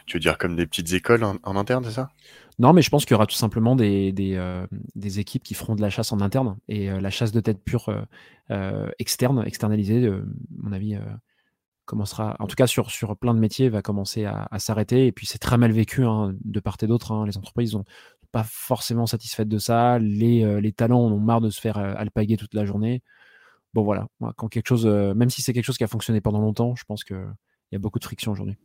Tu veux dire comme des petites écoles en, interne, c'est ça? Non, mais je pense qu'il y aura tout simplement des, euh, équipes qui feront de la chasse en interne et euh, la chasse de tête pure euh, externe, externalisée, à mon avis, commencera, en tout cas sur, plein de métiers, va commencer à, s'arrêter. Et puis c'est très mal vécu hein, de part et d'autre. Hein. Les entreprises sont pas forcément satisfaites de ça. Les, talents en ont marre de se faire alpaguer toute la journée. Bon voilà, quand quelque chose, même si c'est quelque chose qui a fonctionné pendant longtemps, je pense qu'il y a beaucoup de friction aujourd'hui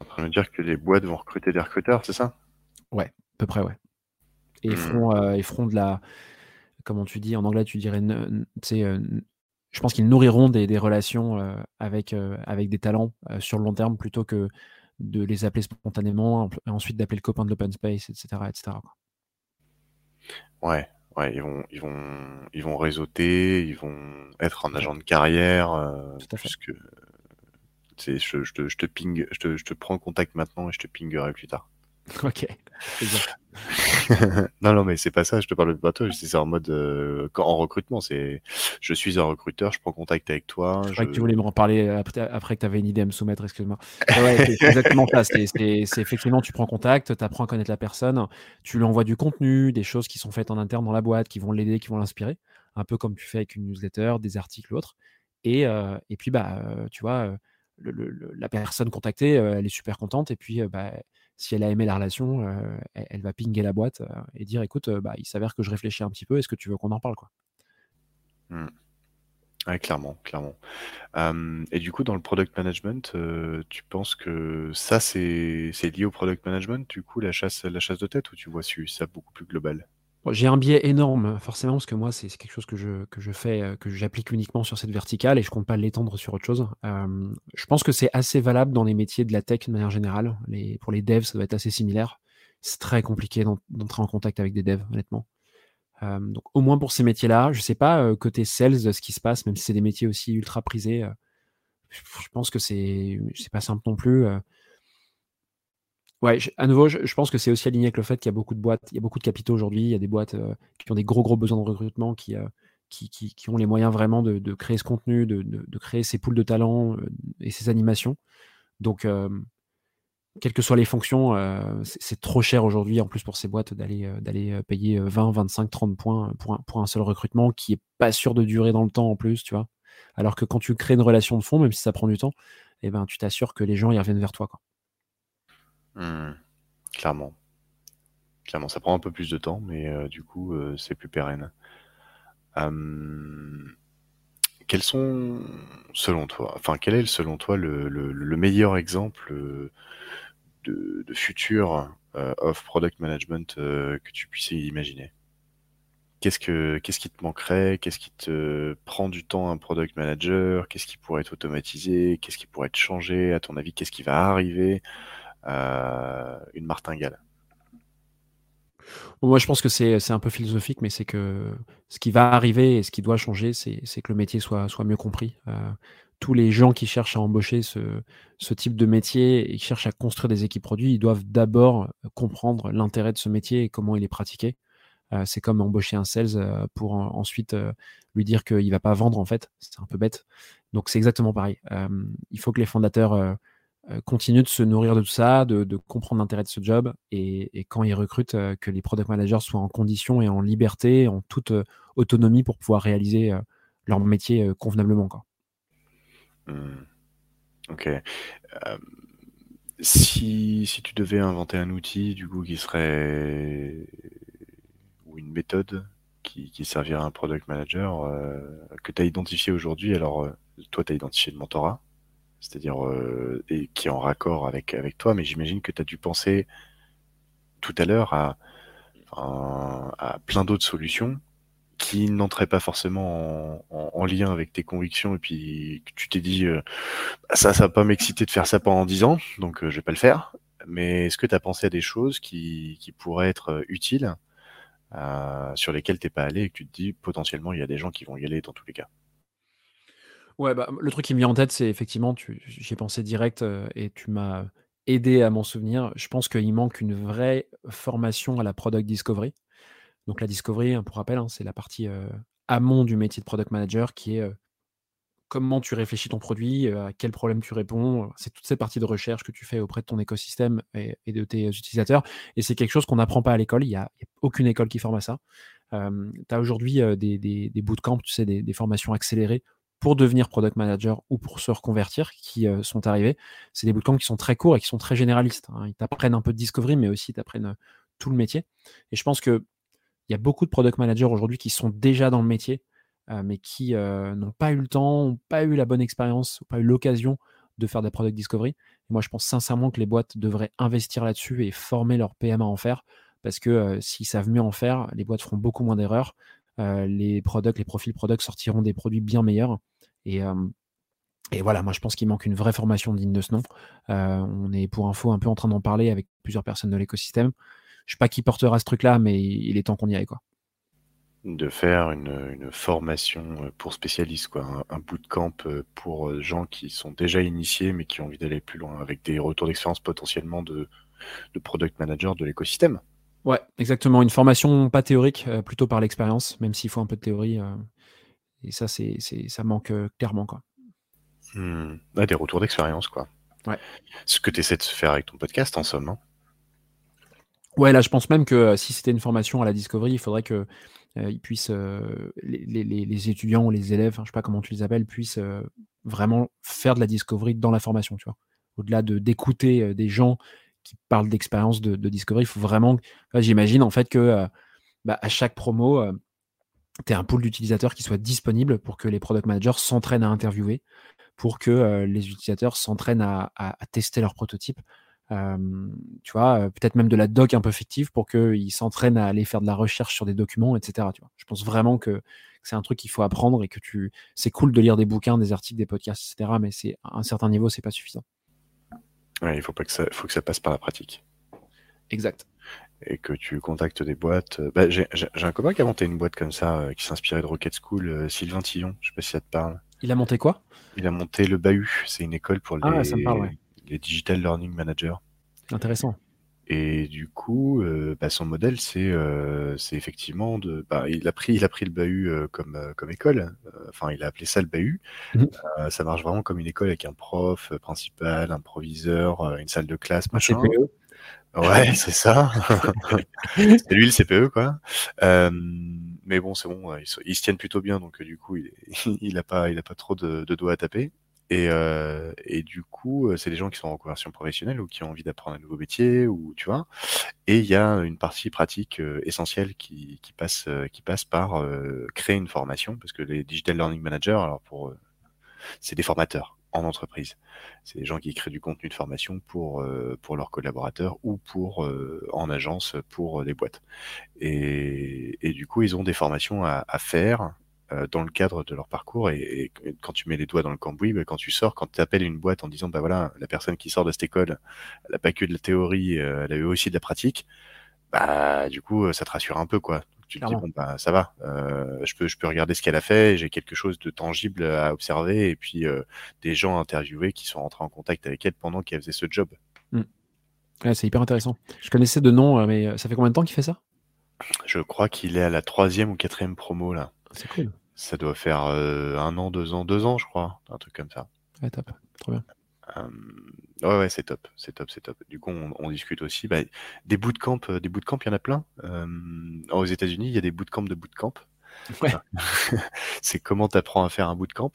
en train de dire que les boîtes vont recruter des recruteurs, c'est ça? Ouais, à peu près, ouais. Et ils, hmm. feront, euh, feront de la. Comment tu dis En anglais, tu dirais. Euh, je pense qu'ils nourriront des, relations euh, avec, avec des talents sur le long terme plutôt que de les appeler spontanément, et ensuite d'appeler le copain de l'open space, etc. etc. Ouais, ouais, ils vont, ils vont, ils vont réseauter, ils vont être en agent de carrière, puisque je, je, te, je te ping, je te, je te prends contact maintenant et je te pingerai plus tard. Ok. non, non, mais c'est pas ça. Je te parle de bateau. C'est en mode euh, en recrutement. C'est, je suis un recruteur. Je prends contact avec toi. Je crois que tu voulais me reparler après, après que tu avais une idée à me soumettre. Excuse-moi. Ouais, c'est exactement ça. C'est effectivement, tu prends contact, tu apprends à connaître la personne, tu lui envoies du contenu, des choses qui sont faites en interne dans la boîte, qui vont l'aider, qui vont l'inspirer, un peu comme tu fais avec une newsletter, des articles ou autres. Et, euh, et puis, bah, euh, tu vois la personne contactée, euh, elle est super contente. Et puis, euh, bah, si elle a aimé la relation, euh, elle, va pinguer la boîte et dire écoute, bah, il s'avère que je réfléchis un petit peu, est-ce que tu veux qu'on en parle quoi? Mmh. clairement, clairement. et du coup, dans le product management, tu penses que ça, c'est lié au product management, du coup, la chasse, la chasse de tête, ou tu vois ça beaucoup plus global? J'ai un biais énorme, forcément, parce que moi, c'est quelque chose que je, que je fais, euh, que j'applique uniquement sur cette verticale et je compte pas l'étendre sur autre chose. je pense que c'est assez valable dans les métiers de la tech de manière générale. Pour les devs, ça doit être assez similaire. C'est très compliqué d'entrer en contact avec des devs, honnêtement. donc, au moins pour ces métiers-là, je sais pas euh, côté sales ce qui se passe, même si c'est des métiers aussi ultra prisés. Euh, je pense que c'est pas simple non plus. Ouais, à nouveau, je, pense que c'est aussi aligné avec le fait qu'il y a beaucoup de boîtes, il y a beaucoup de capitaux aujourd'hui, il y a des boîtes euh, qui ont des gros gros besoins de recrutement, qui, euh, ont les moyens vraiment de, créer ce contenu, de, créer ces poules de talents euh, et ces animations. Donc, quelles que soient les fonctions, c'est trop cher aujourd'hui en plus pour ces boîtes d'aller payer 20, 25, 30 points pour un, seul recrutement qui est pas sûr de durer dans le temps en plus, tu vois. Alors que quand tu crées une relation de fond, même si ça prend du temps, eh ben, tu t'assures que les gens y reviennent vers toi. Quoi. Mmh. Clairement. Clairement, ça prend un peu plus de temps, mais euh, du coup, euh, c'est plus pérenne. quels sont, selon toi, enfin, quel est selon toi le, meilleur exemple euh, de, futur of product management que tu puisses imaginer? Qu'est-ce que qu'est-ce qui te manquerait? Qu'est-ce qui te prend du temps un product manager? Qu'est-ce qui pourrait être automatisé? Qu'est-ce qui pourrait être changé À ton avis, qu'est-ce qui va arriver? Une martingale. Moi, je pense que c'est un peu philosophique, mais c'est que ce qui va arriver et ce qui doit changer, c'est que le métier soit, mieux compris. Euh, tous les gens qui cherchent à embaucher ce, type de métier et qui cherchent à construire des équipes produits, ils doivent d'abord comprendre l'intérêt de ce métier et comment il est pratiqué. Euh, c'est comme embaucher un sales euh, pour ensuite lui dire qu'il va pas vendre en fait. C'est un peu bête. Donc c'est exactement pareil. il faut que les fondateurs euh, continuer de se nourrir de tout ça, de, comprendre l'intérêt de ce job et, quand ils recrutent, euh, que les product managers soient en condition et en liberté, en toute euh, autonomie pour pouvoir réaliser leur métier convenablement. Mmh. Ok. si, si, tu devais inventer un outil du coup qui serait ou une méthode qui, qui servirait à un product manager que tu as identifié aujourd'hui, alors toi tu as identifié le mentorat, c'est-à-dire euh, et qui est en raccord avec, toi, mais j'imagine que tu as dû penser tout à l'heure à, à, plein d'autres solutions qui n'entraient pas forcément en, lien avec tes convictions et puis que tu t'es dit euh, bah, ça, ça va pas m'exciter de faire ça pendant 10 ans, donc euh, je vais pas le faire. Mais est-ce que tu as pensé à des choses qui, qui pourraient être utiles, sur lesquelles t'es pas allé et que tu te dis potentiellement il y a des gens qui vont y aller dans tous les cas? Ouais, bah, le truc qui me vient en tête, c'est effectivement, j'y pensé direct, euh, et tu m'as aidé à m'en souvenir. Je pense qu'il manque une vraie formation à la product discovery. Donc la discovery, hein, pour rappel, hein, c'est la partie, euh, amont du métier de product manager qui est, euh, comment tu réfléchis ton produit, à quel problème tu réponds, c'est toutes ces parties de recherche que tu fais auprès de ton écosystème et de tes utilisateurs et c'est quelque chose qu'on n'apprend pas à l'école. Il y a aucune école qui forme à ça. tu as aujourd'hui, des des bootcamps, tu sais, des formations accélérées pour devenir product manager ou pour se reconvertir qui euh, sont arrivés. C'est des bootcamps qui sont très courts et qui sont très généralistes. Hein. Ils t'apprennent un peu de discovery, mais aussi t'apprennent euh, tout le métier. Et je pense qu'il y a beaucoup de product managers aujourd'hui qui sont déjà dans le métier, euh, mais qui n'ont pas eu le temps, n'ont pas eu la bonne expérience, n'ont pas eu l'occasion de faire des product discovery. Moi, je pense sincèrement que les boîtes devraient investir là-dessus et former leur PM à en faire, parce que s'ils savent mieux en faire, les boîtes feront beaucoup moins d'erreurs les products, les profils products sortiront des produits bien meilleurs. Et, euh, et voilà, moi je pense qu'il manque une vraie formation digne de ce nom. Euh, on est pour info un peu en train d'en parler avec plusieurs personnes de l'écosystème. Je sais pas qui portera ce truc-là, mais il est temps qu'on y aille. Quoi. De faire une, formation pour spécialistes, quoi, un, bootcamp pour gens qui sont déjà initiés mais qui ont envie d'aller plus loin, avec des retours d'expérience potentiellement de, de product manager de l'écosystème. Ouais, exactement. Une formation pas théorique, euh, plutôt par l'expérience, même s'il faut un peu de théorie. Euh, et ça, c'est, ça manque euh, clairement. Quoi. Mmh. des retours d'expérience, quoi. Ouais. Ce que tu essaies de faire avec ton podcast, en somme. Hein. ouais, là, je pense même que si c'était une formation à la Discovery, il faudrait que ils puissent, les, les, les, étudiants ou les élèves, je je sais pas comment tu les appelles, puissent vraiment faire de la Discovery dans la formation, tu vois. Au-delà de d'écouter des gens qui parle d'expérience de, Discovery, il faut vraiment. J'imagine en fait que euh, bah, à chaque promo, euh, tu as un pool d'utilisateurs qui soit disponible pour que les product managers s'entraînent à interviewer, pour que euh, les utilisateurs s'entraînent à, tester leurs prototypes. tu vois, peut-être même de la doc un peu fictive pour qu'ils s'entraînent à aller faire de la recherche sur des documents, etc. Tu vois. Je pense vraiment que, c'est un truc qu'il faut apprendre et que tu, c'est cool de lire des bouquins, des articles, des podcasts, etc. Mais c'est à un certain niveau, c'est pas suffisant. Ouais, il faut pas que ça, faut que ça passe par la pratique. Exact. Et que tu contactes des boîtes. Euh, bah, j'ai un copain qui a monté une boîte comme ça, euh, qui s'inspirait de Rocket School, euh, Sylvain Tillon. Je sais pas si ça te parle. Il a monté quoi? Il a monté le Bahut. C'est une école pour ah, les, les Digital Learning Managers. Intéressant. Et du coup, bah, son modèle, c'est c'est effectivement de. Bah, il a pris il a pris le bahut comme comme école. Enfin, il a appelé ça le bahut. Mmh. ça marche vraiment comme une école avec un prof principal, un proviseur, une salle de classe, machin. CPE. Ouais, c'est ça. c'est lui le CPE, quoi. mais bon, c'est bon, ils, se tiennent plutôt bien, donc du coup, il, il a pas, il a pas trop de, de doigts à taper. Et, euh, et du coup, c'est des gens qui sont en conversion professionnelle ou qui ont envie d'apprendre un nouveau métier, ou tu vois. Et il y a une partie pratique essentielle qui, qui passe, qui passe par créer une formation, parce que les digital learning managers, alors pour, c'est des formateurs en entreprise. C'est des gens qui créent du contenu de formation pour, euh, pour leurs collaborateurs ou pour euh, en agence pour des boîtes. Et, et, du coup, ils ont des formations à, à faire euh, dans le cadre de leur parcours. Et, quand tu mets les doigts dans le cambouis, bah, quand tu sors, quand tu appelles une boîte en disant, bah voilà, la personne qui sort de cette école, elle n'a pas que de la théorie, elle a eu aussi de la pratique, bah du coup, ça te rassure un peu, quoi tu te dis bon bah ça va, euh, je peux je peux regarder ce qu'elle a fait, j'ai quelque chose de tangible à observer et puis euh, des gens interviewés qui sont rentrés en contact avec elle pendant qu'elle faisait ce job. Mmh. c'est hyper intéressant. Je connaissais de nom, euh, mais ça fait combien de temps qu'il fait ça? Je crois qu'il est à la troisième ou quatrième promo là. C'est cool. Ça doit faire un an, deux ans, deux ans, je crois, un truc comme ça. Ouais, top, trop bien. Ouais, ouais, c'est top, c'est top, c'est top. Du coup, on, discute aussi. Bah, des bootcamps, euh, des bootcamps, il y en a plein. Euh, aux États-Unis, il y a des bootcamps de bootcamp. Ouais. c'est comment tu apprends à faire un bootcamp.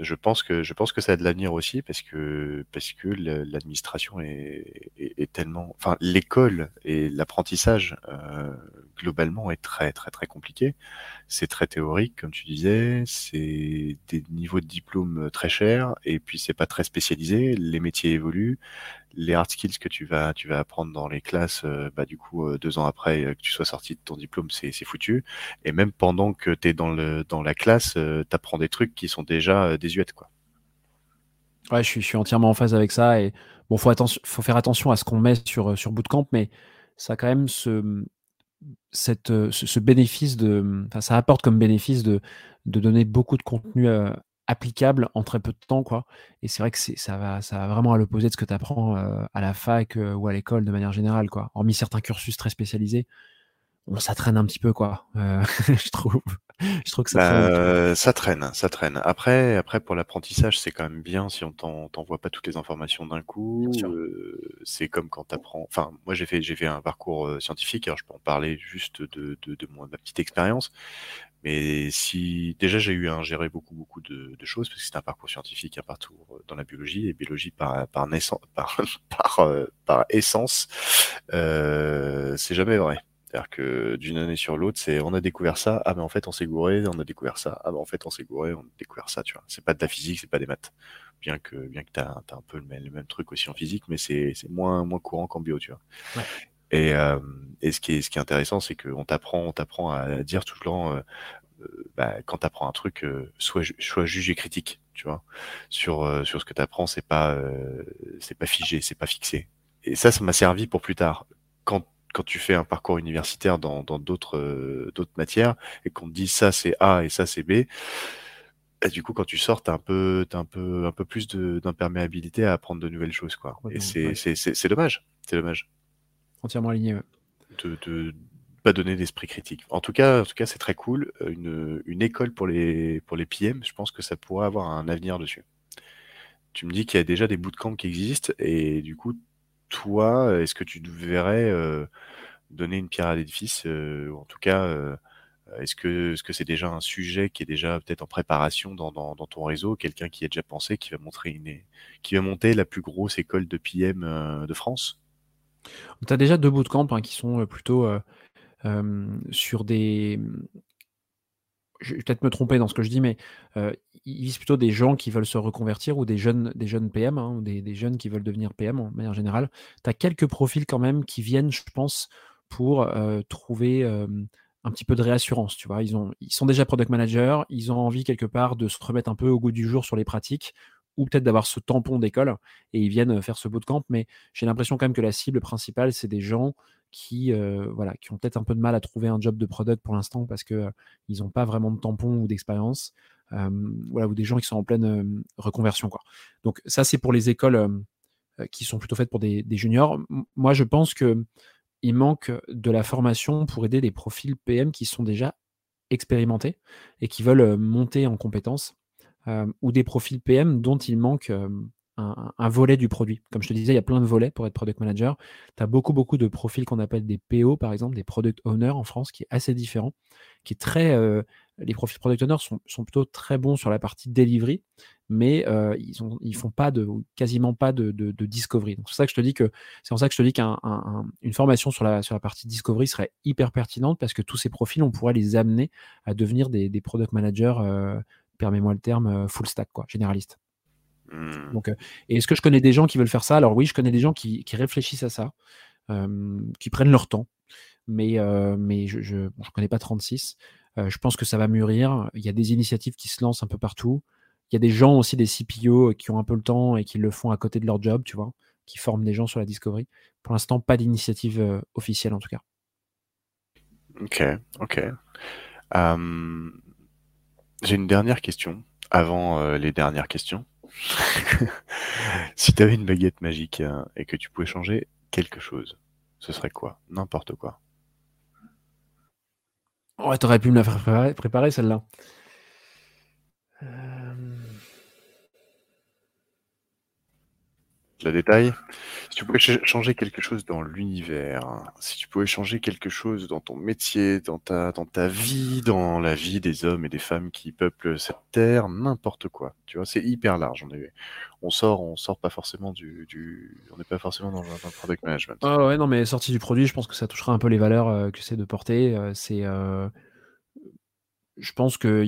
Euh, je pense que je pense que ça a de l'avenir aussi parce que parce que l'administration est, tellement, enfin l'école et l'apprentissage euh, globalement est très très très compliqué. C'est très théorique comme tu disais, c'est des niveaux de diplôme très chers et puis c'est pas très spécialisé. Les métiers évoluent, les hard skills que tu vas tu vas apprendre dans les classes, euh, bah du coup euh, deux ans après que tu sois sorti de ton diplôme, c'est foutu. Et même pendant que tu es dans le dans la classe, tu apprends des trucs qui sont déjà désuètes quoi. Ouais, je suis, je suis entièrement en phase avec ça et bon, faut faut faire attention à ce qu'on met sur sur Bootcamp, mais ça quand même ce cette ce, bénéfice de, ça apporte comme bénéfice de de donner beaucoup de contenu applicable en très peu de temps, quoi. Et c'est vrai que ça va ça va vraiment à l'opposé de ce que tu apprends à la fac ou à l'école de manière générale, quoi. Hormis certains cursus très spécialisés, ça traîne un petit peu, quoi. Euh, je trouve. Je trouve que ça traîne. Bah, ça traîne, ça traîne. Après, après pour l'apprentissage, c'est quand même bien si on t'envoie pas toutes les informations d'un coup. Euh, c'est comme quand tu apprends. Enfin, moi j'ai fait j'ai fait un parcours euh, scientifique. Alors je peux en parler juste de de, de, ma petite expérience. Mais si déjà j'ai eu à ingérer beaucoup beaucoup de, de choses parce que c'est un parcours scientifique, un parcours dans la biologie et biologie par par naissance par par, par essence, euh, c'est jamais vrai. C'est-à-dire que d'une année sur l'autre, c'est on a découvert ça, ah ben en fait on s'est gouré, on a découvert ça, ah ben en fait on s'est gouré, on a découvert ça, tu vois. C'est pas de la physique, c'est pas des maths. Bien que bien que t'as as un peu le même, le même, truc aussi en physique, mais c'est moins moins courant qu'en bio, tu vois. Ouais. Et, euh, et ce qui est ce qui est intéressant, c'est qu'on t'apprend on t'apprend à dire tout le temps, euh, euh bah, quand t'apprends un truc, euh, sois sois jugé critique, tu vois. Sur euh, sur ce que t'apprends, c'est pas c'est pas figé, c'est pas fixé. Et ça, ça m'a servi pour plus tard. Quand quand tu fais un parcours universitaire dans d'autres euh, d'autres matières et qu'on te dit ça c'est A et ça c'est B, bah, du coup quand tu sors t'as un peu as un peu un peu plus d'imperméabilité à apprendre de nouvelles choses quoi. et c'est c'est dommage, c'est dommage. Entièrement aligné. De, de pas donner d'esprit critique. En tout cas, en tout cas, c'est très cool. Une, école pour les pour les PM, je pense que ça pourrait avoir un avenir dessus. Tu me dis qu'il y a déjà des bootcamps qui existent et du coup, toi, est-ce que tu verrais donner une pierre à l'édifice ou en tout cas, est-ce que ce que c'est déjà un sujet qui est déjà peut-être en préparation dans, dans, ton réseau, quelqu'un qui a déjà pensé, qui va montrer une, qui va monter la plus grosse école de PM de France? Tu as déjà deux bootcamps hein, qui sont plutôt sur des je vais peut-être me tromper dans ce que je dis, mais euh, ils visent plutôt des gens qui veulent se reconvertir ou des jeunes, PM, hein, ou des, jeunes qui veulent devenir PM en manière générale. Tu as quelques profils quand même qui viennent, je pense, pour euh, trouver euh, un petit peu de réassurance. Ils, ils sont déjà product managers, ils ont envie quelque part de se remettre un peu au goût du jour sur les pratiques ou peut-être d'avoir ce tampon d'école et ils viennent faire ce bootcamp. Mais j'ai l'impression quand même que la cible principale, c'est des gens qui, euh, voilà, qui ont peut-être un peu de mal à trouver un job de product pour l'instant parce qu'ils euh, n'ont pas vraiment de tampon ou d'expérience. voilà, ou des gens qui sont en pleine reconversion. Quoi. Donc ça, c'est pour les écoles qui sont plutôt faites pour des, juniors. moi, je pense que il manque de la formation pour aider des profils PM qui sont déjà expérimentés et qui veulent monter en compétences, ou des profils PM dont il manque un, volet du produit. Comme je te disais, il y a plein de volets pour être product manager. Tu as beaucoup, beaucoup de profils qu'on appelle des PO, par exemple, des product owners en France, qui est assez différent, qui est très. Euh, les profils product owners sont, plutôt très bons sur la partie delivery, mais euh, ils, ne font pas de, quasiment pas de, discovery. c'est ça que je te dis que c'est pour ça que je te dis qu'une formation sur la, sur la partie discovery serait hyper pertinente parce que tous ces profils, on pourrait les amener à devenir des, product managers, euh, permets-moi le terme, full stack, quoi, généraliste. Mmh. Donc, et est-ce que je connais des gens qui veulent faire ça? Alors oui, je connais des gens qui, réfléchissent à ça, qui prennent leur temps, mais, mais je ne connais pas 36. je pense que ça va mûrir. Il y a des initiatives qui se lancent un peu partout. Il y a des gens aussi, des CPO, qui ont un peu le temps et qui le font à côté de leur job, tu vois, qui forment des gens sur la discovery. Pour l'instant, pas d'initiative officielle en tout cas. Ok, ok. J'ai une dernière question avant les dernières questions. si tu avais une baguette magique euh, et que tu pouvais changer quelque chose, ce serait quoi? N'importe quoi. Ouais, t'aurais pu me la faire préparer, celle-là. Euh, la détail. Si tu pouvais changer quelque chose dans l'univers, si tu pouvais changer quelque chose dans ton métier, dans ta, dans ta vie, dans la vie des hommes et des femmes qui peuplent cette terre, n'importe quoi. Tu vois, c'est hyper large. On, est, on sort, on sort pas forcément du, du on n'est pas forcément dans, le product management. Ah ouais, non, mais sortie du produit, je pense que ça touchera un peu les valeurs euh, que c'est de porter. Euh, c'est, euh, je pense que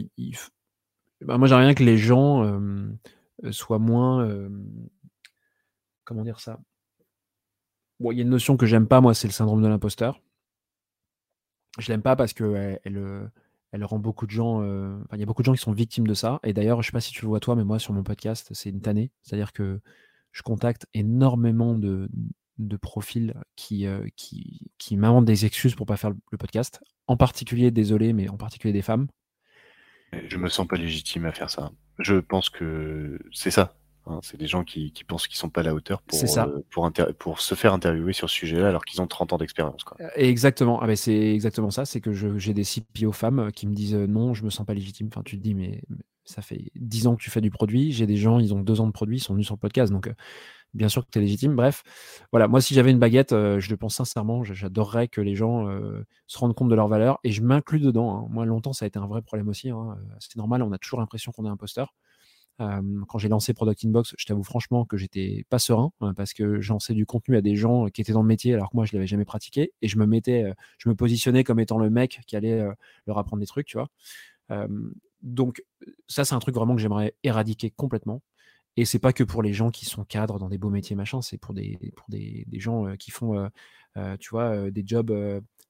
bah, moi, j'ai rien que les gens soient moins comment dire ça? Il y a une notion que j'aime pas, moi, c'est le syndrome de l'imposteur. Je l'aime pas parce que elle, euh, elle, rend beaucoup de gens. Euh, il y a beaucoup de gens qui sont victimes de ça. Et d'ailleurs, je sais pas si tu le vois toi, mais moi, sur mon podcast, c'est une tannée. C'est-à-dire que je contacte énormément de, profils qui, euh, qui m'inventent des excuses pour pas faire le podcast. En particulier, désolé, mais en particulier des femmes. Je me sens pas légitime à faire ça. Je pense que c'est ça. Hein, c'est des gens qui, pensent qu'ils sont pas à la hauteur pour, euh, pour, pour, se faire interviewer sur ce sujet-là alors qu'ils ont 30 ans d'expérience. Euh, exactement. Ah ben c'est exactement ça. C'est que j'ai des CPO femmes euh, qui me disent non, je me sens pas légitime. Enfin, tu te dis, mais, ça fait 10 ans que tu fais du produit. J'ai des gens, ils ont 2 ans de produit, ils sont venus sur le podcast. Donc, bien sûr que tu es légitime. Bref, voilà. Moi, si j'avais une baguette, je le pense sincèrement, j'adorerais que les gens se rendent compte de leur valeur et je m'inclus dedans. Hein. Moi, longtemps, ça a été un vrai problème aussi. Hein. C'est normal, on a toujours l'impression qu'on est imposteur quand j'ai lancé Product Inbox, je t'avoue franchement que j'étais pas serein hein, parce que j'en sais du contenu à des gens qui étaient dans le métier alors que moi je l'avais jamais pratiqué et je me mettais, je me positionnais comme étant le mec qui allait leur apprendre des trucs, tu vois. donc ça c'est un truc vraiment que j'aimerais éradiquer complètement. Et c'est pas que pour les gens qui sont cadres dans des beaux métiers machin, c'est pour des pour des gens qui font, tu vois, des jobs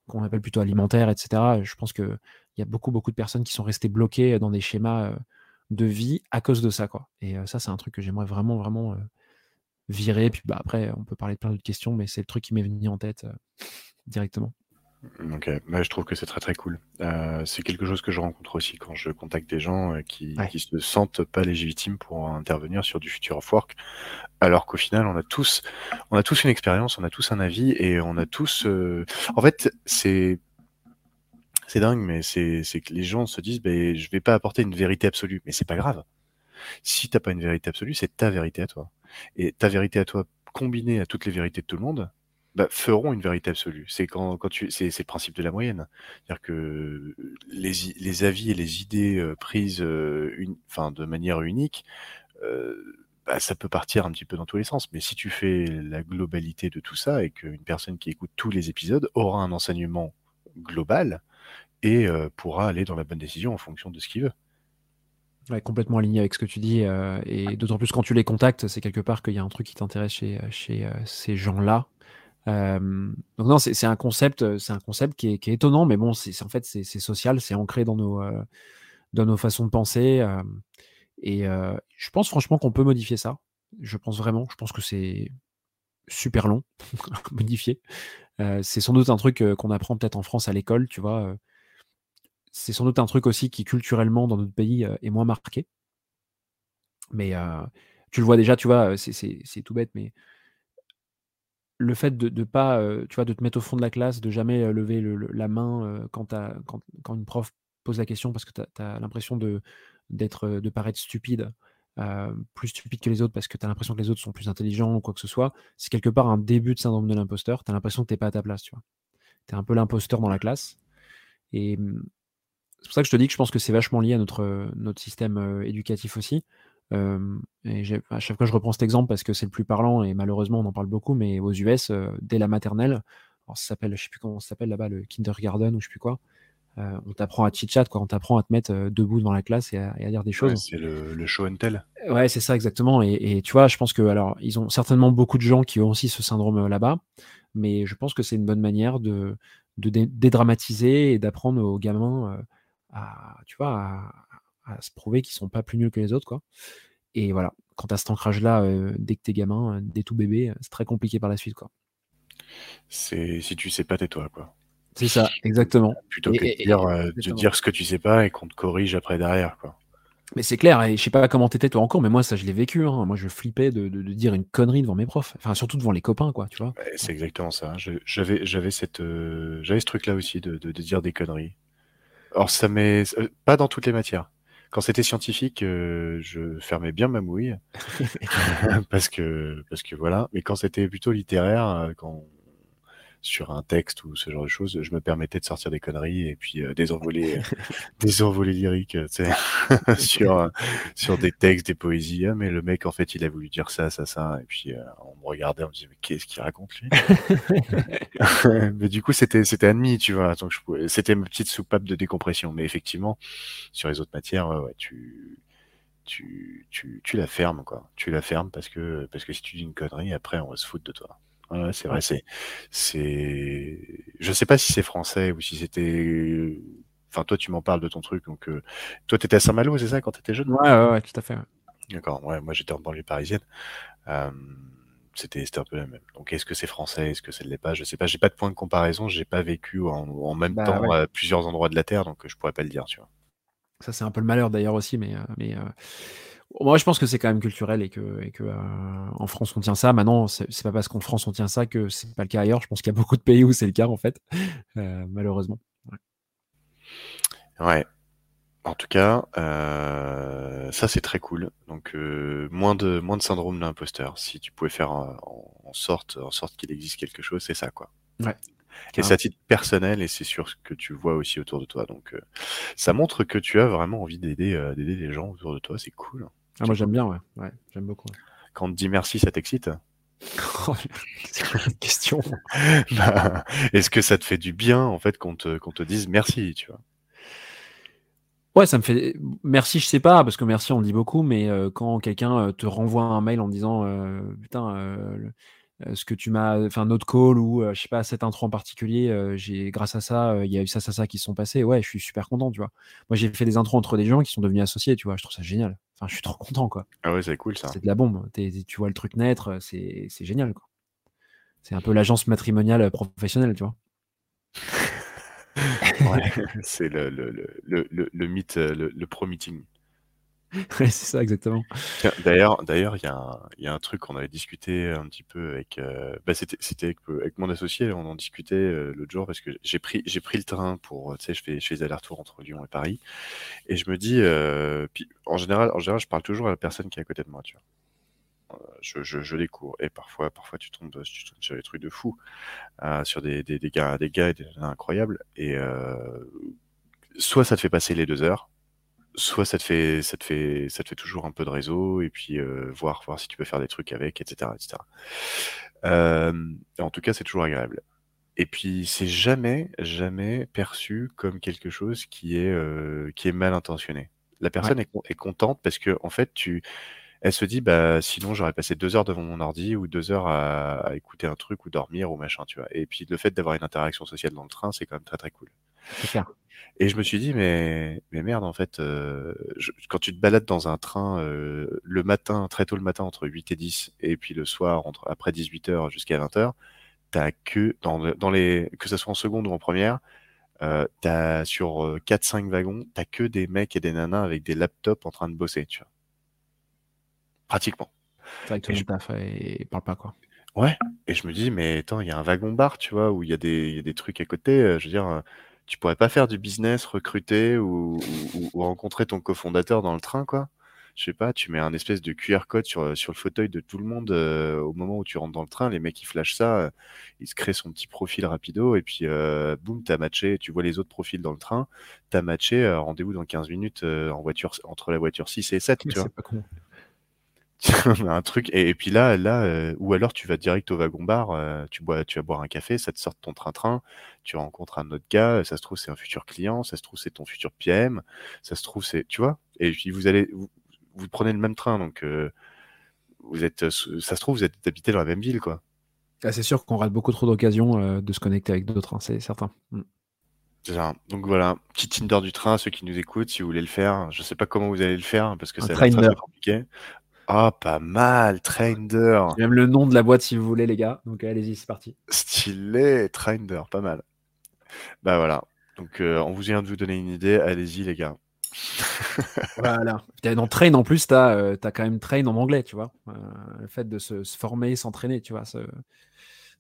qu'on appelle plutôt alimentaires, etc. Je pense que il y a beaucoup beaucoup de personnes qui sont restées bloquées dans des schémas de vie à cause de ça, quoi. Et ça, c'est un truc que j'aimerais vraiment, vraiment virer. Puis bah, après, on peut parler de plein d'autres questions, mais c'est le truc qui m'est venu en tête directement. Ok, bah, je trouve que c'est très très cool. c'est quelque chose que je rencontre aussi quand je contacte des gens qui, qui se sentent pas légitimes pour intervenir sur du future of work, alors qu'au final on a tous, on a tous une expérience, on a tous un avis et on a tous. En fait, c'est c'est dingue, mais c'est que les gens se disent, ben, je vais pas apporter une vérité absolue. Mais c'est pas grave. Si t'as pas une vérité absolue, c'est ta vérité à toi. Et ta vérité à toi, combinée à toutes les vérités de tout le monde, bah, feront une vérité absolue. C'est quand, quand tu, c'est le principe de la moyenne. C'est-à-dire que les, les avis et les idées euh, prises, euh, une, de manière unique, euh, bah, ça peut partir un petit peu dans tous les sens. Mais si tu fais la globalité de tout ça et qu'une personne qui écoute tous les épisodes aura un enseignement global, et pourra aller dans la bonne décision en fonction de ce qu'il veut. Ouais, complètement aligné avec ce que tu dis. et d'autant plus quand tu les contactes, c'est quelque part qu'il y a un truc qui t'intéresse chez, chez ces gens-là. donc non, c'est un concept, c'est un concept qui est, qui est, étonnant, mais bon, c'est en fait c'est social, c'est ancré dans nos dans nos façons de penser. et je pense franchement qu'on peut modifier ça. Je pense vraiment. Je pense que c'est super long modifier. c'est sans doute un truc qu'on apprend peut-être en France à l'école, tu vois c'est sans doute un truc aussi qui culturellement dans notre pays est moins marqué. Mais tu le vois déjà, tu vois, c'est tout bête, mais le fait de, de pas, tu vois, de te mettre au fond de la classe, de jamais lever la main quand, quand, une prof pose la question parce que tu as, l'impression de, de paraître stupide, plus stupide que les autres parce que tu as l'impression que les autres sont plus intelligents ou quoi que ce soit, c'est quelque part un début de syndrome de l'imposteur. Tu as l'impression que tu pas à ta place, tu vois. Tu es un peu l'imposteur dans la classe. Et mmh, c'est pour ça que je te dis que je pense que c'est vachement lié à notre, notre système éducatif aussi. et à chaque fois, je reprends cet exemple parce que c'est le plus parlant et malheureusement, on en parle beaucoup, mais aux US, dès la maternelle, alors ça s'appelle, je sais plus comment ça s'appelle là-bas, le kindergarten ou je sais plus quoi, on t'apprend à chit-chat, quoi. On t'apprend à te mettre debout devant la classe et à, dire des choses. c'est le, show and tell. Ouais, c'est ça exactement. Et, tu vois, je pense que alors ils ont certainement beaucoup de gens qui ont aussi ce syndrome là-bas, mais je pense que c'est une bonne manière de, de dédramatiser et d'apprendre aux gamins à, tu vois, à, se prouver qu'ils sont pas plus nuls que les autres, quoi. Et voilà, quand tu as cet ancrage-là, dès que t'es gamin, dès tout bébé, c'est très compliqué par la suite, quoi. C'est si tu sais pas, tais-toi, quoi. C'est ça, exactement. Plutôt que de, dire, euh, de dire ce que tu sais pas et qu'on te corrige après derrière, quoi. Mais c'est clair, et je sais pas comment t'étais toi encore, mais moi ça je l'ai vécu. Hein. Moi je flippais de, de, dire une connerie devant mes profs, enfin surtout devant les copains, quoi, tu vois. c'est exactement ça. J'avais j'avais cette euh, j'avais ce truc là aussi de, de, dire des conneries. Alors ça m'est euh, pas dans toutes les matières. Quand c'était scientifique, je fermais bien ma mouille parce que parce que voilà. Mais quand c'était plutôt littéraire, quand sur un texte ou ce genre de choses, je me permettais de sortir des conneries et puis euh, des envolées, des envolées lyriques, tu sais, sur euh, sur des textes, des poésies. Ah, mais le mec, en fait, il a voulu dire ça, ça, ça. Et puis euh, on me regardait, on me disait mais qu'est-ce qu'il raconte lui? Mais du coup, c'était c'était admis, tu vois. Donc je c'était ma petite soupape de décompression. Mais effectivement, sur les autres matières, ouais, tu tu, tu, tu la fermes, quoi. Tu la fermes parce que, parce que si tu dis une connerie, après, on va se foutre de toi c'est vrai, c'est, c'est, je sais pas si c'est français ou si c'était, enfin, toi, tu m'en parles de ton truc, donc, euh, toi, t'étais à Saint-Malo, c'est ça, quand t'étais jeune? Ouais, ouais, ouais, tout à fait. D'accord, ouais, moi, j'étais en banlieue parisienne. c'était, c'était un peu la même. Donc, est-ce que c'est français, est-ce que ça ne l'est pas? Je sais pas, j'ai pas de point de comparaison, j'ai pas vécu en, même bah, temps à plusieurs endroits de la Terre, donc je pourrais pas le dire, tu vois. Ça, c'est un peu le malheur d'ailleurs aussi, mais, euh, mais euh, moi, je pense que c'est quand même culturel et que, et que euh, en France on tient ça. Maintenant, c'est pas parce qu'en France on tient ça que c'est pas le cas ailleurs. Je pense qu'il y a beaucoup de pays où c'est le cas en fait, euh, malheureusement. Ouais. En tout cas, euh, ça c'est très cool. Donc moins de moins de syndrome de l'imposteur. Si tu pouvais faire en, sorte en sorte qu'il existe quelque chose, c'est ça quoi. Ouais. Et c'est à titre personnel et c'est sur ce que tu vois aussi autour de toi. Donc ça montre que tu as vraiment envie d'aider d'aider les gens autour de toi. C'est cool. Ah, moi j'aime bien, ouais. ouais j'aime beaucoup. Quand on te dit merci, ça t'excite? C'est une question. Bah, est-ce que ça te fait du bien en fait qu'on te, qu'on te dise merci, tu vois? Ouais, ça me fait. Merci, je sais pas, parce que merci, on le dit beaucoup, mais euh, quand quelqu'un euh, te renvoie un mail en disant euh, putain, ce que tu m'as, enfin notre call ou je sais pas cette intro en particulier, j'ai grâce à ça, il y a eu ça, ça, ça qui se sont passés. Ouais, je suis super content, tu vois. Moi, j'ai fait des intros entre des gens qui sont devenus associés, tu vois. Je trouve ça génial. Enfin, je suis trop content, quoi. Ah ouais, c'est cool ça. C'est de la bombe. tu vois le truc naître, c'est génial, quoi. C'est un peu l'agence matrimoniale professionnelle, tu vois. ouais, c'est le, le, le, le, mythe, le, pro-meeting. c'est ça, exactement. D'ailleurs, il y, a un truc qu'on avait discuté un petit peu avec. Euh, bah, c'était, c'était avec, mon associé, on en discutait euh, l'autre jour parce que j'ai pris, le train pour, tu sais, je fais, je les allers-retours entre Lyon et Paris, et je me dis, euh, en général, en général, je parle toujours à la personne qui est à côté de moi, tu vois. Je, je, et parfois parfois tu tombes, sur des trucs de fou sur des, des, des, gars des gars et des incroyables et soit ça te fait passer les deux heures soit ça te fait ça te fait ça te fait toujours un peu de réseau et puis euh, voir voir si tu peux faire des trucs avec etc etc euh, en tout cas c'est toujours agréable. Et puis c'est jamais jamais perçu comme quelque chose qui est euh, qui est mal intentionné. La personne est, est, contente parce que en fait tu elle se dit bah sinon j'aurais passé deux heures devant mon ordi ou deux heures à, à, écouter un truc ou dormir ou machin tu vois. Et puis le fait d'avoir une interaction sociale dans le train c'est quand même très très cool clair et je me suis dit, mais, mais merde, en fait, euh, quand tu te balades dans un train euh, le matin, très tôt le matin, entre 8 et 10, et puis le soir, entre, après 18 h jusqu'à 20 h t'as que, dans, dans les, que ce soit en seconde ou en première, euh, t'as sur 4-5 wagons, t'as que des mecs et des nanas avec des laptops en train de bosser, tu vois. Pratiquement. C'est vrai que tout le monde et parle pas, quoi. Ouais, et je me dis, mais attends, il y a un wagon bar, tu vois, où il y, a des, y a des trucs à côté, je veux dire tu pourrais pas faire du business, recruter ou, rencontrer ton cofondateur dans le train, quoi. je sais pas, tu mets un espèce de QR code sur, sur le fauteuil de tout le monde euh, au moment où tu rentres dans le train. Les mecs, ils flashent ça, euh, ils se créent son petit profil rapido et puis euh, boum, t'as matché. Tu vois les autres profils dans le train, t'as matché. euh, Rendez-vous dans 15 minutes euh, en voiture, entre la voiture 6 et 7, tu vois. C'est pas con. un truc et, et puis là là euh, ou alors tu vas direct au wagon bar euh, tu bois tu vas boire un café ça te sort de ton train-train tu rencontres un autre gars ça se trouve c'est un futur client ça se trouve c'est ton futur PM ça se trouve c'est tu vois et puis vous allez vous, vous prenez le même train donc euh, vous êtes ça se trouve vous êtes habité dans la même ville quoi Ah, c'est sûr qu'on rate beaucoup trop d'occasions de se connecter avec d'autres, hein, c'est certain. Mm. C'est ça. donc voilà petit Tinder du train ceux qui nous écoutent si vous voulez le faire je sais pas comment vous allez le faire parce que être très compliqué ah pas mal Trainer J'ai Même le nom de la boîte si vous voulez, les gars. Donc allez-y, c'est parti. Stylé, Trinder, pas mal. Bah voilà. Donc euh, on vous vient de vous donner une idée, allez-y les gars. Voilà. Dans Train, en plus, tu as, quand même Train en anglais, tu vois. Euh, le fait de se, se former, s'entraîner, tu vois.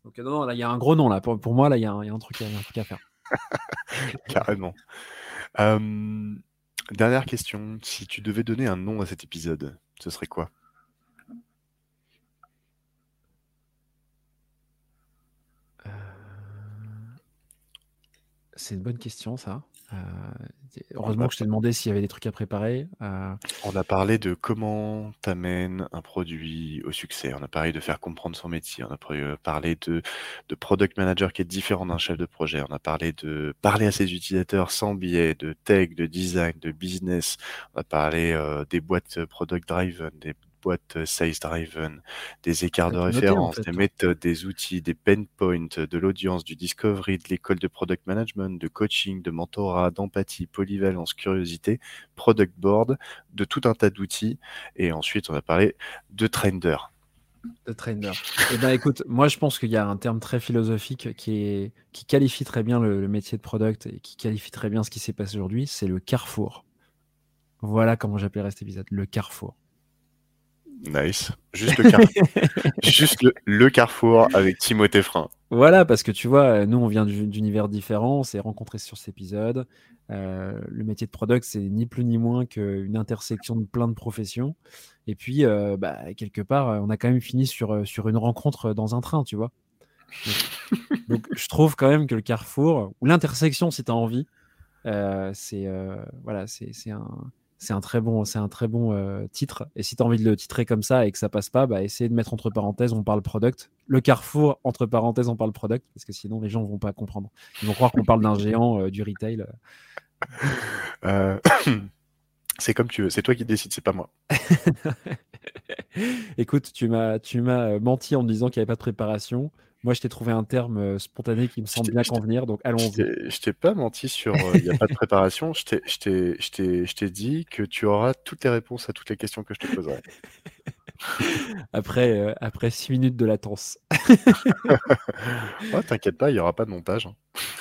Donc, euh, non, non, là, il y a un gros nom, là. Pour, pour moi, là, il y, a un- il y a un truc à- faire. Carrément. Euh, dernière question, si tu devais donner un nom à cet épisode, ce serait quoi? Euh, C'est une bonne question, ça. Euh, heureusement que je t'ai demandé s'il y avait des trucs à préparer. Euh, On a parlé de comment t'amènes un produit au succès. On a parlé de faire comprendre son métier. On a euh, parlé de, de product manager qui est différent d'un chef de projet. On a parlé de parler à ses utilisateurs sans biais, de tech, de design, de business. On a parlé des boîtes product driven, boîtes euh, sales driven, des écarts de en référence, fait, des toi. méthodes, des outils, des pain points, de l'audience, du discovery, de l'école de product management, de coaching, de mentorat, d'empathie, polyvalence, curiosité, product board, de tout un tas d'outils. Et ensuite, on a parlé de Trender. de trainer. Eh ben, écoute, moi, je pense qu'il y a un terme très philosophique qui, est, qui qualifie très bien le, le métier de product et qui qualifie très bien ce qui s'est passé aujourd'hui. C'est le carrefour. Voilà comment j'appellerais cet épisode, le carrefour. Nice. Juste le carrefour, Juste le, le carrefour avec Timothée Frein. Voilà, parce que tu vois, nous, on vient du- d'univers différents, on s'est rencontrés sur cet épisode. Euh, le métier de product, c'est ni plus ni moins qu'une intersection de plein de professions. Et puis, euh, bah, quelque part, euh, on a quand même fini sur, euh, sur une rencontre dans un train, tu vois. Donc, donc, je trouve quand même que le carrefour, ou l'intersection, si tu as envie, euh, c'est euh, voilà, c'est c'est un, c'est un très bon, c'est un très bon euh, titre. Et si tu as envie de le titrer comme ça et que ça passe pas, bah, essaye de mettre entre parenthèses, on parle product. Le carrefour, entre parenthèses, on parle product, parce que sinon les gens vont pas comprendre. Ils vont croire qu'on parle d'un géant euh, du retail. Euh, c'est comme tu veux. C'est toi qui décides, c'est pas moi. Écoute, tu m'as, tu m'as menti en me disant qu'il n'y avait pas de préparation. Moi, je t'ai trouvé un terme euh, spontané qui me semble bien convenir, donc Je allons-y. t'ai- je t'ai pas menti sur euh, il n'y a pas de préparation. Je t'ai- dit que tu auras toutes les réponses à toutes les questions que je te poserai. Après, euh, après six minutes de latence. Oh, T'inquiète pas, il n'y aura pas de montage.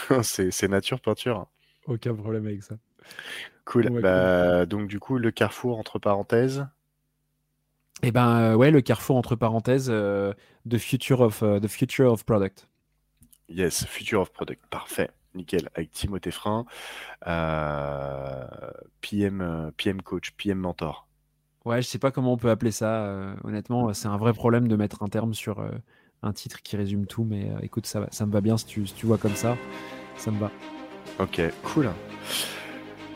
hein. C'est nature peinture. Aucun problème avec ça. Cool. Ouais, Bah, Donc du coup, le carrefour entre parenthèses. Et ben euh, ouais, le carrefour entre parenthèses, euh, the future of euh, the future of product. Yes, Future of Product. Parfait. Nickel. Avec Timothée Frein, euh, PM, euh, PM coach, PM mentor. Ouais, je sais pas comment on peut appeler ça. euh, honnêtement, c'est un vrai problème de mettre un terme sur euh, un titre qui résume tout. Mais euh, écoute, ça, ça me va bien si tu, si tu vois comme ça. Ça me va. Ok, cool.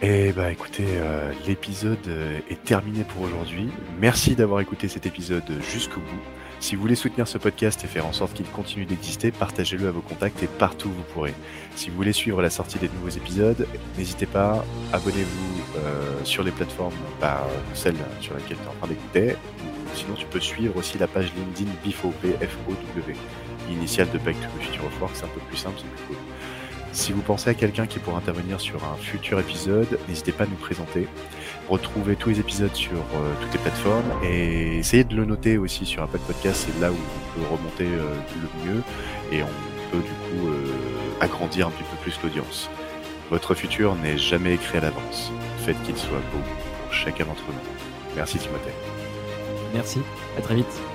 Et bah écoutez, euh, l'épisode euh, est terminé pour aujourd'hui. Merci d'avoir écouté cet épisode jusqu'au bout. Si vous voulez soutenir ce podcast et faire en sorte qu'il continue d'exister, partagez-le à vos contacts et partout où vous pourrez. Si vous voulez suivre la sortie des nouveaux épisodes, n'hésitez pas, abonnez-vous euh, sur les plateformes, bah, celle sur laquelle tu es en train d'écouter. Ou Sinon, tu peux suivre aussi la page LinkedIn BIFOP, F-O-W, initiale de Back to the Future of Work, c'est un peu plus simple, c'est plus cool. Si vous pensez à quelqu'un qui pourrait intervenir sur un futur épisode, n'hésitez pas à nous présenter. Retrouvez tous les épisodes sur euh, toutes les plateformes et essayez de le noter aussi sur Apple Podcast, c'est là où on peut remonter euh, le mieux et on peut du coup euh, agrandir un petit peu plus l'audience. Votre futur n'est jamais écrit à l'avance. Faites qu'il soit beau pour chacun d'entre nous. Merci Timothée. Merci. À très vite.